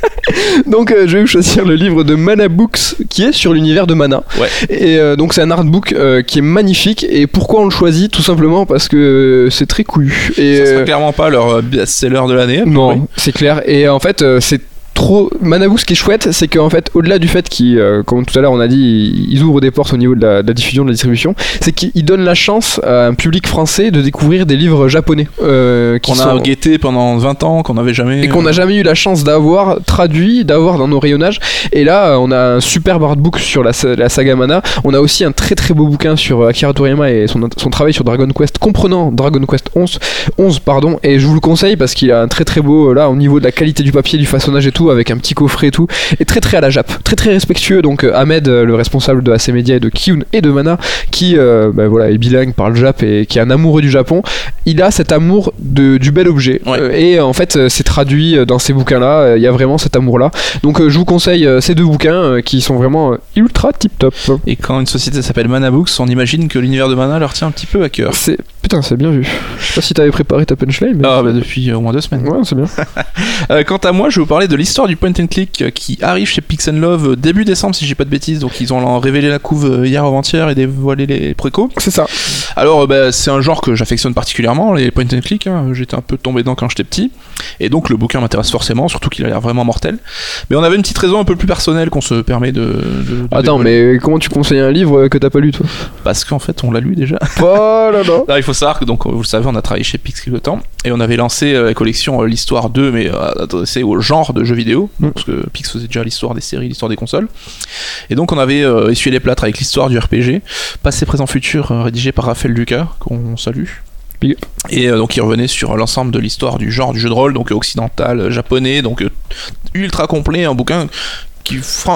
*laughs* donc euh, je vais choisir le livre de Mana Books qui est sur l'univers de Mana. Ouais. Et euh, donc c'est un artbook qui est magnifique. Et pourquoi on le choisit? Tout simplement parce que c'est très couillu. Et Ça clairement pas leur best-seller de l'année. non, c'est clair. Et en fait, c'est trop. Manaboo, ce qui est chouette, c'est qu'en fait, au-delà du fait qu'ils, euh, comme tout à l'heure on a dit, ils ouvrent des portes au niveau de la, de la diffusion, de la distribution, c'est qu'ils donnent la chance à un public français de découvrir des livres japonais. euh, Qu'on a guetté pendant 20 ans, qu'on n'avait jamais. et qu'on n'a jamais eu la chance d'avoir traduit, d'avoir dans nos rayonnages. Et là, on a un superbe artbook sur la, sa- la saga Mana. On a aussi un très très beau bouquin sur euh, Akira Toriyama et son, son travail sur Dragon Quest, comprenant Dragon Quest 11, 11 pardon. Et je vous le conseille parce qu'il a un très très beau, là, au niveau de la qualité du papier, du façonnage et tout, avec un petit coffret et tout. Et très très à la Jap, très très respectueux. Donc euh, Ahmed, euh, le responsable de AC Media et de Kyun et de Mana, qui euh, bah, voilà, est bilingue, parle Jap et qui est un amoureux du Japon, il a cet amour de, du bel objet. Ouais. Et en fait, c'est traduit dans ces bouquins-là. euh, Il y a vraiment cet amour-là. Donc, euh, je vous conseille ces deux bouquins qui sont vraiment ultra tip-top. Et quand une société s'appelle Mana Books, on imagine que l'univers de Mana leur tient un petit peu à cœur. C'est putain, c'est bien vu. Je sais pas si t'avais préparé ta punchline. Mais... Ah, bah depuis euh, au moins deux semaines. Ouais, c'est bien. *laughs* Euh, quant à moi, je vais vous parler de l'histoire du point and click euh, qui arrive chez Pix Love début décembre, si j'ai pas de bêtises. Donc, ils ont révélé la couve hier avant-hier et dévoilé les précos. C'est ça. Alors, bah, c'est un genre que j'affectionne particulièrement, les point and click. hein. J'étais un peu tombé dedans quand j'étais petit. Et donc, le bouquin m'intéresse forcément, surtout qu'il a l'air vraiment mortel. Mais on avait une petite raison un peu plus personnelle qu'on se permet de. de- de Attends, dévoiler. mais comment tu conseilles un livre que t'as pas lu, toi? Parce qu'en fait, on l'a lu déjà. Oh là là. *laughs* Là, il faut savoir que, donc, vous le savez, on a travaillé chez Pix quelque temps et on avait lancé euh, la collection euh, l'histoire 2, mais euh, adressée au genre de jeux vidéo, Mm. parce que Pix faisait déjà l'histoire des séries, l'histoire des consoles. Et donc, on avait euh, essuyé les plâtres avec l'histoire du RPG, passé, présent, futur, euh, rédigé par Raphaël Lucas, qu'on salue. Et euh, donc il revenait sur l'ensemble de l'histoire du genre du jeu de rôle, donc euh, occidental, euh, japonais, donc euh, ultra complet, un bouquin qui, c'est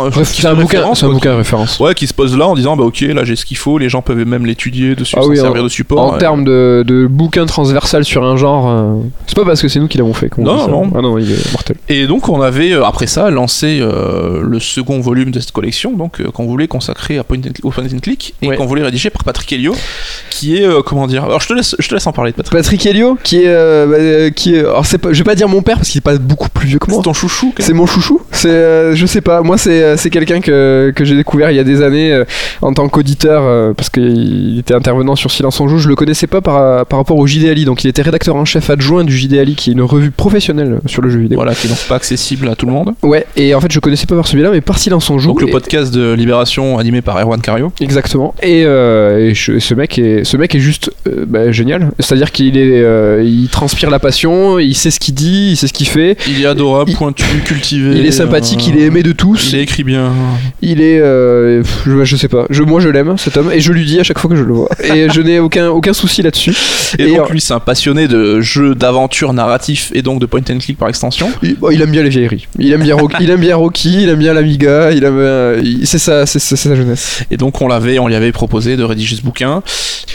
un bouquin, c'est un bouquin référence. Ouais, qui se pose là en disant bah ok là j'ai ce qu'il faut, les gens peuvent même l'étudier dessus, Ah oui, servir en- de support. En ouais. termes de, de bouquin transversal sur un genre, euh, c'est pas parce que c'est nous qui l'avons fait. qu'on Non, non. Ah non, il est mortel. Et donc on avait euh, après ça lancé euh, le second volume de cette collection, donc euh, qu'on voulait consacrer à point and, au point and click et Ouais. qu'on voulait rédiger par Patrick Helio, qui est comment dire. Alors je te laisse, je te laisse en parler de Patrick. Patrick Helio, qui est, bah, qui est, alors c'est pas, je vais pas dire mon père parce qu'il est pas beaucoup plus vieux que moi. C'est ton chouchou. C'est mon chouchou. C'est, je sais pas. Moi, c'est, euh, quelqu'un que, que j'ai découvert il y a des années euh, en tant qu'auditeur euh, parce qu'il était intervenant sur Silence on joue. Je le connaissais pas par, par rapport au JD Ali. Donc, il était rédacteur en chef adjoint du JD Ali, qui est une revue professionnelle sur le jeu vidéo. Voilà, qui est donc pas accessible à tout le monde. Ouais. Et en fait, je connaissais pas par celui-là, mais par Silence on joue. Donc le podcast de Libération animé par Erwan Cario. Exactement. Et, euh, et je- ce mec est, ce mec est juste bah, génial. C'est-à-dire qu'il est, il transpire la passion, il sait ce qu'il dit, il sait ce qu'il fait. Il est adorable, Il- pointu, cultivé. Il est sympathique, il est aimé de tous. Tous. Il écrit bien. Il est, euh, je, je sais pas. Je, moi, je l'aime cet homme et je lui dis à chaque fois que je le vois. Et je n'ai aucun aucun souci là-dessus. Et, Et, donc lui, c'est un passionné de jeux d'aventure narratif et donc de point and click par extension. Il, bon, il aime bien les vieilleries. Il aime bien Rocky, il aime bien Rocky, il aime bien l'Amiga, il aime, euh, c'est ça, c'est c'est sa jeunesse. Et donc on l'avait, on lui avait proposé de rédiger ce bouquin.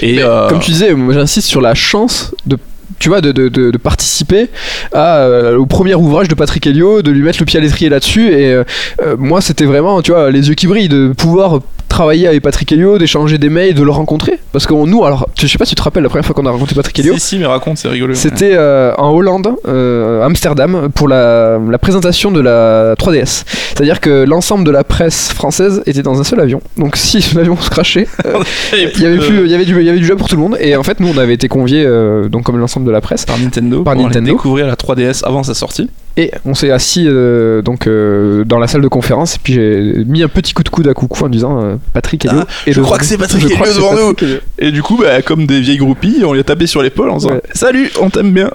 Et Mais, euh, Comme tu disais, moi j'insiste sur la chance de tu vois, de, de, de, participer euh, au premier ouvrage de Patrick Helio, de lui mettre le pied à l'étrier là-dessus. Et euh, euh, moi, c'était vraiment, tu vois, les yeux qui brillent, de pouvoir travailler avec Patrick Helio, d'échanger des mails, de le rencontrer. Parce que nous, alors, je sais pas si tu te rappelles la première fois qu'on a rencontré Patrick Helio. si, si, mais raconte, c'est rigolo. C'était euh, en Hollande, euh, Amsterdam, pour la, la présentation de la 3DS. C'est-à-dire que l'ensemble de la presse française était dans un seul avion. Donc si *laughs* l'avion se crachait, *laughs* euh, il y avait plus, il y avait du, il y avait du jeu pour tout le monde. Et en fait, nous, on avait été conviés, donc comme l'ensemble de la presse, par Nintendo, Par pour Nintendo. découvrir la 3DS avant sa sortie. Et on s'est assis euh, donc euh, dans la salle de conférence. Et puis j'ai mis un petit coup de coude à coucou en disant euh, Patrick Helio. Ah, est je crois que c'est Patrick crois Helio devant nous. Et du coup, bah, comme des vieilles groupies, on lui a tapé sur l'épaule en disant Ouais. Salut, on t'aime bien.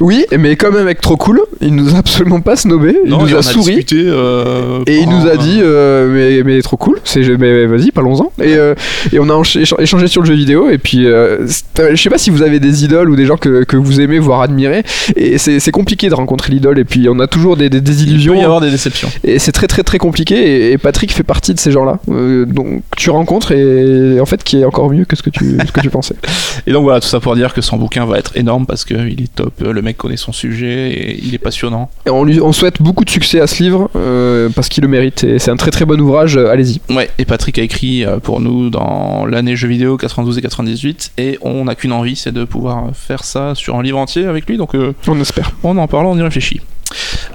Oui, mais quand même avec trop cool. Il nous a absolument pas snobé. Il nous et a on souri. discuté, euh, Et il nous a dit, euh, mais, mais trop cool, c'est, mais vas-y, parlons-en. Et, euh, et on a échangé sur le jeu vidéo. Et puis, je sais pas si vous avez des idoles ou des gens que, que vous aimez, voire admirer. Et c'est, c'est compliqué de rencontrer l'idole. Et puis, on a toujours des, des, des Il peut illusions. y avoir des déceptions. Et c'est très, très, très compliqué. Et, et Patrick fait partie de ces gens-là. Euh, donc, tu rencontres et en fait, qui est encore mieux que ce que tu, ce que tu pensais. *laughs* Et donc voilà, tout ça pour dire que son bouquin va être énorme parce qu'il est top. Le mec connaît son sujet et il est passionnant. Et on lui on souhaite beaucoup de succès à ce livre euh, parce qu'il le mérite. Et c'est un très, très bon ouvrage. Allez-y. Ouais, et Patrick a écrit euh, pour nous dans l'année jeux vidéo 92 et 98 et on n'a qu'une envie, c'est de pouvoir faire ça sur un livre entier avec lui. Donc euh, On espère. on en parle, on y réfléchit.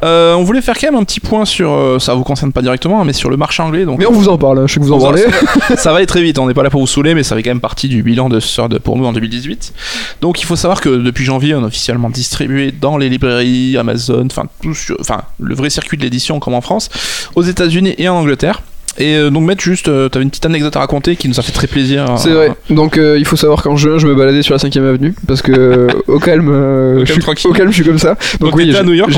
Euh, on voulait faire quand même un petit point sur, euh, ça vous concerne pas directement, mais sur le marché anglais. Donc Mais on vous en parle. hein. Je sais que vous en parlez. *laughs* ça- va aller très vite, on n'est pas là pour vous saouler, mais ça fait quand même partie du bilan de Third pour nous en 2018. Donc il faut savoir que depuis janvier, on a officiellement distribué dans les librairies, Amazon, enfin tout sur- enfin le vrai circuit de l'édition comme en France, aux États-Unis et en Angleterre. Et euh, donc mettre juste, euh, t'avais une petite anecdote à raconter qui nous a fait très plaisir. C'est vrai. Donc euh, il faut savoir qu'en juin, je me baladais sur la 5ème avenue parce que euh, au calme, euh, *laughs* Au je calme, suis, tranquille. au calme, je suis comme ça. Donc, t'étais à je- New York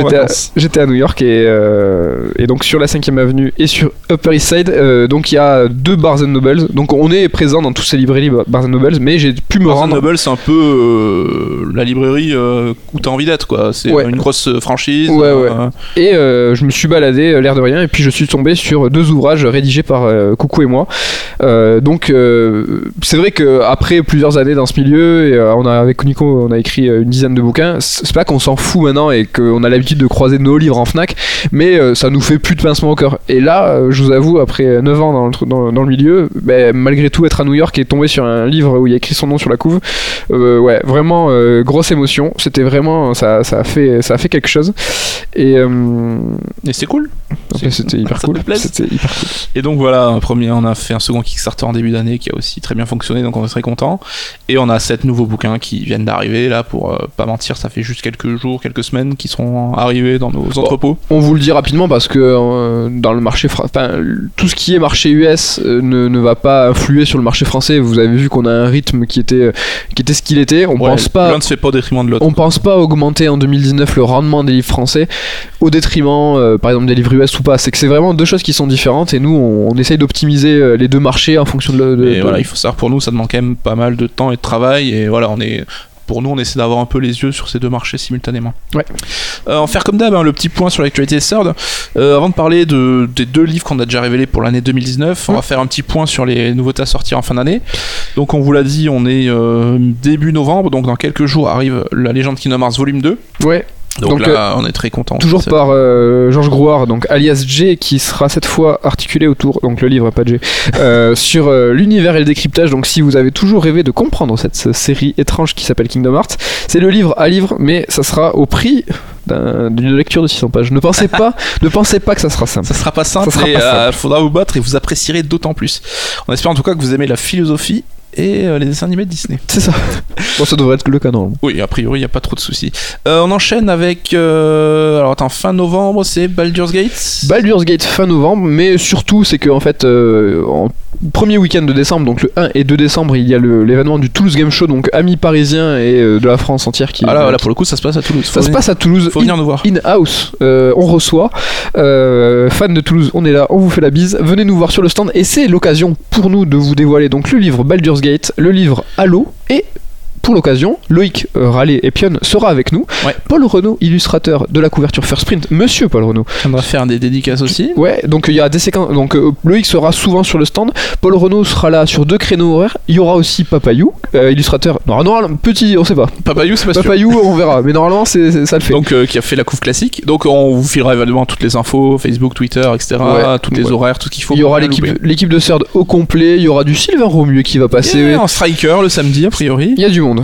j'étais à, à New York et, euh, et donc sur la 5ème avenue et sur Upper East Side, euh, donc il y a deux Barnes Nobles. Donc on est présent dans toutes ces librairies Barnes Nobles, mais j'ai pu me Barnes rendre. Noble, c'est un peu euh, la librairie euh, où t'as envie d'être, quoi. C'est Ouais. une grosse euh, franchise. Ouais, ouais. euh, Et euh, je me suis baladé euh, l'air de rien et puis je suis tombé sur deux ouvrages rédigés par euh, Coucou et moi. Euh, donc euh, c'est vrai que après plusieurs années dans ce milieu, et, on a avec Nico on a écrit une dizaine de bouquins. C'est pas qu'on s'en fout maintenant et qu'on a l'habitude de croiser nos livres en Fnac, mais ça nous fait plus de pincement au cœur. Et là, je vous avoue, après 9 ans dans le, tr- dans, dans le milieu, ben, malgré tout être à New York et tomber sur un livre où il y a écrit son nom sur la couve, euh, ouais, vraiment euh, grosse émotion. C'était vraiment ça, ça a fait ça a fait quelque chose. Et euh, Et c'est cool. *laughs* hyper C'était hyper cool. Et donc voilà, un premier, on a fait un second Kickstarter en début d'année qui a aussi très bien fonctionné, donc on est très content. Et on a sept nouveaux bouquins qui viennent d'arriver là, pour euh, pas mentir, ça fait juste quelques jours, quelques semaines qui sont arrivés dans nos entrepôts. On vous le dit rapidement parce que euh, dans le marché tout ce qui est marché US euh, ne, ne va pas influer sur le marché français. Vous avez vu qu'on a un rythme qui était qui était ce qu'il était. On Ouais, pense pas L'un ne se fait pas au détriment de l'autre. on pense pas augmenter en 2019 le rendement des livres français au détriment euh, par exemple des livres US ou pas. C'est que c'est vraiment deux choses qui sont différentes et nous on, on essaye d'optimiser euh, les deux marchés en fonction de, le- de- Et de- voilà, il faut savoir pour nous, ça demande quand même pas mal de temps et de travail. Et voilà, on est. Pour nous, on essaie d'avoir un peu les yeux sur ces deux marchés simultanément. Ouais. Euh, en faire comme d'hab, hein, le petit point sur l'actualité Third. Euh, avant de parler de, des deux livres qu'on a déjà révélés pour l'année 2019, on va faire un petit point sur les nouveautés à sortir en fin d'année. Donc, on vous l'a dit, on est euh, début novembre, donc dans quelques jours arrive La Légende Kingdom Hearts Volume 2. Ouais. Donc, Donc, là, on est très content. Toujours par euh, Georges Grouard, donc alias J, qui sera cette fois articulé autour, donc le livre, pas J, euh, *laughs* sur euh, l'univers et le décryptage. Donc si vous avez toujours rêvé de comprendre cette euh, série étrange qui s'appelle Kingdom Hearts, c'est le livre à livre, mais ça sera au prix d'un- d'une lecture de 600 pages. Ne pensez pas, *laughs* ne pensez pas que ça sera simple. Ça sera pas simple, Ça sera pas simple. euh, faudra vous battre et vous apprécierez d'autant plus. On espère en tout cas que vous aimez la philosophie et euh, les dessins animés de Disney. C'est ça. *laughs* Bon, ça devrait être le cas normalement. Oui, a priori, il n'y a pas trop de soucis. Euh, on enchaîne avec. euh, alors, attends, fin novembre, c'est Baldur's Gate Baldur's Gate fin novembre, mais surtout c'est que en fait, en premier week-end de décembre, donc le 1 et 2 décembre, il y a l'événement du Toulouse Game Show, donc amis parisiens et euh, de la France entière qui. Ah là, là, pour le coup, ça se passe à Toulouse. ça se passe à Toulouse. Faut venir nous voir. In-house, Euh, on reçoit. Euh, fans de Toulouse, on est là, on vous fait la bise. Venez nous voir sur le stand et c'est l'occasion pour nous de vous dévoiler donc le livre Baldur's Gate, le livre Halo et. Pour l'occasion, Loïc euh, Rallet et Pion sera avec nous. Ouais. Paul Renault, illustrateur de la couverture First Print, Monsieur Paul Renault. On va faire des dédicaces aussi. Ouais, donc il y a des séquences. Donc euh, Loïc sera souvent sur le stand. Paul Renault sera là sur deux créneaux horaires. Il y aura aussi Papayou, euh, illustrateur. Non, non, petit, on sait pas. Papayou, c'est pas sûr. Papayou, on verra. Mais normalement, c'est ça le fait. Donc euh, qui a fait la couve classique. Donc on vous filera évidemment toutes les infos, Facebook, Twitter, etc. Ouais. Toutes les Ouais. horaires, tout ce qu'il faut. il y aura l'équipe de Third au complet. Il y aura du Sylvain Romueux qui va passer. Yeah, un striker le samedi a priori. Il y a du monde. né?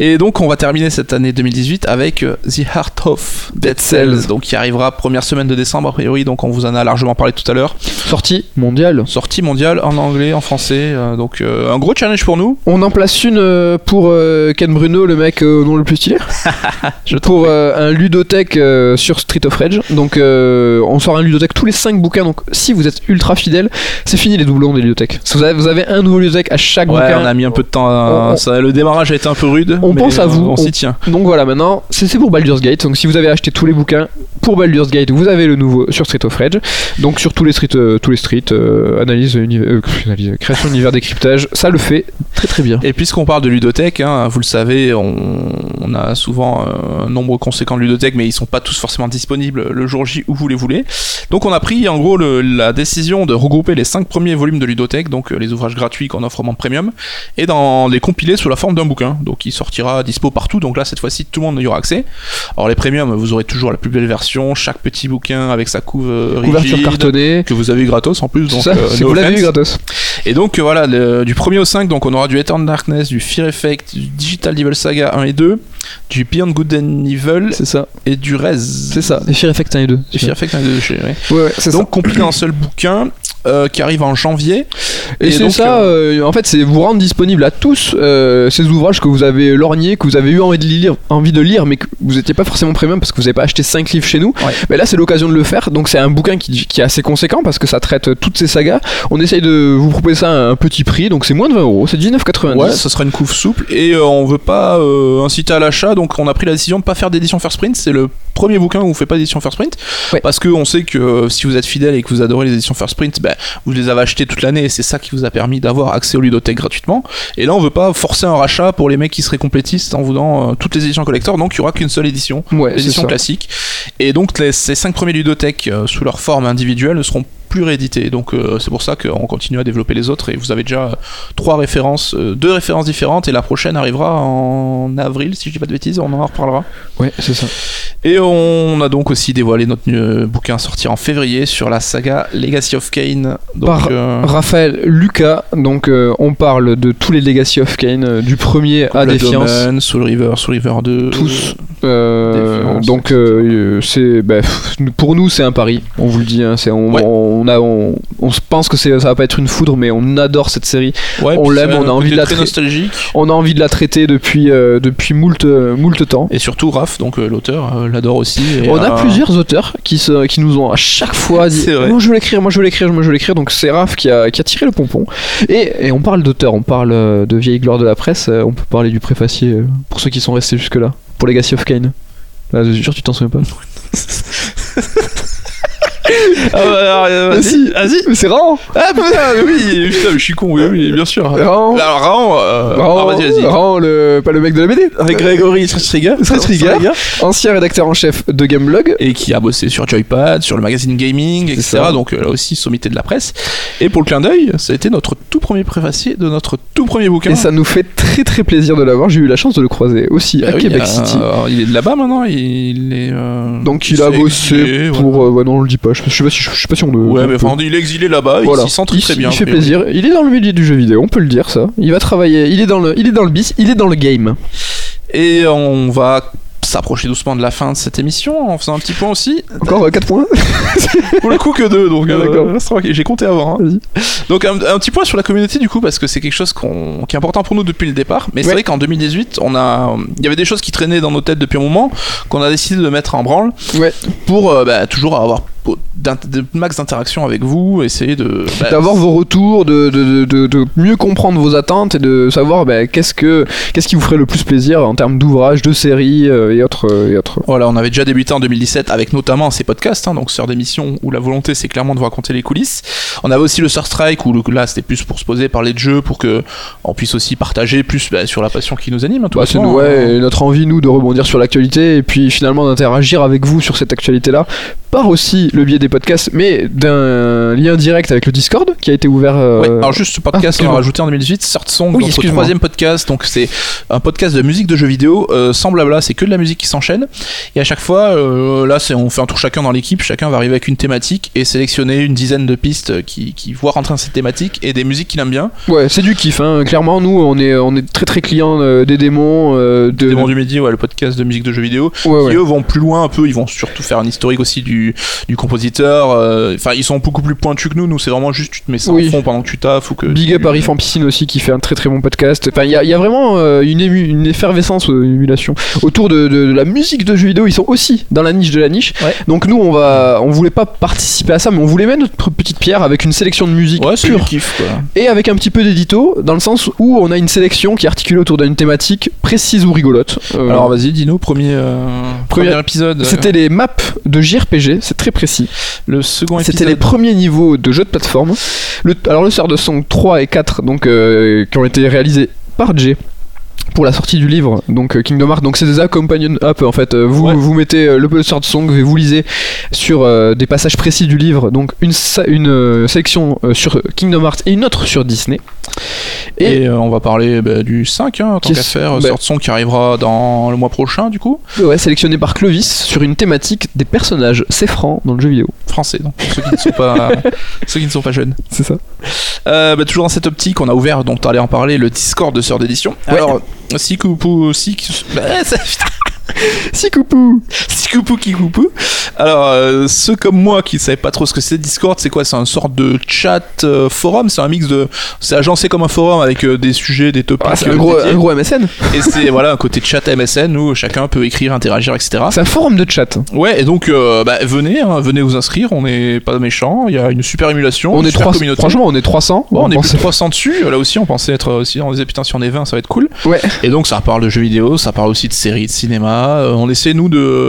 Et donc on va terminer cette année 2018 avec euh, The Heart of Dead Cells, donc qui arrivera première semaine de décembre a priori, donc on vous en a largement parlé tout à l'heure. Sortie mondiale. Sortie mondiale en anglais, en français, euh, donc euh, un gros challenge pour nous. On en place une pour Ken Bruno, le mec au nom le plus stylé. *laughs* Je pour un ludothèque sur Street of Rage. Donc on sort un ludothèque tous les 5 bouquins. Donc si vous êtes ultra fidèle, c'est fini les doublons des ludothèques. Vous avez, vous avez un nouveau ludothèque à chaque Ouais, bouquin. on a mis un peu de temps. à- On- on- ça- le démarrage a été un peu rude. On pense à euh, vous, On on- s'y tient. Donc voilà, maintenant, c'est pour Baldur's Gate. Donc si vous avez acheté tous les bouquins pour Baldur's Gate, vous avez le nouveau sur Street of Rage. Donc sur tous les streets, euh, tous les streets, euh, analyse, euh, analyse, création d'univers décryptage, ça le fait très très bien. Et puisqu'on parle de ludothèque, hein, vous le savez, on, on a souvent euh, un nombre conséquent de ludothèques, mais ils sont pas tous forcément disponibles le jour J où vous les voulez. Donc on a pris en gros le- la décision de regrouper les 5 premiers volumes de ludothèque, donc euh, les ouvrages gratuits qu'on offre en premium, et d'en les compiler sous la forme d'un bouquin. Donc il sortira dispo partout, donc là cette fois-ci tout le monde y aura accès. Alors les premiums, vous aurez toujours la plus belle version, chaque petit bouquin avec sa couve euh, Couverture rigide, cartonnée. que vous avez eu gratos en plus. Donc, ça, euh, no vous l'avez eu gratos. Et donc euh, voilà, le- du 1er au 5, donc on aura du Eternal Darkness, du Fear Effect, du Digital Devil Saga 1 et 2, du Beyond Good and Evil C'est ça, et du Rez. c'est ça. Et Fear Effect 1 et 2. Et Fear Effect 1 et 2, je sais, ouais. Ouais, ouais, c'est ça. Donc compilé en un seul bouquin euh, qui arrive en janvier. Et, Et c'est donc, ça, euh, en fait, c'est vous rendre disponible à tous euh, ces ouvrages que vous avez lorgnés, que vous avez eu envie de lire, envie de lire mais que vous n'étiez pas forcément premium parce que vous n'avez pas acheté 5 livres chez nous. Ouais. Mais là, c'est l'occasion de le faire. Donc, c'est un bouquin qui, qui est assez conséquent parce que ça traite toutes ces sagas. On essaye de vous proposer ça à un petit prix, donc c'est moins de 20 euros, c'est 19,90. Ouais, ça sera une couve souple et euh, on veut pas euh, inciter à l'achat, donc on a pris la décision de pas faire d'édition First Print. C'est le premier bouquin où on fait pas d'édition First Print Ouais. parce que on sait que euh, si vous êtes fidèle et que vous adorez les éditions First Print, ben, vous les avez achetées toute l'année et c'est ça qui vous a permis d'avoir accès au ludothèque gratuitement. Et là, on veut pas forcer un rachat pour les mecs qui seraient complétistes en vous donnant euh, toutes les éditions collector, donc il y aura qu'une seule édition. Ouais, l'édition classique. Et donc les- ces cinq premiers ludothèques sous leur forme individuelle ne seront plus réédités. Donc euh, c'est pour ça qu'on continue à développer les autres et vous avez déjà euh, trois références, euh, deux références différentes et la prochaine arrivera en avril si je dis pas de bêtises, on en reparlera. Ouais, c'est ça. Et on a donc aussi dévoilé notre bouquin sorti en février sur la saga Legacy of Kane. Donc, Par euh, Raphaël Lucas, donc on parle de tous les Legacy of Kane, du premier à Défiance. Omen, Soul River, Soul River 2. Tous. Donc c'est bah, pour nous c'est un pari on vous le dit hein, c'est on, Ouais. on a on, on se pense que ça va pas être une foudre mais on adore cette série Ouais, on l'aime, on a envie de la très tra- nostalgique. on a envie de la traiter depuis euh, depuis moult euh, moult temps Et surtout Raph, donc euh, l'auteur, l'adore aussi. et, on a plusieurs auteurs qui, se, qui nous ont à chaque fois *laughs* dit moi je veux l'écrire moi je veux l'écrire moi je veux l'écrire donc c'est Raph qui a, qui a tiré le pompon et, et on parle d'auteurs on parle de vieille gloire de la presse on peut parler du préfacier pour ceux qui sont restés jusque là pour Legacy of Kane Là, je jure, tu t'en souviens pas. *laughs* Ah bah, alors, euh, Mais vas-y, si. vas-y. Mais c'est rare Ah putain, oui, putain, je suis con, oui, oui, bien sûr. Raon. Alors Raon, euh, ah, vas-y, vas-y. Raon, le, pas le mec de la BD. Avec Grégory Striga, Striga. ancien rédacteur en chef de Gameblog. et qui a bossé sur Joypad, sur le magazine Gaming, etc. ça. Donc euh, là aussi sommité de la presse. Et pour le clin d'œil, ça a été notre tout premier préfacier de notre tout premier bouquin. Et ça nous fait très très plaisir de l'avoir. J'ai eu la chance de le croiser aussi Bah à oui, Québec euh, City. il est de là-bas maintenant, il est. euh, Donc il a bossé pour. voilà. euh, ouais, non, on le dit pas. Je, je sais pas si je, je sais pas si on. Ouais, mais enfin, il est exilé là-bas, Voilà. il s'y sent très, très bien. il fait plaisir. Il est dans le milieu du jeu vidéo, on peut le dire ça. Il va travailler. Il est dans le. Il est dans le bis. Il est dans le game. Et on va s'approcher doucement de la fin de cette émission en faisant un petit point aussi. Encore 4 points. *laughs* Pour le coup que deux, donc euh, j'ai compté avant. hein. Donc un, un petit point sur la communauté du coup parce que c'est quelque chose qui est important pour nous depuis le départ. Mais c'est vrai qu'en 2018, on a, il y avait des choses qui traînaient dans nos têtes depuis un moment qu'on a décidé de mettre en branle Ouais. pour euh, bah, toujours avoir de max d'interaction avec vous, essayer de bah, d'avoir vos retours, de, de, de, de mieux comprendre vos attentes et de savoir bah, qu'est-ce que qu'est-ce qui vous ferait le plus plaisir en termes d'ouvrages, de séries euh, et autres euh, et autres. Voilà, on avait déjà débuté en 2017 avec notamment ces podcasts, hein, donc sœur d'émission où la volonté c'est clairement de vous raconter les coulisses. On avait aussi le Sir Strike où le- là c'était plus pour se poser, parler de jeux, pour que on puisse aussi partager plus bah, sur la passion qui nous anime. hein, tout Bah, c'est ouais, hein. notre envie nous de rebondir sur l'actualité et puis finalement d'interagir avec vous sur cette actualité là par aussi le biais des podcasts mais d'un lien direct avec le Discord qui a été ouvert euh, Ouais, alors juste ce podcast, ah, on a rajouté en 2018, Sort Song, Oui, notre troisième podcast. Donc c'est un podcast de musique de jeux vidéo euh, sans blabla, c'est que de la musique qui s'enchaîne. Et à chaque fois, euh, là, on fait un tour chacun dans l'équipe, chacun va arriver avec une thématique et sélectionner une dizaine de pistes qui, qui voient rentrer dans cette thématique et des musiques qu'il aime bien. Ouais, c'est du kiff. Hein. Clairement, nous, on est, on est très très clients euh, des démons. euh, de... Des Mondes du Midi, ouais, le podcast de musique de jeux vidéo. Ouais, ouais. qui eux vont plus loin un peu, ils vont surtout faire un historique aussi du, du compositeur. euh, Enfin, ils sont beaucoup plus pointus que nous. Nous, c'est vraiment juste tu te mets ça Oui. en fond pendant que tu taffes ou que. Big tu- up à Riff en piscine aussi qui fait un très très bon podcast. Enfin, il y, a- il y a vraiment euh, une, ému- une effervescence, euh, une émulation autour de, de- de la musique de jeux vidéo. Ils sont aussi dans la niche de la niche. Ouais. Donc nous, on va, on voulait pas participer à ça, mais on voulait mettre notre petite pierre avec une sélection de musique Ouais, pure kiff quoi. et avec un petit peu d'édito, dans le sens où on a une sélection qui est articulée autour d'une thématique précise ou rigolote. Euh, Alors vas-y, dis-nous, premier, euh, Premier- premier épisode. c'était les maps de JRPG, c'est très précis. Le second épisode. C'était les premiers niveaux de jeux de plateforme. Le, alors le sort de Song 3 et 4 donc, euh, qui ont été réalisés par J pour la sortie du livre donc euh, Kingdom Hearts donc c'est des companion up en fait Euh, vous Ouais. vous mettez euh, le sort de Song et vous lisez sur euh, des passages précis du livre donc une, une euh, sélection euh, sur Kingdom Hearts et une autre sur Disney et, Et on va parler bah, du 5, hein, tant qu'à faire, bah- sorte son qui arrivera dans le mois prochain, du coup. ouais, sélectionné par Clovis sur une thématique des personnages c'est franc dans le jeu vidéo Français, donc pour ceux qui ne sont pas, *laughs* ceux qui ne sont pas jeunes. c'est ça bah, toujours dans cette optique, on a ouvert, donc tu allais en parler, le Discord de Sœur d'édition. Ouais. Alors, si Koupou, si. Bah, ça- putain, si coupou si Koupou qui Koupou. Alors, euh, ceux comme moi qui ne savaient pas trop ce que c'est Discord, c'est quoi? C'est un sorte de chat euh, forum, c'est un mix de. C'est agencé comme un forum avec euh, des sujets, des topics. Ah, c'est un gros, dédiés. un gros MSN Et c'est voilà un côté chat MSN où chacun peut écrire, interagir, etc. c'est un forum de chat Ouais, et donc bah, venez, hein, venez vous inscrire, on n'est pas méchants, il y a une super émulation, on une est super 300 communauté. franchement on est 300 Bon, on est plus pensait- de 300 dessus, là aussi on pensait être aussi, on disait putain si on est 20 ça va être cool. Ouais. Et donc ça parle de jeux vidéo, ça parle aussi de séries, de cinéma, Euh, on essaie nous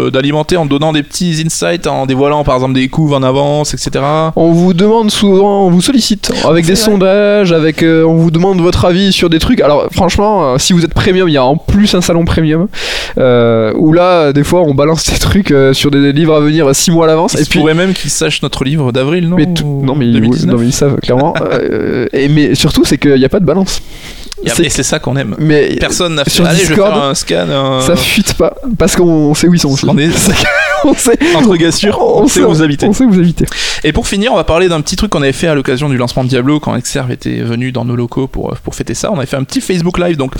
d'alimenter en donnant des petits insights, en dévoilant par exemple des couves en avance, etc. On vous demande souvent, on vous sollicite avec des vrai. sondages, avec, euh, on vous demande votre avis sur des trucs. Alors franchement, euh, si vous êtes premium, il y a en plus un salon premium euh, où là, des fois, on balance des trucs euh, sur des livres à venir 6 mois à l'avance. Il Et puis, pourrait même qu'ils sachent notre livre d'avril, non mais tout- non mais, ils- 2019. non mais ils savent clairement. Euh, et mais surtout, c'est qu'il n'y a pas de balance. A- Et c'est ça qu'on aime. Mais Personne n'a fait. sur Allez, je vais Discord, faire un scan. un- ça fuite pas parce qu'on sait où ils sont aussi. On est *laughs* *laughs* on sait. entre sûrs, on sait où vous habitez. On sait où vous habitez. Et pour finir, on va parler d'un petit truc qu'on avait fait à l'occasion du lancement de Diablo quand Exerve était venu dans nos locaux pour, pour fêter ça. On avait fait un petit Facebook Live. Donc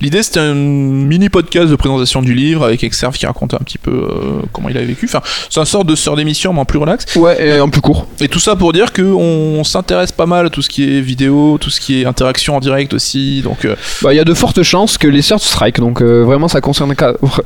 l'idée c'était un mini podcast de présentation du livre avec Exerve qui racontait un petit peu euh, comment il avait vécu. Enfin, c'est un sort de sort d'émission mais en plus relax. Ouais, et en plus court. Et tout ça pour dire qu'on s'intéresse pas mal à tout ce qui est vidéo, tout ce qui est interaction en direct aussi. Donc euh, Bah, il y a de fortes chances que les Search Strike, donc euh, vraiment ça concerne,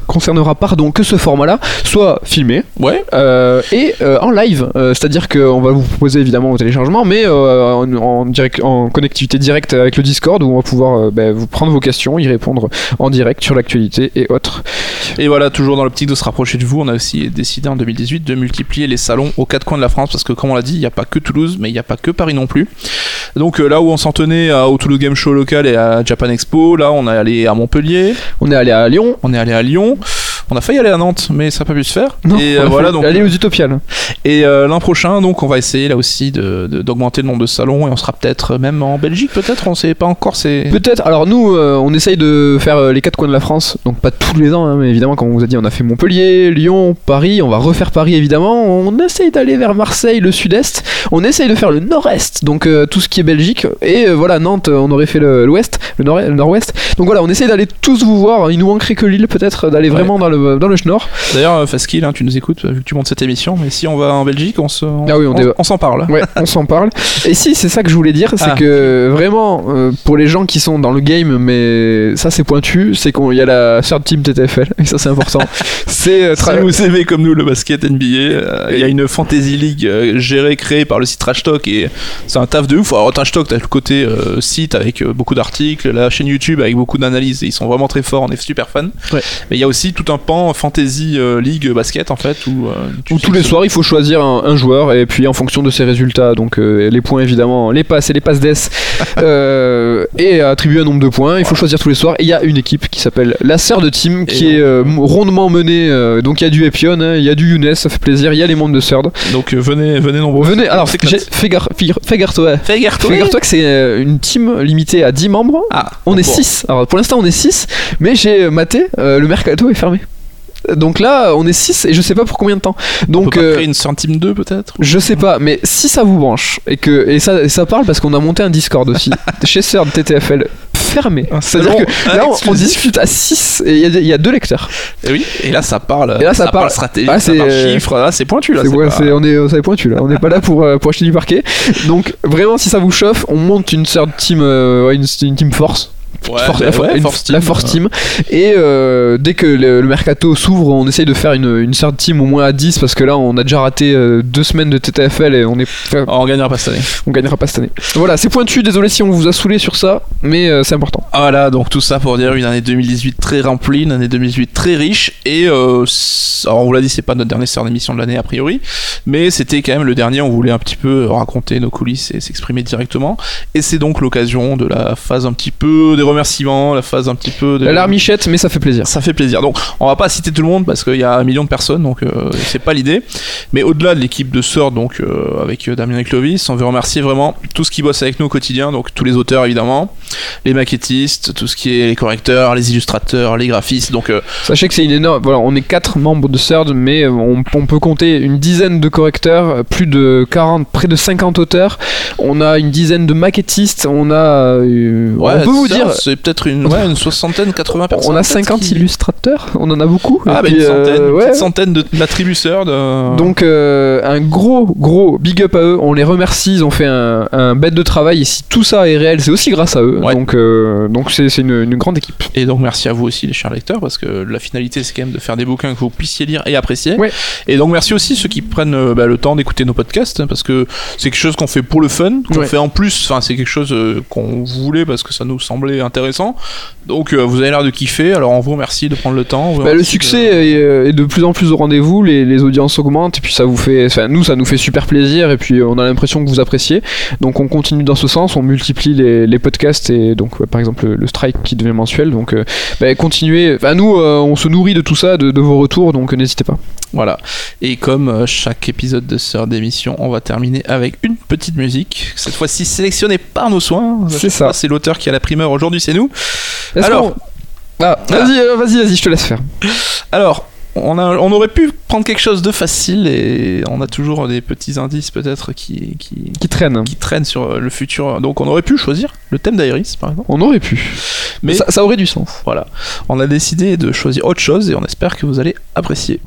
concernera pardon, que ce format-là, soit filmé ouais, euh, et euh, en live. Euh, C'est-à-dire qu'on va vous proposer évidemment au téléchargement, mais euh, en, en direct, en connectivité directe avec le Discord où on va pouvoir euh, bah, vous prendre vos questions, y répondre en direct sur l'actualité et autres. Et voilà, toujours dans l'optique de se rapprocher de vous, on a aussi décidé en 2018 de multiplier les salons aux quatre coins de la France parce que, comme on l'a dit, il n'y a pas que Toulouse, mais il n'y a pas que Paris non plus. Donc euh, là où on s'en tenait à- au Toulouse Game Show local et à Japan Expo, là on est allé à Montpellier, On est allé à Lyon. on est allé à Lyon. On a failli aller à Nantes, mais ça n'a pas pu se faire. et on euh, a voilà donc. aller aux Utopiales. Et euh, l'an prochain, donc, on va essayer là aussi de- de- d'augmenter le nombre de salons et on sera peut-être même en Belgique, peut-être. On sait pas encore. C'est Peut-être. Alors nous, euh, on essaye de faire euh, les quatre coins de la France, donc pas tous les ans, hein, mais évidemment, comme on vous a dit, on a fait Montpellier, Lyon, Paris. On va refaire Paris évidemment. On essaye d'aller vers Marseille, le Sud-Est. On essaye de faire le Nord-Est, donc euh, tout ce qui est Belgique. Et euh, voilà, Nantes, euh, on aurait fait le- l'Ouest, le, Nord- le Nord-Ouest. Donc voilà, on essaye d'aller tous vous voir. Il nous manquerait que Lille, peut-être, d'aller Ouais. vraiment dans le le, dans le Schnorr. D'ailleurs, euh, Faskill, hein, tu nous écoutes vu que tu montes cette émission, mais si on va en Belgique, on se, on, Ah oui, on on- débat. on s'en parle. Ouais, on s'en parle. Et si, c'est ça que je voulais dire, c'est Ah. que vraiment, euh, pour les gens qui sont dans le game, mais ça c'est pointu, c'est qu'il y a la third team TTFL, et ça c'est important. *laughs* c'est euh, Si vous aimez comme nous le basket NBA, euh, il y a une fantasy league euh, gérée, créée par le site Trash Talk et c'est un taf de ouf. Alors Trash Talk, t'as le côté euh, site avec euh, beaucoup d'articles, la chaîne YouTube avec beaucoup d'analyses et ils sont vraiment très forts, on est super fans. Ouais. Mais il y a aussi tout un pan fantasy euh, league basket en fait où, euh, où tous les soirs il faut choisir un, un joueur et puis en fonction de ses résultats, donc euh, les points évidemment, les passes et les passes d'ess, *laughs* et attribuer un nombre de points, il faut choisir tous les soirs. Et il y a une équipe qui s'appelle la Third Team qui Et est rondement menée, donc il y a du Epion, hein, il y a du Younes, ça fait plaisir, il y a les membres de Third. Donc venez, venez nombreux. Venez, alors fais gaffe, toi. Que c'est une team limitée à 10 membres. Ah, On est bon. 6. Alors pour l'instant on est 6, mais j'ai maté, euh, le mercato est fermé. Donc là on est 6 et je sais pas pour combien de temps. On Donc peut pas euh, créer une centième 2 peut-être je sais pas, mais si ça vous branche et que et ça, et ça parle parce qu'on a monté un Discord aussi *laughs* chez Sœur de TTFL fermé. Un C'est-à-dire que là on, on discute à 6 et il y a y, deux lecteurs. Et oui, et là ça parle. Et là, ça parle- stratégie, Ah, ça parle euh, chiffres, là c'est pointu là. C'est- ouais, pas- c'est- on est ça est pointu là. On n'est pas là pour, euh, pour acheter du parquet. Donc vraiment si ça vous chauffe, on monte une Third team, euh, une team force. Ouais, Force- la, ouais, une- Force la Team, Force euh, Team. Et euh, dès que le, le mercato s'ouvre, on essaye de faire une, une third team au moins à 10 parce que là on a déjà raté euh, deux semaines de TTFL et on est enfin, On gagnera pas cette année. on gagnera pas cette année. Voilà, c'est pointu, désolé si on vous a saoulé sur ça, mais euh, c'est important. Voilà, donc tout ça pour dire une année 2018 très remplie, une année 2018 très riche. Et alors on vous l'a dit, c'est pas notre dernière d'émission de l'année a priori, mais c'était quand même le dernier. On voulait un petit peu raconter nos coulisses et s'exprimer directement. Et c'est donc l'occasion de la phase un petit peu des remerciements, la phase un petit peu de La larmichette, mais ça fait plaisir. Ça fait plaisir. Donc, on va pas citer tout le monde parce qu'il y a un million de personnes, donc euh, c'est pas l'idée. Mais au-delà de l'équipe de Sœur, donc euh, avec euh, Damien et Clovis, on veut remercier vraiment tout ce qui bosse avec nous au quotidien, donc tous les auteurs évidemment, les maquettistes, tout ce qui est les correcteurs, les illustrateurs, les graphistes. Donc, euh, Sachez que c'est une énorme. Voilà, on est quatre membres de CERD, mais on, on peut compter une dizaine de correcteurs, plus de 40, près de 50 auteurs. On a une dizaine de maquettistes. On a. euh, ouais, on peut vous dire. C'est peut-être une, ouais, une soixantaine, 80 personnes. On a peut-être 50 qui- illustrateurs, on en a beaucoup. Ah, bah une centaine, euh, ouais. centaine de d'attributions. De... Donc euh, un gros gros big up à eux, on les remercie, ils ont fait un, un bête de travail et si tout ça est réel c'est aussi grâce à eux, Ouais. donc euh, donc c'est c'est une, une grande équipe. Et donc merci à vous aussi les chers lecteurs parce que la finalité c'est quand même de faire des bouquins que vous puissiez lire et apprécier. Et donc merci aussi ceux qui prennent euh, bah, le temps d'écouter nos podcasts parce que c'est quelque chose qu'on fait pour le fun, qu'on fait en plus, enfin c'est quelque chose qu'on voulait parce que ça nous semblait intéressant. Donc euh, vous avez l'air de kiffer, alors on vous remercie de prendre le temps. Bah, le succès de- est, euh, est de plus en plus au rendez-vous, les, les audiences augmentent et puis ça vous fait, enfin nous ça nous fait super plaisir et puis euh, on a l'impression que vous appréciez. Donc on continue dans ce sens, on multiplie les, les podcasts et donc ouais, par exemple le, le strike qui devient mensuel. Donc euh, bah, continuez. Enfin nous on se nourrit de tout ça, de, de vos retours, donc n'hésitez pas. Voilà. Et comme chaque épisode de Sœur d'émission, on va terminer avec une petite musique, cette fois-ci sélectionnée par nos soins. C'est ça. C'est l'auteur qui a la primeur aujourd'hui, c'est nous. Alors. ah, vas-y, euh, vas-y, vas-y, je te laisse faire. Alors, on, a, on aurait pu prendre quelque chose de facile et on a toujours des petits indices peut-être qui, qui, Qui traîne. qui traînent sur le futur. Donc on aurait pu choisir le thème d'Iris par exemple. On aurait pu. Mais ça, ça aurait du sens. voilà, on a décidé de choisir autre chose et on espère que vous allez apprécier.